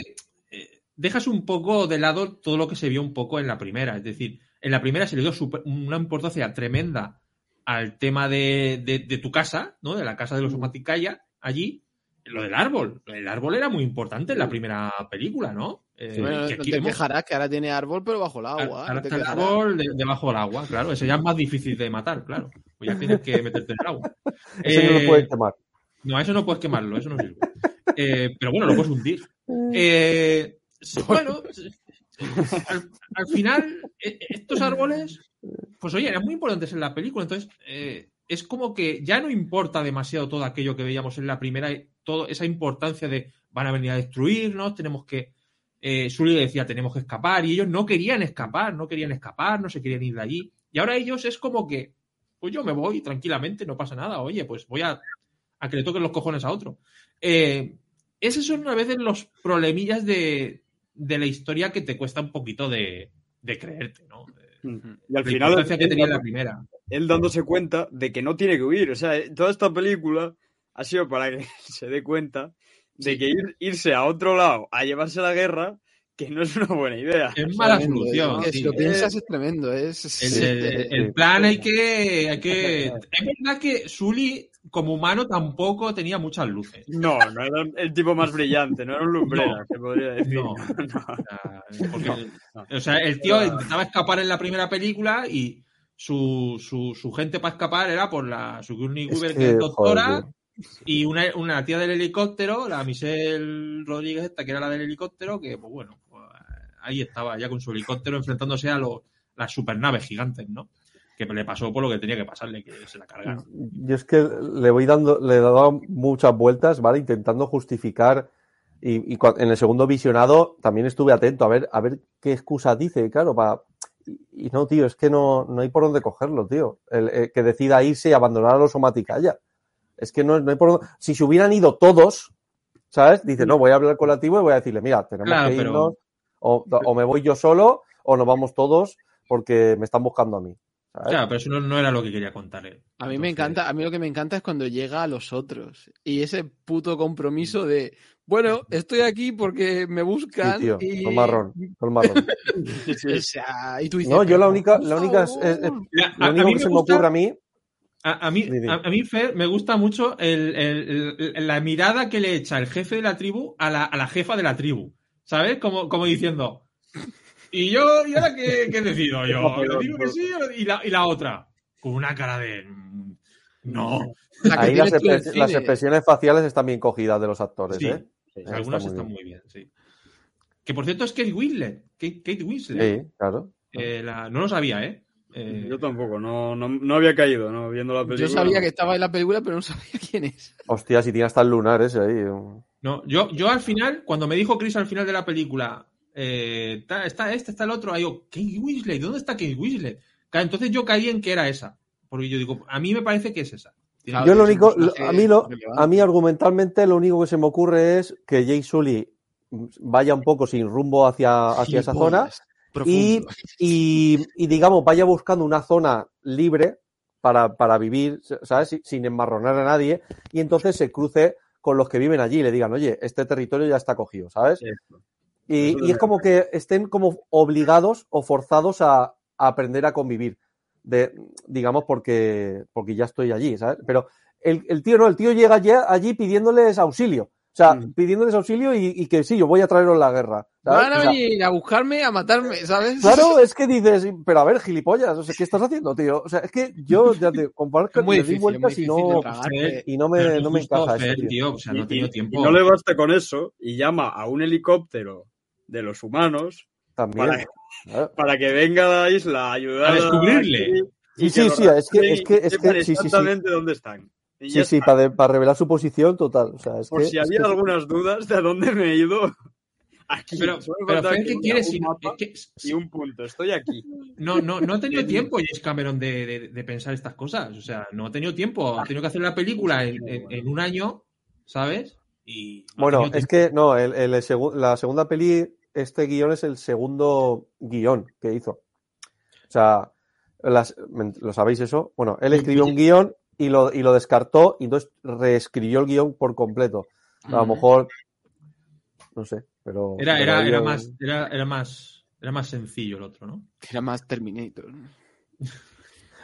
Speaker 1: dejas un poco de lado todo lo que se vio un poco en la primera. Es decir, en la primera se le dio super- una importancia tremenda al tema de, de- de tu casa, ¿no? De la casa de los Omaticaya, allí. Lo del árbol. El árbol era muy importante en la primera película, ¿no? Eh,
Speaker 2: Bueno,
Speaker 1: que
Speaker 2: no
Speaker 1: aquí
Speaker 2: te
Speaker 1: vemos-
Speaker 2: quejarás que ahora tiene árbol, pero bajo el agua.
Speaker 1: Ahora
Speaker 2: no te
Speaker 1: está el
Speaker 2: quejarás.
Speaker 1: árbol de- debajo del agua, claro. Ese ya es más difícil de matar, claro. Pues ya tienes que meterte en el agua.
Speaker 4: Ese no
Speaker 1: Eh,
Speaker 4: lo puedes quemar.
Speaker 1: no, eso no puedes quemarlo, eso no sirve. Eh, pero bueno, lo puedes hundir. Eh, bueno, al, al final, eh, estos árboles, pues oye, eran muy importantes en la película. Entonces, eh, es como que ya no importa demasiado todo aquello que veíamos en la primera, y toda esa importancia de van a venir a destruirnos, tenemos que eh, Sully decía tenemos que escapar y ellos no querían escapar, no querían escapar, no se querían ir de allí. Y ahora ellos es como que, pues yo me voy tranquilamente, no pasa nada, oye, pues voy a, a que le toquen los cojones a otro. Eh, esos son a veces los problemillas de, de la historia que te cuesta un poquito de, de creerte, ¿no?
Speaker 3: Y al
Speaker 1: La
Speaker 3: final,
Speaker 1: importancia que
Speaker 3: él,
Speaker 1: tenía la primera.
Speaker 3: él dándose cuenta de que no tiene que huir. O sea, toda esta película ha sido para que se dé cuenta de que ir- irse a otro lado a llevarse la guerra, que no es una buena idea.
Speaker 1: Es mala
Speaker 2: Tremendo,
Speaker 1: solución.
Speaker 2: es que
Speaker 1: sí.
Speaker 2: si lo piensas es tremendo. Es,
Speaker 1: El,
Speaker 2: es-
Speaker 1: el- el plan hay que, hay que. Es verdad que Sully, como humano, tampoco tenía muchas luces.
Speaker 3: No, no era el tipo más brillante, no era un lumbrera,
Speaker 1: No.
Speaker 3: se podría decir.
Speaker 1: No.
Speaker 3: No.
Speaker 1: O sea, porque-
Speaker 3: no.
Speaker 1: o sea, el tío intentaba escapar en la primera película y su, su, su gente para escapar era por la
Speaker 4: Es
Speaker 1: Weaver, que,
Speaker 4: que,
Speaker 1: es doctora,
Speaker 4: joder,
Speaker 1: y una, una tía del helicóptero, la Michelle Rodríguez, esta que era la del helicóptero, que, pues bueno, pues, ahí estaba ya con su helicóptero enfrentándose a los, las supernaves gigantes, ¿no? Que le pasó por lo que tenía que pasarle, que se la cargaron.
Speaker 4: Yo es que le voy dando, le he dado muchas vueltas, ¿vale? Intentando justificar. Y, en el segundo visionado también estuve atento a ver, a ver qué excusa dice, claro, para. Y, no, tío, es que no, no hay por dónde cogerlo, tío. El, que decida irse y abandonar a los Somaticaya. Es que no, no hay por dónde. Si se hubieran ido todos, ¿sabes? Dice, no, voy a hablar con la y voy a decirle, mira, tenemos
Speaker 1: Claro,
Speaker 4: que
Speaker 1: pero-
Speaker 4: irnos, o, o me voy yo solo, o nos vamos todos porque me están buscando a mí. ¿Sabes?
Speaker 1: Claro, pero eso no, no era lo que quería contar él.
Speaker 2: A mí me
Speaker 1: Entonces,
Speaker 2: encanta, a mí lo que me encanta es cuando llega a los otros y ese puto compromiso de, bueno, estoy aquí porque me
Speaker 4: Sí,
Speaker 2: buscan
Speaker 4: tío,
Speaker 2: y
Speaker 4: con marrón, con marrón.
Speaker 2: O sea, y tú dices,
Speaker 4: No, yo la
Speaker 2: "Pero,
Speaker 4: única, la única es, es- es-
Speaker 2: favor".
Speaker 1: La-
Speaker 4: lo
Speaker 1: a, a
Speaker 4: único
Speaker 1: mí
Speaker 4: que
Speaker 1: me
Speaker 4: se me
Speaker 1: gusta-
Speaker 4: ocurre a mí,
Speaker 1: A, a mí, a, a mí, Fer, me gusta mucho el- el- el- la mirada que le echa el jefe de la tribu a la, a la jefa de la tribu. ¿Sabes? Como, como diciendo. Y yo, ¿y ahora qué, qué decido yo? ¿Le digo que sí o- y la, y la otra? Con una cara de. mm, No.
Speaker 2: La
Speaker 4: ahí las, expres- expresiones faciales están bien cogidas de los actores,
Speaker 1: Sí.
Speaker 4: ¿eh?
Speaker 1: Algunas
Speaker 4: está muy
Speaker 1: están muy bien, sí. Que por cierto es Kate Winslet. Kate, Kate Winslet.
Speaker 4: Sí, claro.
Speaker 1: Eh, la- no lo sabía, ¿eh? Eh,
Speaker 3: Yo tampoco, no, no, no había caído, ¿no? Viendo la película.
Speaker 2: Yo sabía que estaba en la película, pero no sabía quién es.
Speaker 4: Hostia, si tiene hasta el lunar ese ahí.
Speaker 1: No, yo, yo al final, cuando me dijo Chris al final de la película, eh, está, está este, está el otro, ahí yo, Kate Winslet, ¿dónde está Kate Winslet? Entonces yo caí en que era esa. Porque yo digo, a mí me parece que es esa.
Speaker 2: Claro,
Speaker 4: Yo lo único, a mí, lo, a mí argumentalmente lo único que se me ocurre es que Jay Sully vaya un poco sin rumbo hacia, hacia esa zona y, y, digamos, vaya buscando una zona libre para, para vivir, ¿sabes? Sin- Sin enmarronar a nadie y entonces se cruce con los que viven allí y le digan, oye, este territorio ya está cogido, ¿sabes?
Speaker 3: Eso.
Speaker 4: Y, es como que estén como obligados o forzados a, a aprender a convivir. De, digamos, porque, porque ya estoy allí, ¿sabes? Pero el, el tío no, el tío llega allí, allí pidiéndoles auxilio. O sea,
Speaker 3: Mm.
Speaker 4: pidiéndoles auxilio y, y que sí, yo voy a traeros la guerra. ¿sabes?
Speaker 2: Van a
Speaker 4: O sea,
Speaker 2: venir a buscarme, a matarme, ¿sabes?
Speaker 4: Claro, es que dices, pero a ver, gilipollas, o sea, ¿qué estás haciendo, tío? O sea, es que yo ya te comparto le doy
Speaker 2: difícil,
Speaker 4: vueltas y no, y no me, no me encaja
Speaker 1: Fer,
Speaker 4: eso, tío.
Speaker 1: tío, o sea, no he
Speaker 3: Y-
Speaker 1: tenido
Speaker 3: y-
Speaker 1: tiempo.
Speaker 3: Y no le basta con eso y llama a un helicóptero de los humanos
Speaker 4: También.
Speaker 3: para,
Speaker 4: Claro.
Speaker 3: para que venga a la isla a ayudar
Speaker 1: A descubrirle.
Speaker 3: y
Speaker 4: Sí,
Speaker 3: que
Speaker 4: sí, sí, es que- es que- es que- sí, sí, sí.
Speaker 3: exactamente dónde están. Y
Speaker 4: Sí, sí,
Speaker 3: está.
Speaker 4: para, para revelar su posición total. O sea, es
Speaker 3: Por
Speaker 4: que,
Speaker 3: si
Speaker 4: es
Speaker 3: había
Speaker 4: que-
Speaker 3: algunas dudas de a dónde me he ido. Aquí.
Speaker 1: Pero, pero
Speaker 3: que
Speaker 1: ¿qué quieres?
Speaker 3: un
Speaker 1: Si-
Speaker 3: mapa
Speaker 1: es que-
Speaker 3: y un punto. Estoy aquí.
Speaker 1: no, no, no ha tenido tiempo James Cameron de, de- de pensar estas cosas. O sea, no ha tenido tiempo. Ha tenido que hacer la película en, en- en un año, ¿sabes? Y
Speaker 4: Bueno, es
Speaker 1: tiempo.
Speaker 4: que no, el, el segu- la segunda peli, este guion es el segundo guion que hizo. O sea, las- ¿lo sabéis eso? Bueno, él escribió un guion y lo, y lo descartó y entonces reescribió el guion por completo. A lo mejor, no sé, pero...
Speaker 1: Era, era, era, más, era, era, más, era más sencillo el otro, ¿no?
Speaker 2: Era más Terminator.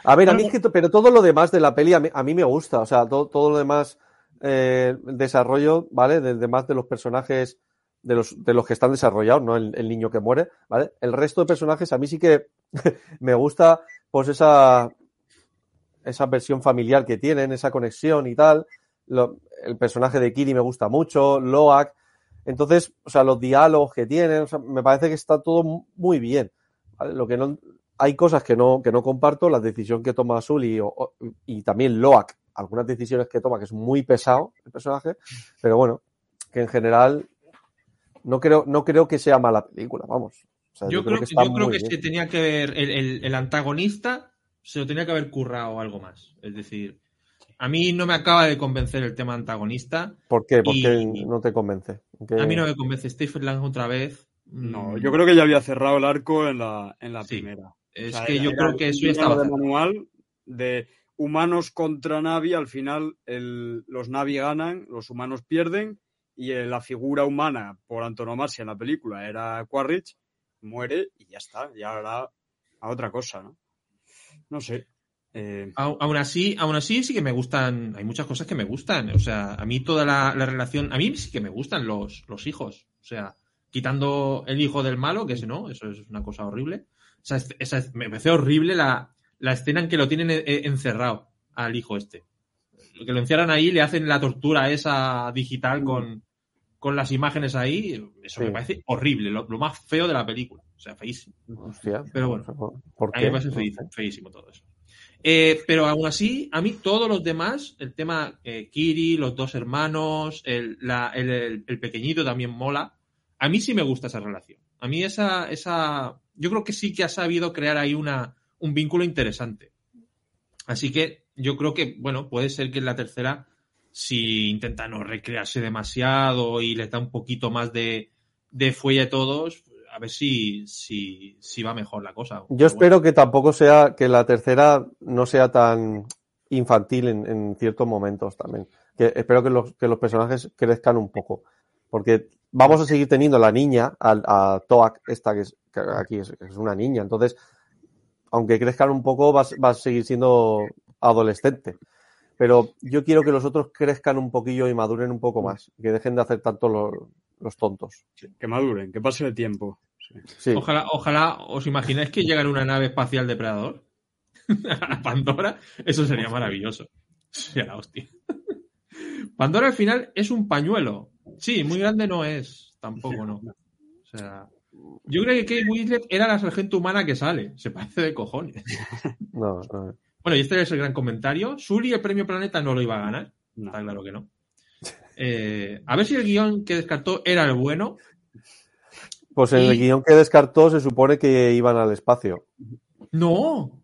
Speaker 4: A ver, a mí es que, pero todo lo demás de la peli a mí, a mí me gusta, o sea, todo, todo lo demás, eh, desarrollo, ¿vale? De, demás de los personajes, de los, de los que están desarrollados, no el, el niño que muere, ¿vale? El resto de personajes a mí sí que me gusta, pues esa, esa versión familiar que tienen, esa conexión y tal. El personaje de Kiri me gusta mucho, Loak. Entonces, o sea, los diálogos que tienen, me parece que está todo mu- muy bien. Lo que no, hay cosas que no, que no comparto, la decisión que toma Sully o- o- y también Loak, algunas decisiones que toma, que es muy pesado el personaje, pero bueno, que en general No creo, no creo que sea mala película, vamos. O sea,
Speaker 1: Yo, creo que,
Speaker 4: está
Speaker 1: yo creo
Speaker 4: muy
Speaker 1: que
Speaker 4: bien.
Speaker 1: se tenía que ver el, el- el antagonista, se lo tenía que haber currado algo más. Es decir, a mí no me acaba de convencer el tema antagonista.
Speaker 4: ¿Por qué? ¿Por qué no te convence? ¿Qué-
Speaker 1: A mí no me convence Stephen Lang otra vez.
Speaker 3: No,
Speaker 1: Mm,
Speaker 3: yo creo que ya había cerrado el arco en la, en la
Speaker 1: Sí.
Speaker 3: primera.
Speaker 1: Es
Speaker 3: O sea,
Speaker 1: que
Speaker 3: era-
Speaker 1: yo
Speaker 3: era
Speaker 1: creo que eso ya estaba
Speaker 3: de manual de humanos contra Navi, al final los Navi ganan, los humanos pierden y eh, la figura humana por antonomasia en la película era Quaritch, muere y ya está, ya hará a otra cosa, ¿no? No sé. eh,
Speaker 1: Aún así, aún así sí que me gustan, hay muchas cosas que me gustan. O sea, a mí toda la, la relación, a mí sí que me gustan los, los hijos. O sea, quitando el hijo del malo, que si no, eso es una cosa horrible. O sea, es- me parece horrible la, la escena en que lo tienen eh, encerrado al hijo este. Que lo encierran ahí, le hacen la tortura esa digital con, con las imágenes ahí. Eso
Speaker 4: Sí.
Speaker 1: me parece horrible, lo, lo más feo de la película. O sea, feísimo.
Speaker 4: Hostia,
Speaker 1: Pero bueno.
Speaker 4: ¿Por
Speaker 1: A mí me parece feísimo, feísimo todo eso. Eh, pero aún así, a mí todos los demás, el tema eh, Kiri, los dos hermanos, el, la- el- el- el pequeñito también mola. A mí sí me gusta esa relación. A mí esa, esa, yo creo que sí que ha sabido crear ahí una, un vínculo interesante. Así que yo creo que, bueno, puede ser que en la tercera, si intenta no recrearse demasiado y les da un poquito más de, de fuelle a todos, a ver si, si, si va mejor la cosa.
Speaker 4: Yo
Speaker 1: Pero bueno.
Speaker 4: espero que tampoco sea, que la tercera no sea tan infantil en, en ciertos momentos también. Que espero que los, que los personajes crezcan un poco. Porque vamos a seguir teniendo a la niña, a, a Toak, esta que, es, que aquí es, es una niña. Entonces, aunque crezcan un poco, va, a- va a seguir siendo adolescente. Pero yo quiero que los otros crezcan un poquillo y maduren un poco más. Que dejen de hacer tanto los, los tontos.
Speaker 3: que maduren, que pase el tiempo. Sí.
Speaker 4: Sí.
Speaker 1: Ojalá, ojalá os imagináis que llega en una nave espacial depredador a Pandora. Eso sería maravilloso. Sería la hostia. Pandora al final es un pañuelo. Sí, muy grande no es. Tampoco no. O sea, yo creo que Kate Winslet era la sargento humana que sale. Se parece de cojones.
Speaker 4: No, no.
Speaker 1: Bueno, y este es el gran comentario. Sully el premio Planeta no lo iba a ganar.
Speaker 3: No.
Speaker 1: Está claro que no. Eh, a ver si el guion que descartó era el bueno.
Speaker 4: Pues en el guion que descartó se supone que iban al espacio.
Speaker 1: No.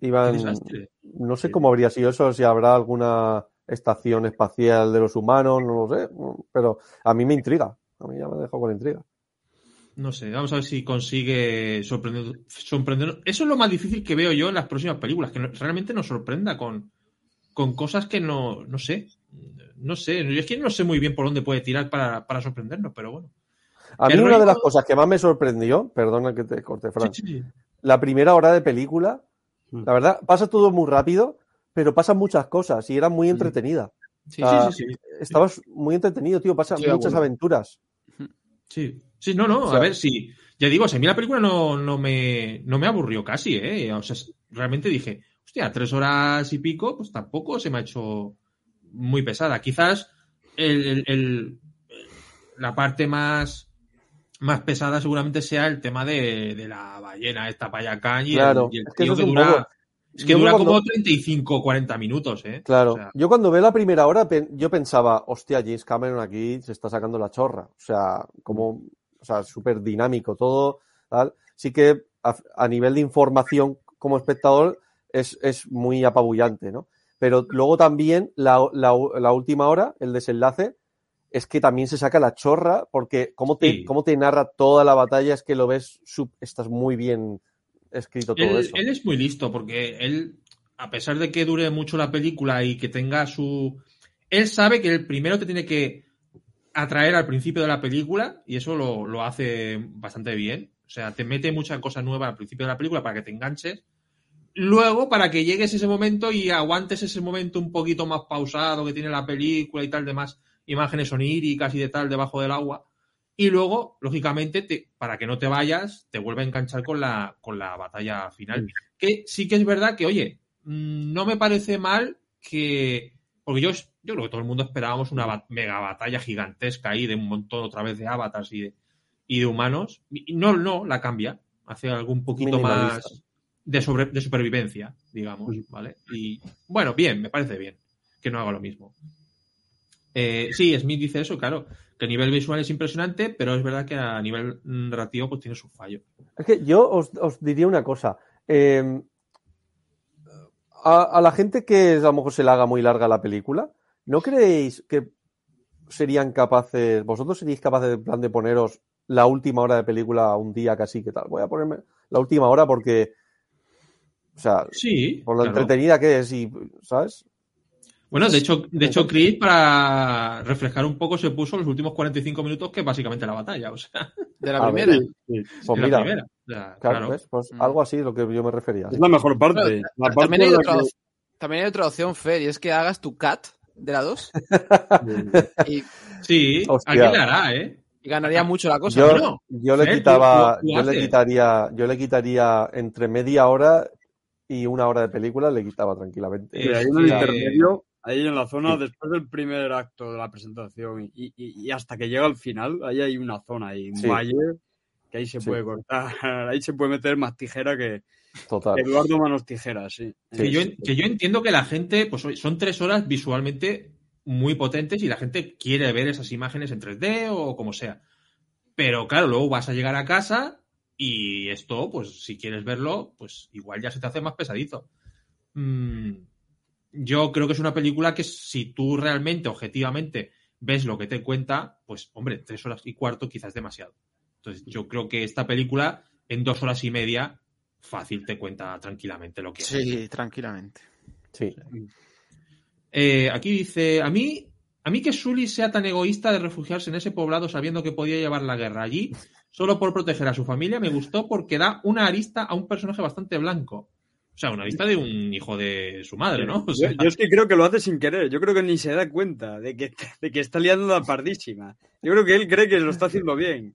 Speaker 4: Iban,
Speaker 1: desastre.
Speaker 4: no sé cómo habría sido eso, si habrá alguna estación espacial de los humanos, no lo sé, pero a mí me intriga. A mí ya me dejó con intriga.
Speaker 1: No sé, vamos a ver si consigue sorprender, sorprender. Eso es lo más difícil que veo yo en las próximas películas, que no- realmente nos sorprenda con, con cosas que no, no sé. No sé, yo es que no sé muy bien por dónde puede tirar para, para sorprendernos, pero bueno.
Speaker 4: A mí una de las cosas que más me sorprendió, perdona que te corte, Fran,
Speaker 1: Sí, sí.
Speaker 4: la primera hora de película,
Speaker 3: Mm.
Speaker 4: la verdad, pasa todo muy rápido, pero pasan muchas cosas y era muy entretenida.
Speaker 2: Sí,
Speaker 4: Ah,
Speaker 1: sí, sí, sí.
Speaker 4: Estabas muy entretenido, tío, pasan muchas aventuras.
Speaker 1: Sí, sí, no, no,
Speaker 4: O sea-
Speaker 1: a ver si. Ya digo, si a mí la película no, no, me, no me aburrió casi, ¿eh? O sea, realmente dije, hostia, tres horas y pico, pues tampoco se me ha hecho muy pesada. Quizás el, el- el- la parte más, más pesada seguramente sea el tema de, de la ballena, esta payacán y
Speaker 4: Claro,
Speaker 1: y el
Speaker 4: es que
Speaker 1: tío dura.
Speaker 4: poco-
Speaker 1: Es que
Speaker 4: Yo
Speaker 1: dura
Speaker 4: cuando-
Speaker 1: como 35 40 minutos, ¿eh?
Speaker 4: Claro,
Speaker 1: O sea,
Speaker 4: yo cuando veo la primera hora, yo pensaba, hostia, James Cameron aquí se está sacando la chorra. O sea, como, o sea, súper dinámico todo, tal. Sí que a, a nivel de información como espectador es, es muy apabullante, ¿no? Pero luego también la, la- la última hora, el desenlace, es que también se saca la chorra porque cómo te,
Speaker 1: Sí.
Speaker 4: cómo te narra toda la batalla es que lo ves, sub- estás muy bien escrito todo
Speaker 1: él,
Speaker 4: eso.
Speaker 1: él es muy listo porque él, a pesar de que dure mucho la película y que tenga su... Él sabe que el primero te tiene que atraer al principio de la película y eso lo, lo hace bastante bien. O sea, te mete mucha cosa nueva al principio de la película para que te enganches. Luego, para que llegues ese momento y aguantes ese momento un poquito más pausado que tiene la película y tal, de más imágenes oníricas y de tal debajo del agua. Y luego, lógicamente, te- para que no te vayas, te vuelve a enganchar con la, con la batalla final. Que sí que es verdad que, oye, mm, no me parece mal que. Porque yo, yo creo que todo el mundo esperábamos una mega batalla gigantesca ahí de un montón otra vez de avatars y de, y de humanos. Y no, no, la cambia. Hace algo un poquito más de, sobre, de supervivencia, digamos. ¿vale? Y bueno, bien, me parece bien que no haga lo mismo. Eh, sí, Smith dice eso, claro, que a nivel visual es impresionante, pero es verdad que a nivel narrativo pues tiene sus fallos.
Speaker 4: Es que yo os, os diría una cosa. Eh, a, a la gente que a lo mejor se le haga muy larga la película, ¿no creéis que serían capaces, vosotros seríais capaces en plan de poneros la última hora de película un día casi que tal? Voy a ponerme la última hora porque, o sea,
Speaker 1: Sí,
Speaker 4: por lo
Speaker 1: claro.
Speaker 4: entretenida que es y, ¿sabes?
Speaker 1: Bueno, de hecho, de hecho, Creed, para refrescar un poco, se puso los últimos 45 minutos, que es básicamente la batalla, o sea,
Speaker 2: De la
Speaker 4: A
Speaker 2: primera.
Speaker 4: ver, Pues
Speaker 1: la
Speaker 4: mira,
Speaker 1: primera. O sea,
Speaker 4: claro,
Speaker 1: claro.
Speaker 4: ¿ves? Pues
Speaker 2: Mm.
Speaker 4: algo así es lo que yo me refería.
Speaker 3: Es la mejor parte.
Speaker 2: Bueno,
Speaker 3: la parte
Speaker 2: También hay, otra,
Speaker 3: que-
Speaker 2: también hay otra opción, Fer, y es que hagas tu cat de la 2 y,
Speaker 1: Sí,
Speaker 4: Hostia.
Speaker 1: alguien la hará, ¿eh?
Speaker 2: y ganaría mucho la cosa.
Speaker 4: Yo,
Speaker 1: bueno,
Speaker 4: yo le
Speaker 1: Fer,
Speaker 4: quitaba,
Speaker 1: tú- tú
Speaker 4: yo le quitaría, yo le quitaría entre media hora y una hora de película, le quitaba tranquilamente.
Speaker 3: Sí,
Speaker 1: Eh,
Speaker 3: hay un
Speaker 1: sí.
Speaker 3: intermedio ahí en la zona
Speaker 4: Sí.
Speaker 3: después del primer acto de la presentación y, y- y hasta que llega al final, ahí hay una zona ahí, un
Speaker 4: Sí.
Speaker 3: valle que ahí se
Speaker 4: Sí.
Speaker 3: puede cortar, ahí se puede meter más tijera que
Speaker 4: Total.
Speaker 3: Eduardo Manos Tijeras, sí.
Speaker 1: que,
Speaker 4: Sí,
Speaker 1: yo, que yo entiendo que la gente, pues son tres horas visualmente muy potentes y la gente quiere ver esas imágenes en 3D o como sea. Pero claro, luego vas a llegar a casa y esto, pues si quieres verlo, pues igual ya se te hace más pesadito. Mm, yo creo que es una película que si tú realmente, objetivamente, ves lo que te cuenta, pues hombre, tres horas y cuarto quizás es demasiado. Entonces yo creo que esta película en dos horas y media fácil te cuenta tranquilamente lo que es.
Speaker 2: Sí, tranquilamente.
Speaker 4: Sí.
Speaker 1: Eh, aquí dice, a mí, a mí que Sully sea tan egoísta de refugiarse en ese poblado sabiendo que podía llevar la guerra allí, solo por proteger a su familia, me gustó porque da una arista a un personaje bastante blanco. O sea, una arista de un hijo de su madre, ¿no? O sea,
Speaker 3: Yo, yo es que creo que lo hace sin querer. Yo creo que ni se da cuenta de que, de que está liando la pardísima. Yo creo que él cree que lo está haciendo bien.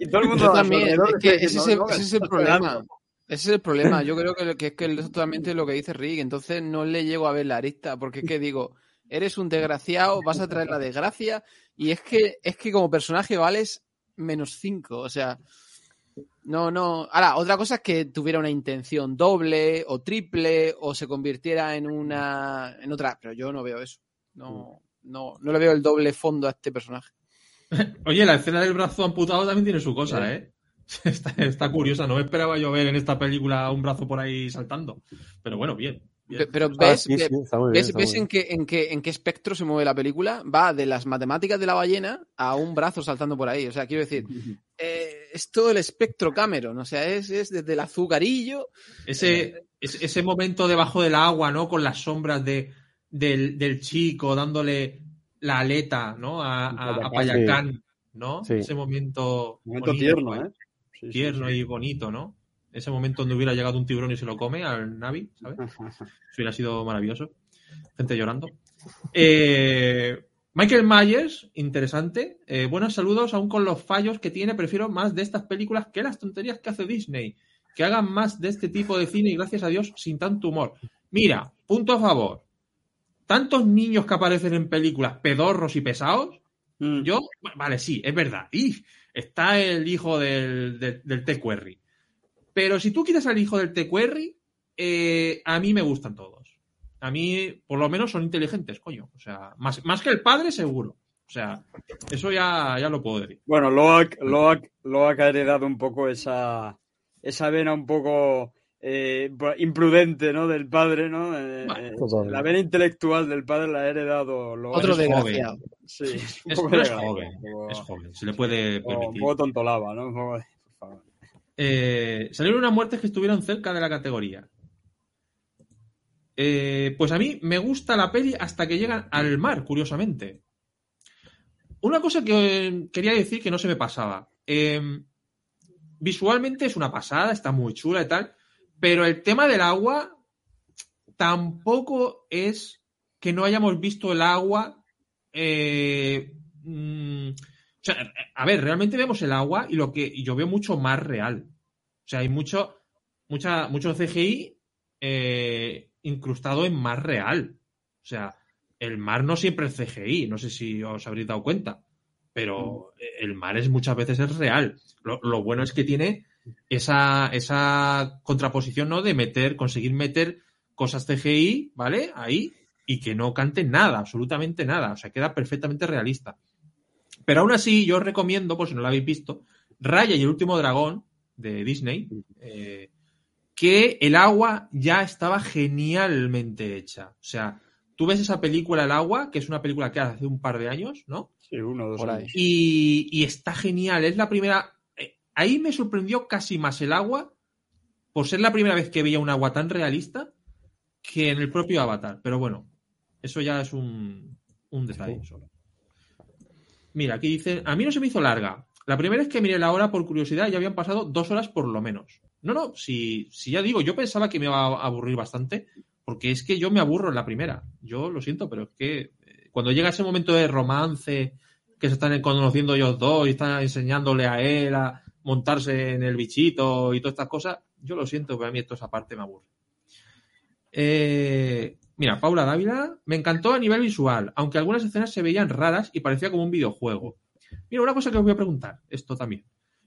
Speaker 3: Y todo el mundo
Speaker 2: Yo también, es que ese
Speaker 3: "No,
Speaker 2: es
Speaker 3: no,
Speaker 2: ese es el problema.
Speaker 3: Pegando".
Speaker 2: Ese es el problema. Yo creo que, que es que es totalmente lo que dice Rick. Entonces no le llego a ver la arista. Porque es que digo, eres un desgraciado, vas a traer la desgracia. Y es que, es que como personaje vales menos 5. O sea, no, no. Ahora, otra cosa es que tuviera una intención doble o triple o se convirtiera en una. en otra. Pero yo no veo eso. No, no, no le veo el doble fondo a este personaje.
Speaker 1: Oye, la escena del brazo amputado también tiene su cosa, ¿eh? Está, está curiosa, no me esperaba yo ver en esta película un brazo por ahí saltando. Pero bueno, bien. bien.
Speaker 2: Pe- Pero
Speaker 4: Ah,
Speaker 2: ves,
Speaker 4: sí, sí, bien,
Speaker 2: ¿Ves, en, qué, en, qué, en qué espectro se mueve la película? Va de las matemáticas de la ballena a un brazo saltando por ahí. O sea, quiero decir, eh, es todo el espectro Cameron. O sea, es, es desde el azucarillo.
Speaker 1: Ese, ese, ese momento debajo del agua, ¿no? Con las sombras de, del, del chico dándole la aleta, ¿no? A, a, a Payacán, ¿no?
Speaker 4: Sí.
Speaker 1: Ese momento.
Speaker 3: Momento
Speaker 1: bonito,
Speaker 3: tierno,
Speaker 1: ¿eh? Tierno
Speaker 3: sí.
Speaker 1: y bonito, ¿no? Ese momento donde hubiera llegado un tiburón y se lo come al Navi, ¿sabes? Eso hubiera sido maravilloso. Gente llorando. Eh, Michael Myers, interesante. Eh, buenos saludos, aún con los fallos que tiene, prefiero más de estas películas que las tonterías que hace Disney. Que hagan más de este tipo de cine y gracias a Dios sin tanto humor. Mira, punto a favor. Tantos niños que aparecen en películas pedorros y pesados,
Speaker 3: Mm.
Speaker 1: yo, vale, sí, es verdad. Y está el hijo del, del, del T-Query. Pero si tú quieres al hijo del T-Query, eh, a mí me gustan todos. A mí, por lo menos, son inteligentes, coño. O sea, más, más que el padre, seguro. O sea, eso ya, ya lo puedo decir.
Speaker 3: Bueno, Loak, Loak, Loak ha heredado un poco esa, esa vena un poco eh, imprudente, ¿no? Del padre, ¿no? Eh,
Speaker 1: Bueno,
Speaker 3: eh, la vena intelectual del padre la ha heredado.
Speaker 2: Otro
Speaker 1: es
Speaker 2: desgraciado.
Speaker 3: Sí,
Speaker 1: Es, joven,
Speaker 3: un poco-
Speaker 1: es joven, se le puede
Speaker 3: un poco- un
Speaker 1: permitir.
Speaker 3: poco tontolaba, ¿no? Por favor.
Speaker 1: Eh, salieron unas muertes que estuvieron cerca de la categoría. Eh, pues a mí me gusta la peli hasta que llegan al mar, curiosamente. Una cosa que eh, quería decir que no se me pasaba. Eh, visualmente es una pasada, está muy chula y tal, pero el tema del agua tampoco es que no hayamos visto el agua. eh, mm, o sea, a ver, realmente vemos el agua y lo que y yo veo mucho más real. O sea, hay mucho, mucha, mucho CGI eh, incrustado en más real. O sea, el mar no siempre es CGI, no sé si os habréis dado cuenta, pero el mar es muchas veces es real. Lo, lo bueno es que tiene esa, esa contraposición, ¿no? De meter, conseguir meter cosas CGI, ¿vale? Ahí, y que no cante nada, absolutamente nada. O sea, queda perfectamente realista. Pero aún así, yo os recomiendo, por si no lo habéis visto, Raya y el último dragón de Disney, eh, que el agua ya estaba genialmente hecha. O sea, tú ves esa película El agua, que es una película que hace un par de años, ¿no?
Speaker 3: Sí, uno o dos años.
Speaker 1: Y, y está genial. Es la primera. Ahí me sorprendió casi más el agua, por ser la primera vez que veía un agua tan realista, que en el propio Avatar. Pero bueno, eso ya es un, un detalle solo. Mira, aquí dice, a mí no se me hizo larga. La primera vez que miré la hora por curiosidad ya habían pasado dos horas por lo menos. No, no, si, si ya digo, yo pensaba que me iba a aburrir bastante, porque es que yo me aburro en la primera. Yo lo siento, pero es que eh, cuando llega ese momento de romance, que se están conociendo ellos dos y están enseñándole a él a montarse en el bichito y todas estas cosas, yo lo siento, pero a mí esto esa parte me aburre. Eh, mira, Paula Dávila, me encantó a nivel visual, aunque algunas escenas se veían raras y parecía como un videojuego. Mira, una cosa que os voy a preguntar, esto también.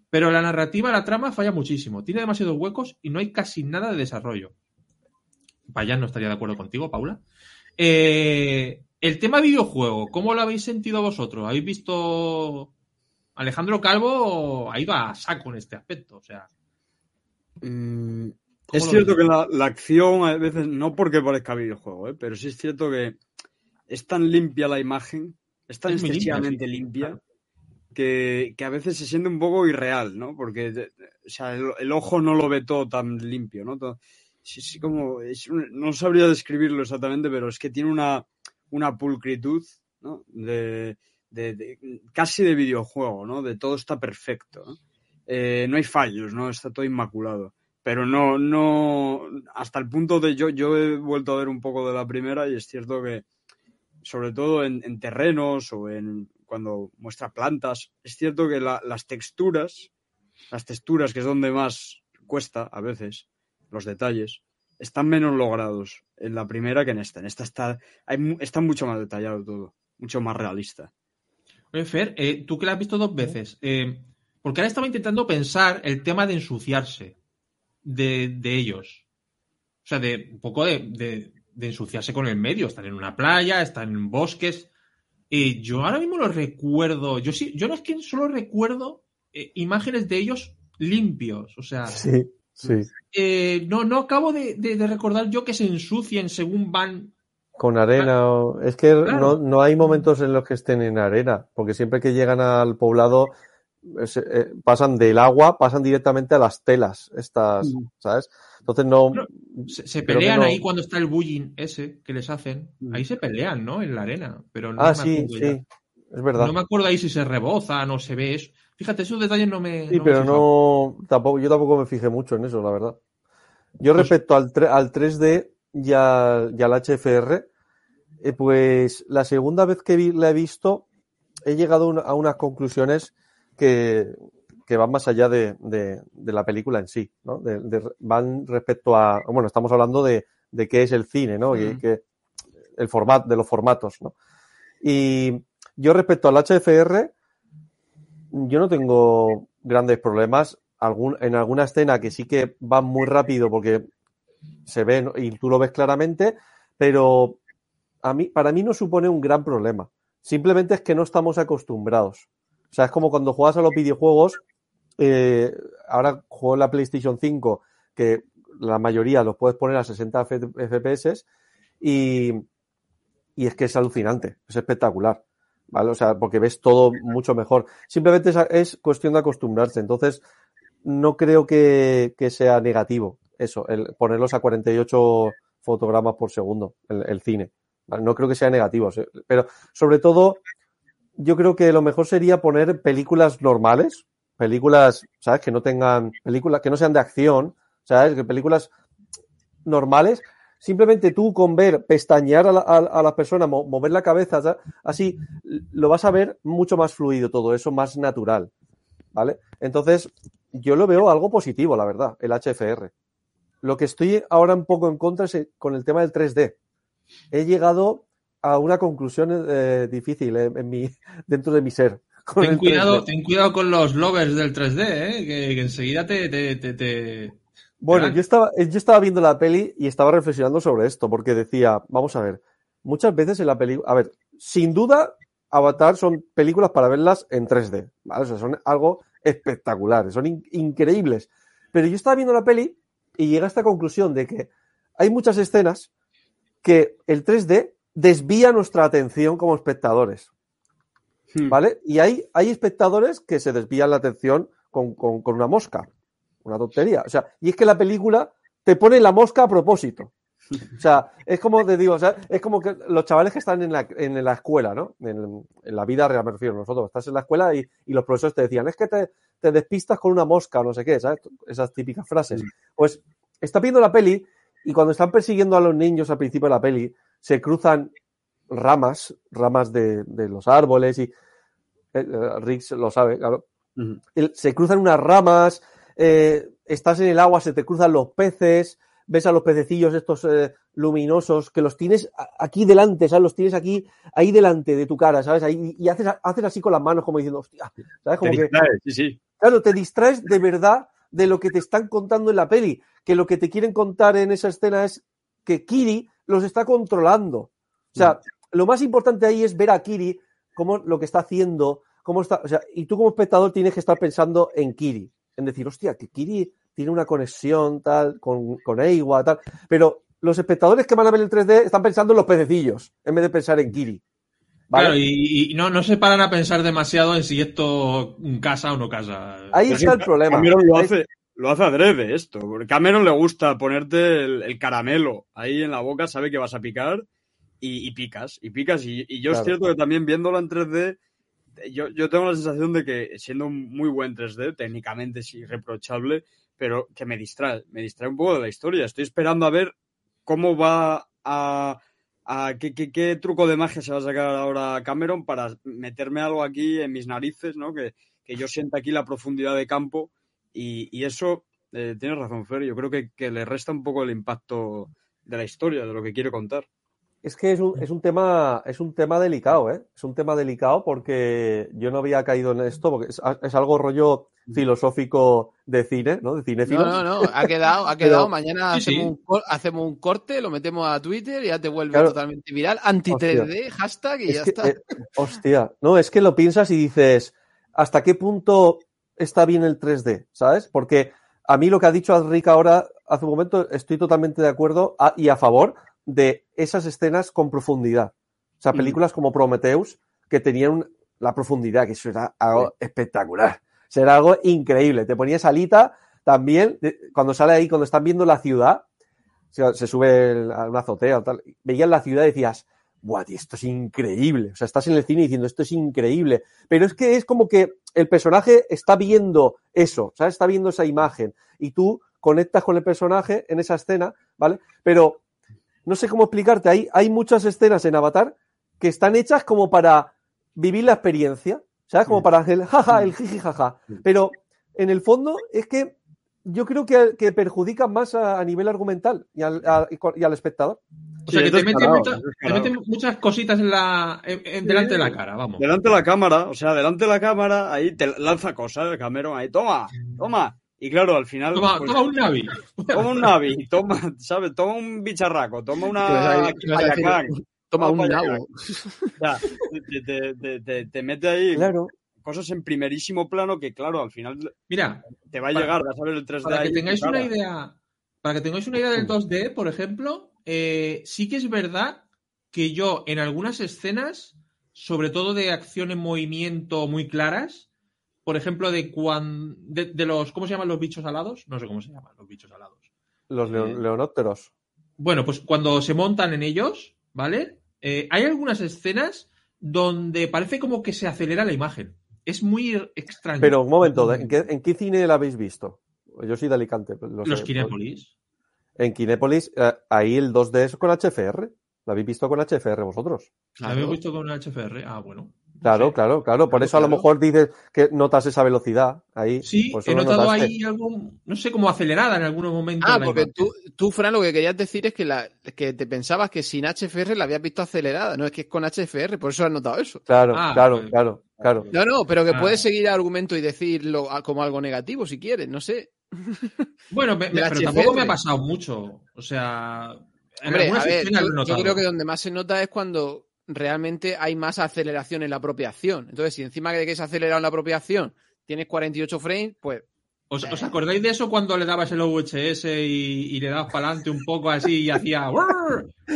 Speaker 1: Pero la narrativa, la trama falla muchísimo, tiene demasiados huecos y no hay casi nada de desarrollo. Vaya, no estaría de acuerdo contigo, Paula. Eh, el tema videojuego, ¿cómo lo habéis sentido vosotros? ¿Habéis visto Alejandro Calvo ha ido a saco en este aspecto? O sea,
Speaker 3: Mm,
Speaker 1: ¿Cómo
Speaker 3: es cierto
Speaker 1: ves?
Speaker 3: que la, la acción a veces, no porque parezca videojuego, ¿eh? pero sí es cierto que es tan limpia la imagen, es tan
Speaker 1: Es limpia,
Speaker 3: excesivamente
Speaker 1: sí.
Speaker 3: limpia, que, que a veces se siente un poco irreal, ¿no? Porque o sea, el, el ojo no lo ve todo tan limpio, ¿no? Todo- sí, sí, como, es un- no sabría describirlo exactamente, pero es que tiene una, una pulcritud, ¿no? De, de- casi de videojuego, ¿no? De todo está perfecto, ¿no? Eh, no hay fallos, ¿no? Está todo inmaculado. Pero no, no, hasta el punto de yo, yo he vuelto a ver un poco de la primera y es cierto que, sobre todo en, en terrenos o en cuando muestra plantas, es cierto que la- las texturas, las texturas que es donde más cuesta a veces, los detalles, están menos logrados en la primera que en esta. En esta está, hay, está mucho más detallado todo, mucho más realista.
Speaker 1: Oye, Fer, eh, tú que la has visto dos veces, eh, porque ahora estaba intentando pensar el tema de ensuciarse de, de ellos. O sea, de un poco de, de- de ensuciarse con el medio. Están en una playa, están en bosques. Y yo ahora mismo lo recuerdo. Yo sí, yo no es que solo recuerdo eh, imágenes de ellos limpios. O sea,
Speaker 4: Sí, sí.
Speaker 1: eh, no, no acabo de recordar yo que se ensucien según van.
Speaker 4: Con arena. o- Es que
Speaker 1: Claro.
Speaker 4: no, no hay momentos en los que estén en arena, porque siempre que llegan al poblado eh, eh, pasan del agua, pasan directamente a las telas, estas,
Speaker 3: Mm.
Speaker 4: ¿sabes? Entonces no.
Speaker 1: Se, pelean
Speaker 4: no-
Speaker 1: ahí cuando está el bullying ese que les hacen.
Speaker 3: Mm.
Speaker 1: Ahí se pelean, ¿no? En la arena. Pero no
Speaker 4: Ah,
Speaker 1: me
Speaker 4: sí,
Speaker 1: acuerdo ya.
Speaker 4: sí. Es verdad.
Speaker 1: No me acuerdo ahí si se rebozan o se ve eso. Fíjate, esos detalles no me.
Speaker 4: Sí,
Speaker 1: no
Speaker 4: pero no, tampoco, yo tampoco me fijé mucho en eso, la verdad. Yo
Speaker 1: Pues-
Speaker 4: respecto al, tre- al 3D y al, y al HFR, eh, pues la segunda vez que vi- la he visto, he llegado a una- a unas conclusiones que, que van más allá de, de- de la película en sí, ¿no? De- van respecto a, bueno, estamos hablando de, de qué es el cine, ¿no? Y
Speaker 1: Mm.
Speaker 4: que, el formato, de los formatos, ¿no? Y yo respecto al HFR, yo no tengo grandes problemas. Algún, en alguna escena que sí que va muy rápido porque se ve y tú lo ves claramente, pero a mí, para mí no supone un gran problema. Simplemente es que no estamos acostumbrados. O sea, es como cuando juegas a los videojuegos, eh, ahora juego en la PlayStation 5, que la mayoría los puedes poner a 60 F- FPS y, y es que es alucinante, es espectacular. ¿Vale? O sea, porque ves todo mucho mejor. Simplemente es, es cuestión de acostumbrarse. Entonces, no creo que sea negativo eso, el ponerlos a 48 fotogramas por segundo, el, el cine. No creo que sea negativo. Pero, sobre todo, yo creo que lo mejor sería poner películas normales, películas, ¿sabes? Que no tengan, películas que no sean de acción, ¿sabes? Que películas normales. Simplemente tú con ver, pestañear a la, a, a la persona, mo- mover la cabeza, así lo vas a ver mucho más fluido todo eso, más natural. ¿Vale? Entonces, yo lo veo algo positivo, la verdad, el HFR. Lo que estoy ahora un poco en contra es eh, con el tema del 3D. He llegado a una conclusión eh, difícil en mi, dentro de mi ser.
Speaker 1: Ten cuidado,
Speaker 4: 3D.
Speaker 1: ten cuidado con los lovers del 3D, ¿eh? Que, que enseguida te. te, te, te-
Speaker 4: Bueno, yo estaba, yo estaba viendo la peli y estaba reflexionando sobre esto, porque decía, vamos a ver, muchas veces en la película. A ver, sin duda, Avatar son películas para verlas en 3D, ¿vale? O sea, son algo espectacular, son in- increíbles. Pero yo estaba viendo la peli y llegué a esta conclusión de que hay muchas escenas que el 3D desvía nuestra atención como espectadores,
Speaker 3: Hmm.
Speaker 4: ¿vale? Y hay, hay espectadores que se desvían la atención con, con- con una mosca, una tontería. O sea, y es que la película te pone la mosca a propósito. O sea, es como te digo, o sea, es como que los chavales que están en la, en la escuela, ¿no? En, en la vida real, me refiero, nosotros, estás en la escuela y, y los profesores te decían, es que te, te despistas con una mosca o no sé qué, ¿sabes? Esas típicas frases. Pues está viendo la peli y cuando están persiguiendo a los niños al principio de la peli, se cruzan ramas, ramas de, de los árboles y eh, eh, Rick lo sabe, claro. Se cruzan unas ramas, eh, estás en el agua, se te cruzan los peces, ves a los pececillos estos eh, luminosos que los tienes aquí delante, ¿sabes? Los tienes aquí, ahí delante de tu cara, ¿sabes? Ahí, y haces, haces así con las manos como diciendo, hostia, ¿sabes? Como
Speaker 3: Te
Speaker 4: que,
Speaker 3: distraes, sí, sí.
Speaker 4: claro, te distraes de verdad de lo que te están contando en la peli, que lo que te quieren contar en esa escena es que Kiri los está controlando. O sea, lo más importante ahí es ver a Kiri cómo lo que está haciendo, cómo está, o sea, y tú como espectador tienes que estar pensando en Kiri, en decir, hostia, que Kiri tiene una conexión tal con, con Eiwa, tal, pero los espectadores que van a ver el 3D están pensando en los pececillos en vez de pensar en Kiri. ¿vale?
Speaker 1: Claro, y, y no, no se paran a pensar demasiado en si esto casa o no casa.
Speaker 4: Ahí
Speaker 3: Pero
Speaker 4: está el problema.
Speaker 3: Cameron lo hace, lo hace adrede esto. Porque Cameron le gusta ponerte el, el caramelo ahí en la boca, sabe que vas a picar y, y picas, y picas. Y, y yo
Speaker 4: Claro.
Speaker 3: es cierto que también viéndolo en 3D, yo, yo tengo la sensación de que siendo un muy buen 3D, técnicamente es irreprochable, pero que me distrae, me distrae un poco de la historia. Estoy esperando a ver cómo va a... a qué, qué- truco de magia se va a sacar ahora Cameron para meterme algo aquí en mis narices, ¿no? Que, que yo sienta aquí la profundidad de campo y, y eso, eh, tienes razón, Fer, yo creo que, que le resta un poco el impacto de la historia, de lo que quiere contar.
Speaker 4: Es que es un, es un tema, es un tema delicado, ¿eh? Es un tema delicado porque yo no había caído en esto, porque es, es algo rollo filosófico de cine, ¿no? De cinéfilo.
Speaker 2: No, no, no, ha quedado, ha quedado.
Speaker 4: Pero-
Speaker 2: Mañana
Speaker 1: Sí,
Speaker 2: hacemos,
Speaker 1: sí.
Speaker 2: Un hacemos un corte, lo metemos a Twitter y ya te vuelve
Speaker 4: Claro.
Speaker 2: totalmente viral. Anti-3D, hashtag y
Speaker 4: Es
Speaker 2: ya
Speaker 4: que,
Speaker 2: está.
Speaker 4: eh, hostia, no, es que lo piensas y dices, ¿hasta qué punto está bien el 3D? ¿Sabes? Porque a mí lo que ha dicho Rick ahora, hace un momento, estoy totalmente de acuerdo a- y a favor de esas escenas con profundidad. O sea,
Speaker 3: Mm.
Speaker 4: películas como Prometheus, que tenían la profundidad, que eso era algo espectacular. O sea, era algo increíble. Te ponías alita también, cuando sale ahí, cuando están viendo la ciudad, se, sube a una azotea o tal, veías la ciudad y decías, ¡buah, tío, esto es increíble! O sea, estás en el cine diciendo, esto es increíble. Pero es que es como que el personaje está viendo eso, ¿sabes? Está viendo esa imagen y tú conectas con el personaje en esa escena, ¿vale? Pero no sé cómo explicarte, hay, hay muchas escenas en Avatar que están hechas como para vivir la experiencia, ¿sabes? Como para el jaja, el jiji jaja. Pero en el fondo es que yo creo que, que perjudican más a, a nivel argumental y al, a- y al espectador.
Speaker 1: O sea,
Speaker 3: Sí,
Speaker 1: que te meten, muchas-
Speaker 3: es
Speaker 1: te
Speaker 3: descarado.
Speaker 1: meten muchas cositas en la, en- en- delante de la cara, vamos.
Speaker 3: Delante de la cámara, o sea, delante de la cámara, ahí te lanza cosas, Cameron, ahí, toma, toma. Y claro, al final.
Speaker 1: Toma,
Speaker 3: pues,
Speaker 1: toma un Navi.
Speaker 3: toma un Navi, toma, ¿sabes? Toma un bicharraco, toma una Payacán.
Speaker 2: Toma un
Speaker 3: toma para allá.
Speaker 2: nabo.
Speaker 3: O sea, te, te- te- te- te mete ahí
Speaker 4: Claro.
Speaker 3: cosas en primerísimo plano que, claro, al final
Speaker 1: Mira,
Speaker 3: te va a
Speaker 1: Para-
Speaker 3: llegar, vas a ver el 3D
Speaker 1: para que tengáis una idea, para que tengáis una idea del 2D, por ejemplo, eh, sí que es verdad que yo en algunas escenas, sobre todo de acción en movimiento muy claras, por ejemplo, de cuando de, de los ¿cómo se llaman los bichos alados? No sé cómo se llaman los bichos alados.
Speaker 4: Los
Speaker 1: Eh,
Speaker 4: leonópteros.
Speaker 1: Bueno, pues cuando se montan en ellos, ¿vale? Eh, hay algunas escenas donde parece como que se acelera la imagen. Es muy extraño.
Speaker 4: Pero un momento, ¿en qué, en qué cine la habéis visto? Yo soy de Alicante. lo
Speaker 1: Los
Speaker 4: sé.
Speaker 1: Kinépolis.
Speaker 4: En Kinépolis, eh, ahí el 2D es con HFR. ¿Lo habéis visto con HFR vosotros?
Speaker 1: ¿La habéis visto con HFR? Ah, bueno.
Speaker 4: Claro,
Speaker 1: Sí.
Speaker 4: claro, claro. Por
Speaker 1: Claro,
Speaker 4: eso a lo
Speaker 1: claro.
Speaker 4: mejor dices que notas esa velocidad ahí.
Speaker 1: Sí, he notado
Speaker 4: notaste.
Speaker 1: ahí algo, no sé, como acelerada en algunos momentos.
Speaker 2: Ah, porque tú, tú, Fran, lo que querías decir es que, la, que te pensabas que sin HFR la habías visto acelerada. No, es que es con HFR, por eso has notado eso.
Speaker 4: Claro,
Speaker 1: Ah,
Speaker 4: claro,
Speaker 1: pues-
Speaker 4: claro, claro.
Speaker 2: No, no, pero que
Speaker 1: Ah.
Speaker 2: puedes seguir el argumento y decirlo como algo negativo si quieres, no sé.
Speaker 1: Bueno, me- pero
Speaker 2: HFR.
Speaker 1: tampoco me ha pasado mucho. O sea, En
Speaker 2: Hombre, a ver, yo, yo creo que donde más se nota es cuando realmente hay más aceleración en la propia acción. Entonces, si encima de que es acelerado en la propia acción tienes 48 frames, pues
Speaker 1: ¿Os, os acordáis de eso cuando le dabas el OVHS y, y le dabas para adelante un poco así y hacía...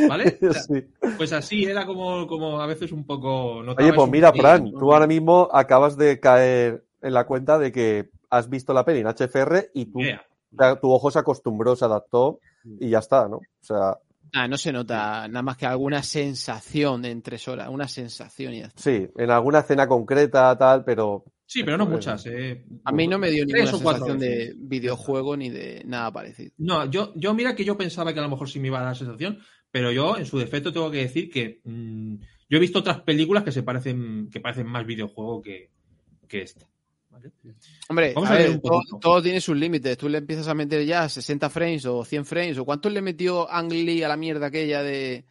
Speaker 1: ¿Vale? O sea,
Speaker 4: Sí.
Speaker 1: Pues así era como, como a veces un poco...
Speaker 4: Oye, pues
Speaker 1: un
Speaker 4: mira,
Speaker 1: poquito,
Speaker 4: Fran, tú ahora mismo acabas de caer en la cuenta de que has visto la peli en HFR y tú,
Speaker 1: Yeah.
Speaker 4: tu ojo se acostumbró, se adaptó y ya está, ¿no? O sea,
Speaker 2: ah, no se nota nada más que alguna sensación en tres horas, una sensación y
Speaker 4: sí, en alguna escena concreta, tal, pero
Speaker 1: Sí, pero no muchas. eh.
Speaker 2: A mí no me dio ninguna sensación de videojuego ni de nada parecido.
Speaker 1: No, yo, yo mira que yo pensaba que a lo mejor sí me iba a dar la sensación, pero yo en su defecto tengo que decir que mm, yo he visto otras películas que se parecen, que parecen más videojuego que, que esta. ¿Vale?
Speaker 2: Hombre,
Speaker 1: Vamos
Speaker 2: a
Speaker 1: a ver
Speaker 2: ver,
Speaker 1: un
Speaker 2: todo, tiene sus límites. Tú le empiezas a meter ya 60 frames o 100 frames. ¿O cuántos le metió Ang Lee a la mierda aquella de,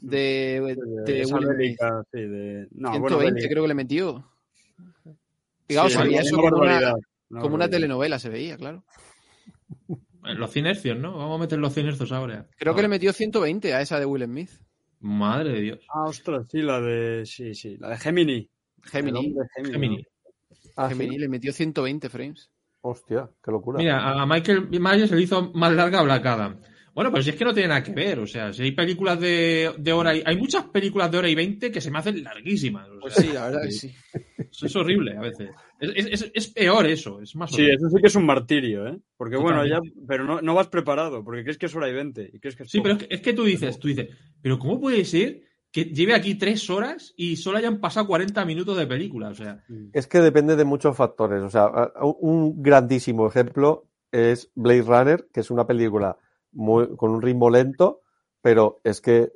Speaker 2: de, de
Speaker 3: Esa
Speaker 2: Will Smith?
Speaker 3: bélica, sí, de... No,
Speaker 2: 120
Speaker 3: bueno,
Speaker 2: creo que le metió. Digamos,
Speaker 3: Sí,
Speaker 2: eso como una, como una telenovela, se veía, claro.
Speaker 1: Eh, Los cinercios, ¿no? Vamos a meter los cinercios ahora.
Speaker 2: Creo que le metió 120 a esa de Will Smith.
Speaker 1: Madre de Dios.
Speaker 3: Ah, ostras, sí, la de... Sí, sí, la de Gemini.
Speaker 2: Gemini.
Speaker 3: Gemini.
Speaker 4: Ah, sí.
Speaker 2: Gemini le metió 120 frames.
Speaker 4: hostia, qué locura.
Speaker 1: Mira, a Michael Myers se le hizo más larga Black Adam. Bueno, pero si es que no tiene nada que ver. O sea, si hay películas de, de hora y. Hay muchas películas de hora y veinte que se me hacen larguísimas. o
Speaker 2: Pues sí, la verdad que sí.
Speaker 1: Eso es horrible a veces. Es, es- es- es peor eso. Es más
Speaker 3: Sí, eso sí que es un martirio, ¿eh? Porque bueno, ya... Pero no, no vas preparado, porque crees que es hora y 20. Y crees que es
Speaker 1: Sí,
Speaker 3: poco.
Speaker 1: pero es que, es que tú dices, tú dices, pero ¿cómo puede ser que lleve aquí tres horas y solo hayan pasado 40 minutos de película? O sea,
Speaker 4: Es que depende de muchos factores. O sea, un grandísimo ejemplo es Blade Runner, que es una película muy- con un ritmo lento, pero es que,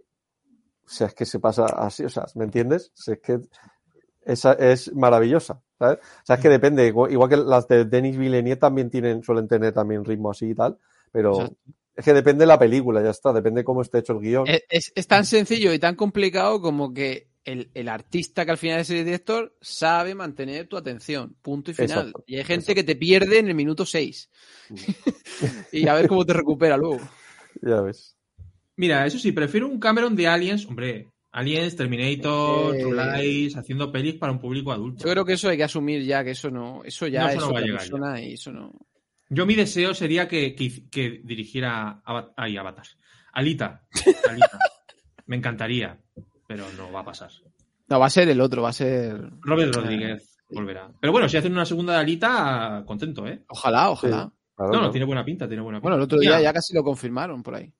Speaker 4: o sea, es que se pasa así, o sea, ¿me entiendes? Es que esa es maravillosa, ¿sabes? O sea, es que depende, igual igual que las de Denis Villeneuve también tienen, suelen tener también ritmo así y tal, pero
Speaker 2: Exacto.
Speaker 4: Es que depende de la película, ya está, depende cómo esté hecho el guion.
Speaker 2: Es, es- es tan sencillo y tan complicado como que el, el artista que al final es el director sabe mantener tu atención. Punto y final.
Speaker 4: Exacto,
Speaker 2: y hay gente
Speaker 4: exacto.
Speaker 2: que te pierde en el minuto 6. y a ver cómo te recupera luego.
Speaker 4: Ya ves.
Speaker 1: mira, eso sí, prefiero un Cameron de Aliens, hombre. Aliens, Terminator,
Speaker 2: Eh.
Speaker 1: True Lies, haciendo pelis para un público adulto.
Speaker 2: Yo creo que eso hay que asumir ya, que eso no, eso ya
Speaker 1: No,
Speaker 2: es
Speaker 1: eso no va a
Speaker 2: otra
Speaker 1: llegar
Speaker 2: persona y eso no.
Speaker 1: Yo mi deseo sería que, que, que dirigiera Ava- ay, Avatar. Alita. Alita. Me encantaría, pero no va a pasar.
Speaker 2: No, va a ser el otro, va a ser.
Speaker 1: Robert Rodríguez volverá. Pero bueno, si hacen una segunda de Alita, contento, ¿eh?
Speaker 2: Ojalá, ojalá.
Speaker 4: Claro,
Speaker 1: No, no, tiene buena pinta, tiene buena pinta.
Speaker 2: Bueno, el otro día ya casi lo confirmaron por ahí.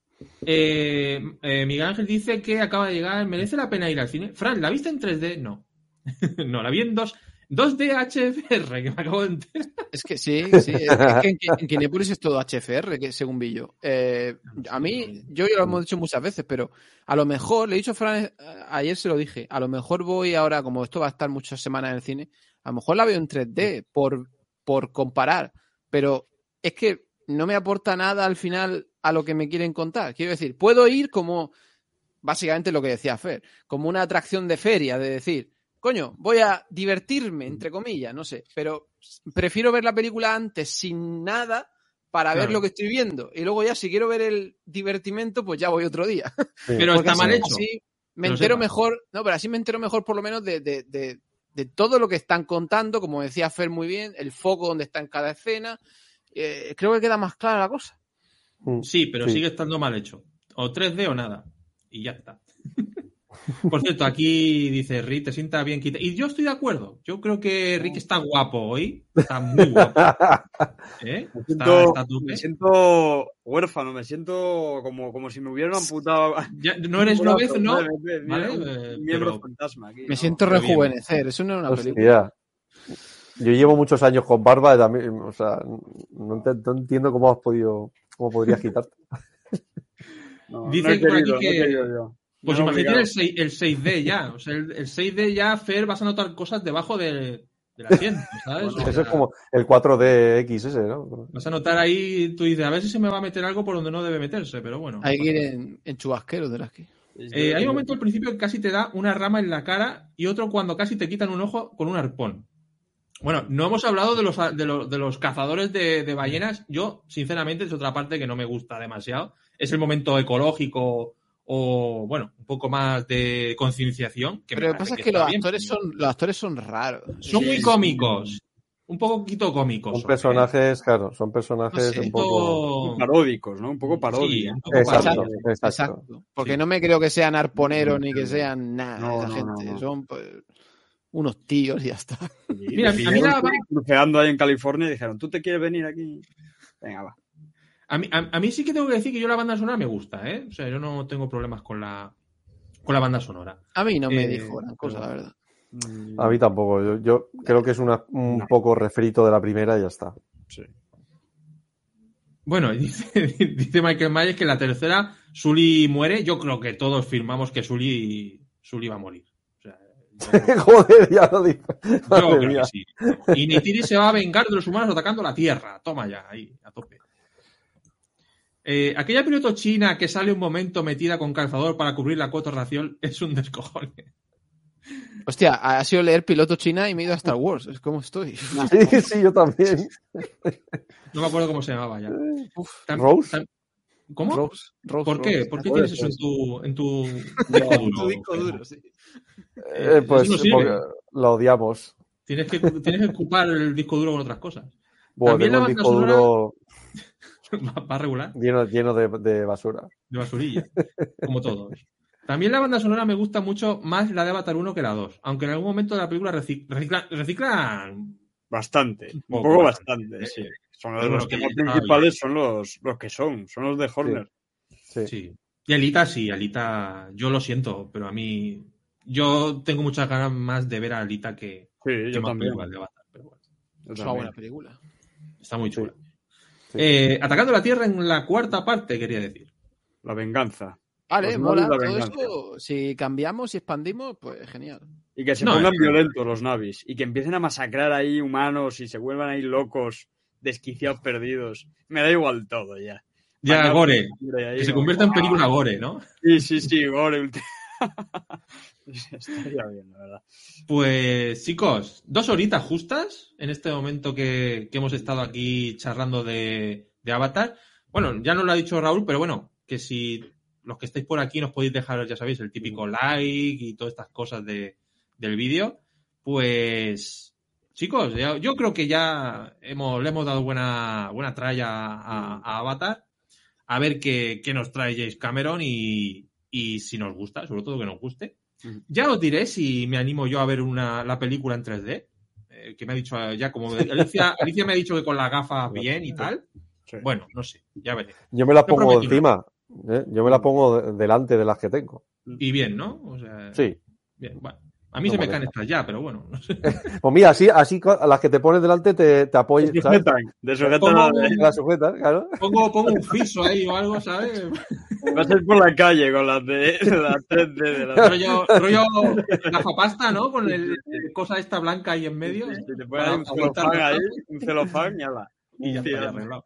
Speaker 1: eh, eh, Miguel Ángel dice que acaba de llegar. ¿Merece la pena ir al cine? Fran, ¿la viste en 3D? No. no, la vi en 2, 2D HFR, que me acabo de enterar.
Speaker 2: Es que sí, sí. Es que en, en es todo HFR, que según vi. Eh, a mí, yo ya lo hemos dicho muchas veces, pero a lo mejor, le he dicho a Fran, eh, ayer se lo dije, a lo mejor voy ahora, como esto va a estar muchas semanas en el cine, a lo mejor la veo en 3D por, por comparar, pero es que no me aporta nada al final a lo que me quieren contar. Quiero decir, puedo ir como, básicamente lo que decía Fer, como una atracción de feria, de decir, coño, voy a divertirme, entre comillas, no sé, pero prefiero ver la película antes sin nada para ver lo que estoy viendo. Y luego ya, si quiero ver el divertimento, pues ya voy otro día.
Speaker 4: Sí.
Speaker 1: Pero
Speaker 2: Porque
Speaker 1: está mal hecho.
Speaker 2: así me entero mejor, no, pero así me entero mejor por lo menos de, de- de- de todo lo que están contando, como decía Fer muy bien, el foco donde está en cada escena. Eh, creo que queda más clara la cosa.
Speaker 4: Mm.
Speaker 1: Sí, pero
Speaker 4: Sí.
Speaker 1: sigue estando mal hecho. O 3D o nada. Y ya está. Por cierto, aquí dice Rick, te sienta bien quita. Y yo estoy de acuerdo. Yo creo que Rick está guapo hoy. Está muy guapo. ¿eh?
Speaker 3: Me siento,
Speaker 1: está a tope.
Speaker 3: me siento huérfano, me siento como, como si me hubieran amputado.
Speaker 1: Ya, no eres
Speaker 3: Una
Speaker 1: novicio, ¿no? Vale, eh,
Speaker 3: miembro
Speaker 1: pero-
Speaker 3: fantasma aquí.
Speaker 2: Me
Speaker 3: ¿no?
Speaker 2: siento rejuvenecer, eso no es una película.
Speaker 4: Hostia. Yo llevo muchos años con barba y también, o sea, no, ent- no entiendo cómo has podido, cómo podrías quitarte.
Speaker 3: No,
Speaker 1: Dice
Speaker 3: no he
Speaker 1: por aquí
Speaker 3: querido, no he
Speaker 1: que-. Pues imagínate el,
Speaker 3: obligado.
Speaker 1: 6, el 6D ya. O sea, el, el 6D ya, Fer, vas a notar cosas debajo de, del asiento, ¿sabes?
Speaker 3: Bueno,
Speaker 4: Eso es como el 4DX ese, ¿no?
Speaker 1: Vas a notar ahí, tú dices, a ver si se me va a meter algo por donde no debe meterse, pero bueno.
Speaker 2: Hay que ir en, en chubasqueros de las que.
Speaker 1: Eh, hay un momento al principio que casi te da una rama en la cara y otro cuando casi te quitan un ojo con un arpón. Bueno, no hemos hablado de los, de los, de los cazadores de, de ballenas. Yo, sinceramente, es otra parte que no me gusta demasiado. Es el momento ecológico o, bueno, un poco más de concienciación. que
Speaker 2: Pero lo que pasa es que los
Speaker 1: bien.
Speaker 2: actores son, los actores son raros.
Speaker 1: Son muy cómicos. Un poquito cómicos.
Speaker 4: Son
Speaker 1: son, ¿eh?
Speaker 4: personajes, claro, son personajes
Speaker 2: No sé,
Speaker 4: un poco.
Speaker 3: Paródicos, ¿no? Un poco
Speaker 1: Sí,
Speaker 3: parodia.
Speaker 1: un poco
Speaker 4: Exacto, exacto.
Speaker 2: Exacto. Porque
Speaker 1: Sí.
Speaker 2: no me creo que sean arponeros ni que sean nada.
Speaker 3: No,
Speaker 2: esa
Speaker 3: no,
Speaker 2: gente.
Speaker 3: no, no.
Speaker 2: Son pues, unos tíos y ya está.
Speaker 1: Mira, a mí la-
Speaker 3: cruceando ahí en California y dijeron, ¿tú te quieres venir aquí? Venga, va.
Speaker 1: A mí, a, a mí sí que tengo que decir que yo la banda sonora me gusta, ¿eh? O sea, yo no tengo problemas con la, con la banda sonora.
Speaker 2: A mí no me
Speaker 1: Eh,
Speaker 2: dijo gran cosa,
Speaker 1: pero-
Speaker 2: la verdad.
Speaker 4: A mí tampoco. Yo, yo creo que es una, un
Speaker 3: No.
Speaker 4: poco refrito de la primera y ya está.
Speaker 3: sí.
Speaker 1: Bueno, dice, dice Michael Myers que en la tercera Sully muere. Yo creo que todos firmamos que Sully, Sully va a morir. O sea, yo,
Speaker 4: Joder, ya lo dije.
Speaker 1: yo creo que sí. Y Neytiri se va a vengar de los humanos atacando la Tierra. Toma ya, ahí, a tope. Eh, aquella piloto china que sale un momento metida con calzador para cubrir la cuota racial es un descojone.
Speaker 2: Hostia, ha sido leer piloto china y me he ido a Star Wars. Es como estoy.
Speaker 4: Sí, sí, yo también.
Speaker 1: No me acuerdo cómo se llamaba ya. Tam-
Speaker 4: ¿Rose?
Speaker 1: ¿Cómo?
Speaker 2: Rose, Rose,
Speaker 1: ¿Por qué?
Speaker 2: Rose.
Speaker 1: ¿Por qué tienes eso en tu, en tu disco duro?
Speaker 2: Tu disco duro, sí.
Speaker 4: Eh, pues
Speaker 1: no
Speaker 4: porque lo odiamos.
Speaker 1: Tienes que, tienes que ocupar el disco duro con otras cosas.
Speaker 4: Bueno,
Speaker 1: También la banda
Speaker 4: disco
Speaker 1: sonora-
Speaker 4: duro
Speaker 1: A regular,
Speaker 4: lleno, lleno de, de basura.
Speaker 1: de basurilla, como todos. También la banda sonora me gusta mucho más la de Avatar 1 que la 2, aunque en algún momento de la película reci- recicla- reciclan
Speaker 3: Bastante. Un
Speaker 1: poco,
Speaker 3: poco
Speaker 1: bastante.
Speaker 3: bastante, sí. Son los
Speaker 1: bueno, que
Speaker 3: temas principales son los, los que son, son los de Horner.
Speaker 4: Sí.
Speaker 1: Sí. Y Alita sí, Alita, yo lo siento, pero a mí, yo tengo muchas ganas más de ver a Alita que,
Speaker 3: Sí,
Speaker 1: que
Speaker 3: yo
Speaker 1: más
Speaker 3: también.
Speaker 1: películas de Avatar. Pero bueno,
Speaker 3: yo
Speaker 2: Es una buena película.
Speaker 1: está muy chula.
Speaker 4: Sí.
Speaker 1: Eh, atacando la Tierra en la cuarta parte, quería decir.
Speaker 3: La venganza.
Speaker 2: Vale,
Speaker 3: Los
Speaker 2: mola. Todo
Speaker 3: venganza.
Speaker 2: eso, si cambiamos y expandimos, pues genial.
Speaker 3: Y que se
Speaker 1: No,
Speaker 3: pongan
Speaker 1: eh.
Speaker 3: violentos los navis. Y que empiecen a masacrar ahí humanos y se vuelvan ahí locos, desquiciados, perdidos. Me da igual todo ya.
Speaker 1: Ya, Gore,
Speaker 3: ahí,
Speaker 1: que se convierta en
Speaker 3: ¡Ah!
Speaker 1: película Gore, ¿no?
Speaker 3: Sí, sí, sí, Gore. Estaría bien, la verdad.
Speaker 1: Pues chicos, dos horitas justas en este momento que, que hemos estado aquí charlando de, de Avatar. Bueno, ya nos lo ha dicho Raúl, pero bueno, que si los que estáis por aquí nos podéis dejar, ya sabéis, el típico like y todas estas cosas de, del vídeo, pues chicos, ya- yo creo que ya hemos, le hemos dado buena, buena tralla a, a Avatar. A ver qué, qué nos trae James Cameron y, y si nos gusta, sobre todo que nos guste. Ya os diré si me animo yo a ver una, la película en 3D. eh, que me ha dicho eh, ya como Alicia, Alicia me ha dicho que con las gafas bien y tal.
Speaker 3: Sí.
Speaker 1: Bueno, no sé, ya veré.
Speaker 4: Yo me la
Speaker 1: No
Speaker 4: pongo encima. ¿eh? Yo me la pongo de- delante de las que tengo.
Speaker 1: Y bien, ¿no? O sea,
Speaker 4: Sí.
Speaker 1: bien, bueno. A mí
Speaker 4: No
Speaker 1: se me caen estas ya, pero bueno, no sé.
Speaker 4: Pues mira, así, así a las que te pones delante te, te apoyas,
Speaker 3: De sujetan,
Speaker 1: Pongo
Speaker 3: a-
Speaker 1: un-
Speaker 4: Te las sujetas, claro.
Speaker 1: Pongo, pongo un friso ahí o algo, ¿sabes?
Speaker 3: Vas a ir por la calle con las de las 3D de las
Speaker 1: Rollo, rollo gafapasta, ¿no? Con el, el cosa esta blanca ahí en medio.
Speaker 3: Sí, te pones un
Speaker 1: ocultar
Speaker 3: celofán ahí, un celofán y ala.
Speaker 1: Y ya
Speaker 3: Sí,
Speaker 1: está, arreglado.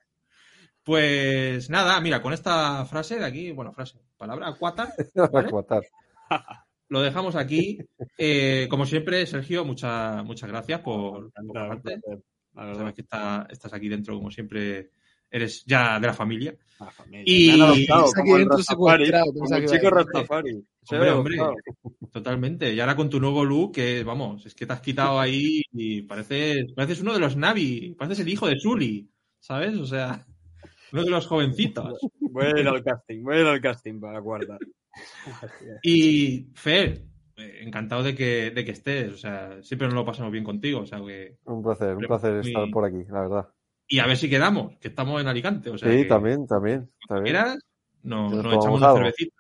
Speaker 1: Pues nada, mira, con esta frase de aquí, bueno, frase, palabra, cuata, ¿vale? Lo dejamos aquí. Eh, como siempre, Sergio, muchas muchas gracias por, por. Sabes que está- estás aquí dentro, como siempre, eres ya de la familia.
Speaker 3: La familia.
Speaker 1: Y-
Speaker 3: Me han adoptado como el
Speaker 2: dentro
Speaker 3: Rastafari, como el chico. Rastafari.
Speaker 1: Hombre, hombre. Totalmente. Y ahora con tu nuevo look, que vamos, es que te has quitado ahí y pareces, pareces uno de los Navi, pareces el hijo de Sully, ¿sabes? O sea, uno de los jovencitos.
Speaker 3: Voy a ir al casting, voy a ir al casting para guardar.
Speaker 1: Y Fer, eh, encantado de que, de que estés, o sea, siempre nos lo pasamos bien contigo, o sea, que...
Speaker 4: Un placer, un placer estar por aquí, la verdad.
Speaker 1: Y a ver si quedamos, que estamos en Alicante, o sea,
Speaker 4: Sí,
Speaker 1: que
Speaker 4: también, también. también.
Speaker 1: quieras, nos,
Speaker 4: Nos
Speaker 1: nos
Speaker 4: tomamos
Speaker 1: echamos una
Speaker 4: algo.
Speaker 1: cervecita.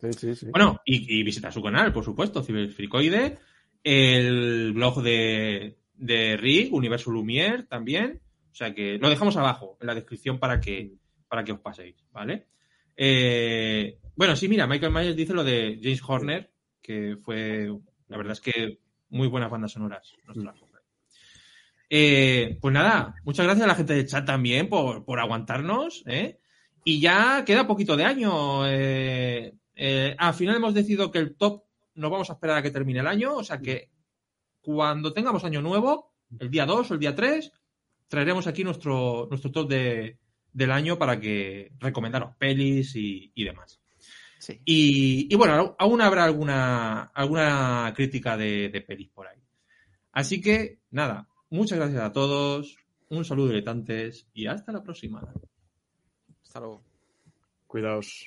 Speaker 4: Sí, sí, sí.
Speaker 1: Bueno, y, y visita su canal, por supuesto, Ciberfricoide, el blog de, de Rick, Universo Lumière también. O sea que lo dejamos abajo en la descripción para que, para que os paséis, ¿vale? Eh, bueno, sí, mira, Michael Myers dice lo de James Horner, que fue, la verdad es que muy buenas bandas sonoras. nos trajo. Eh, pues nada, muchas gracias a la gente del chat también por, por aguantarnos, ¿eh? Y ya queda poquito de año. eh, eh, al final hemos decidido que el top nos vamos a esperar a que termine el año, o sea que cuando tengamos año nuevo, el día 2 o el día 3, traeremos aquí nuestro, nuestro top de, del año para que recomendaros pelis y, y demás.
Speaker 2: Sí.
Speaker 1: Y, y bueno, aún habrá alguna, alguna crítica de, de pelis por ahí. Así que, nada, muchas gracias a todos, un saludo diletantes y hasta la próxima.
Speaker 2: Hasta luego.
Speaker 3: Cuidaos.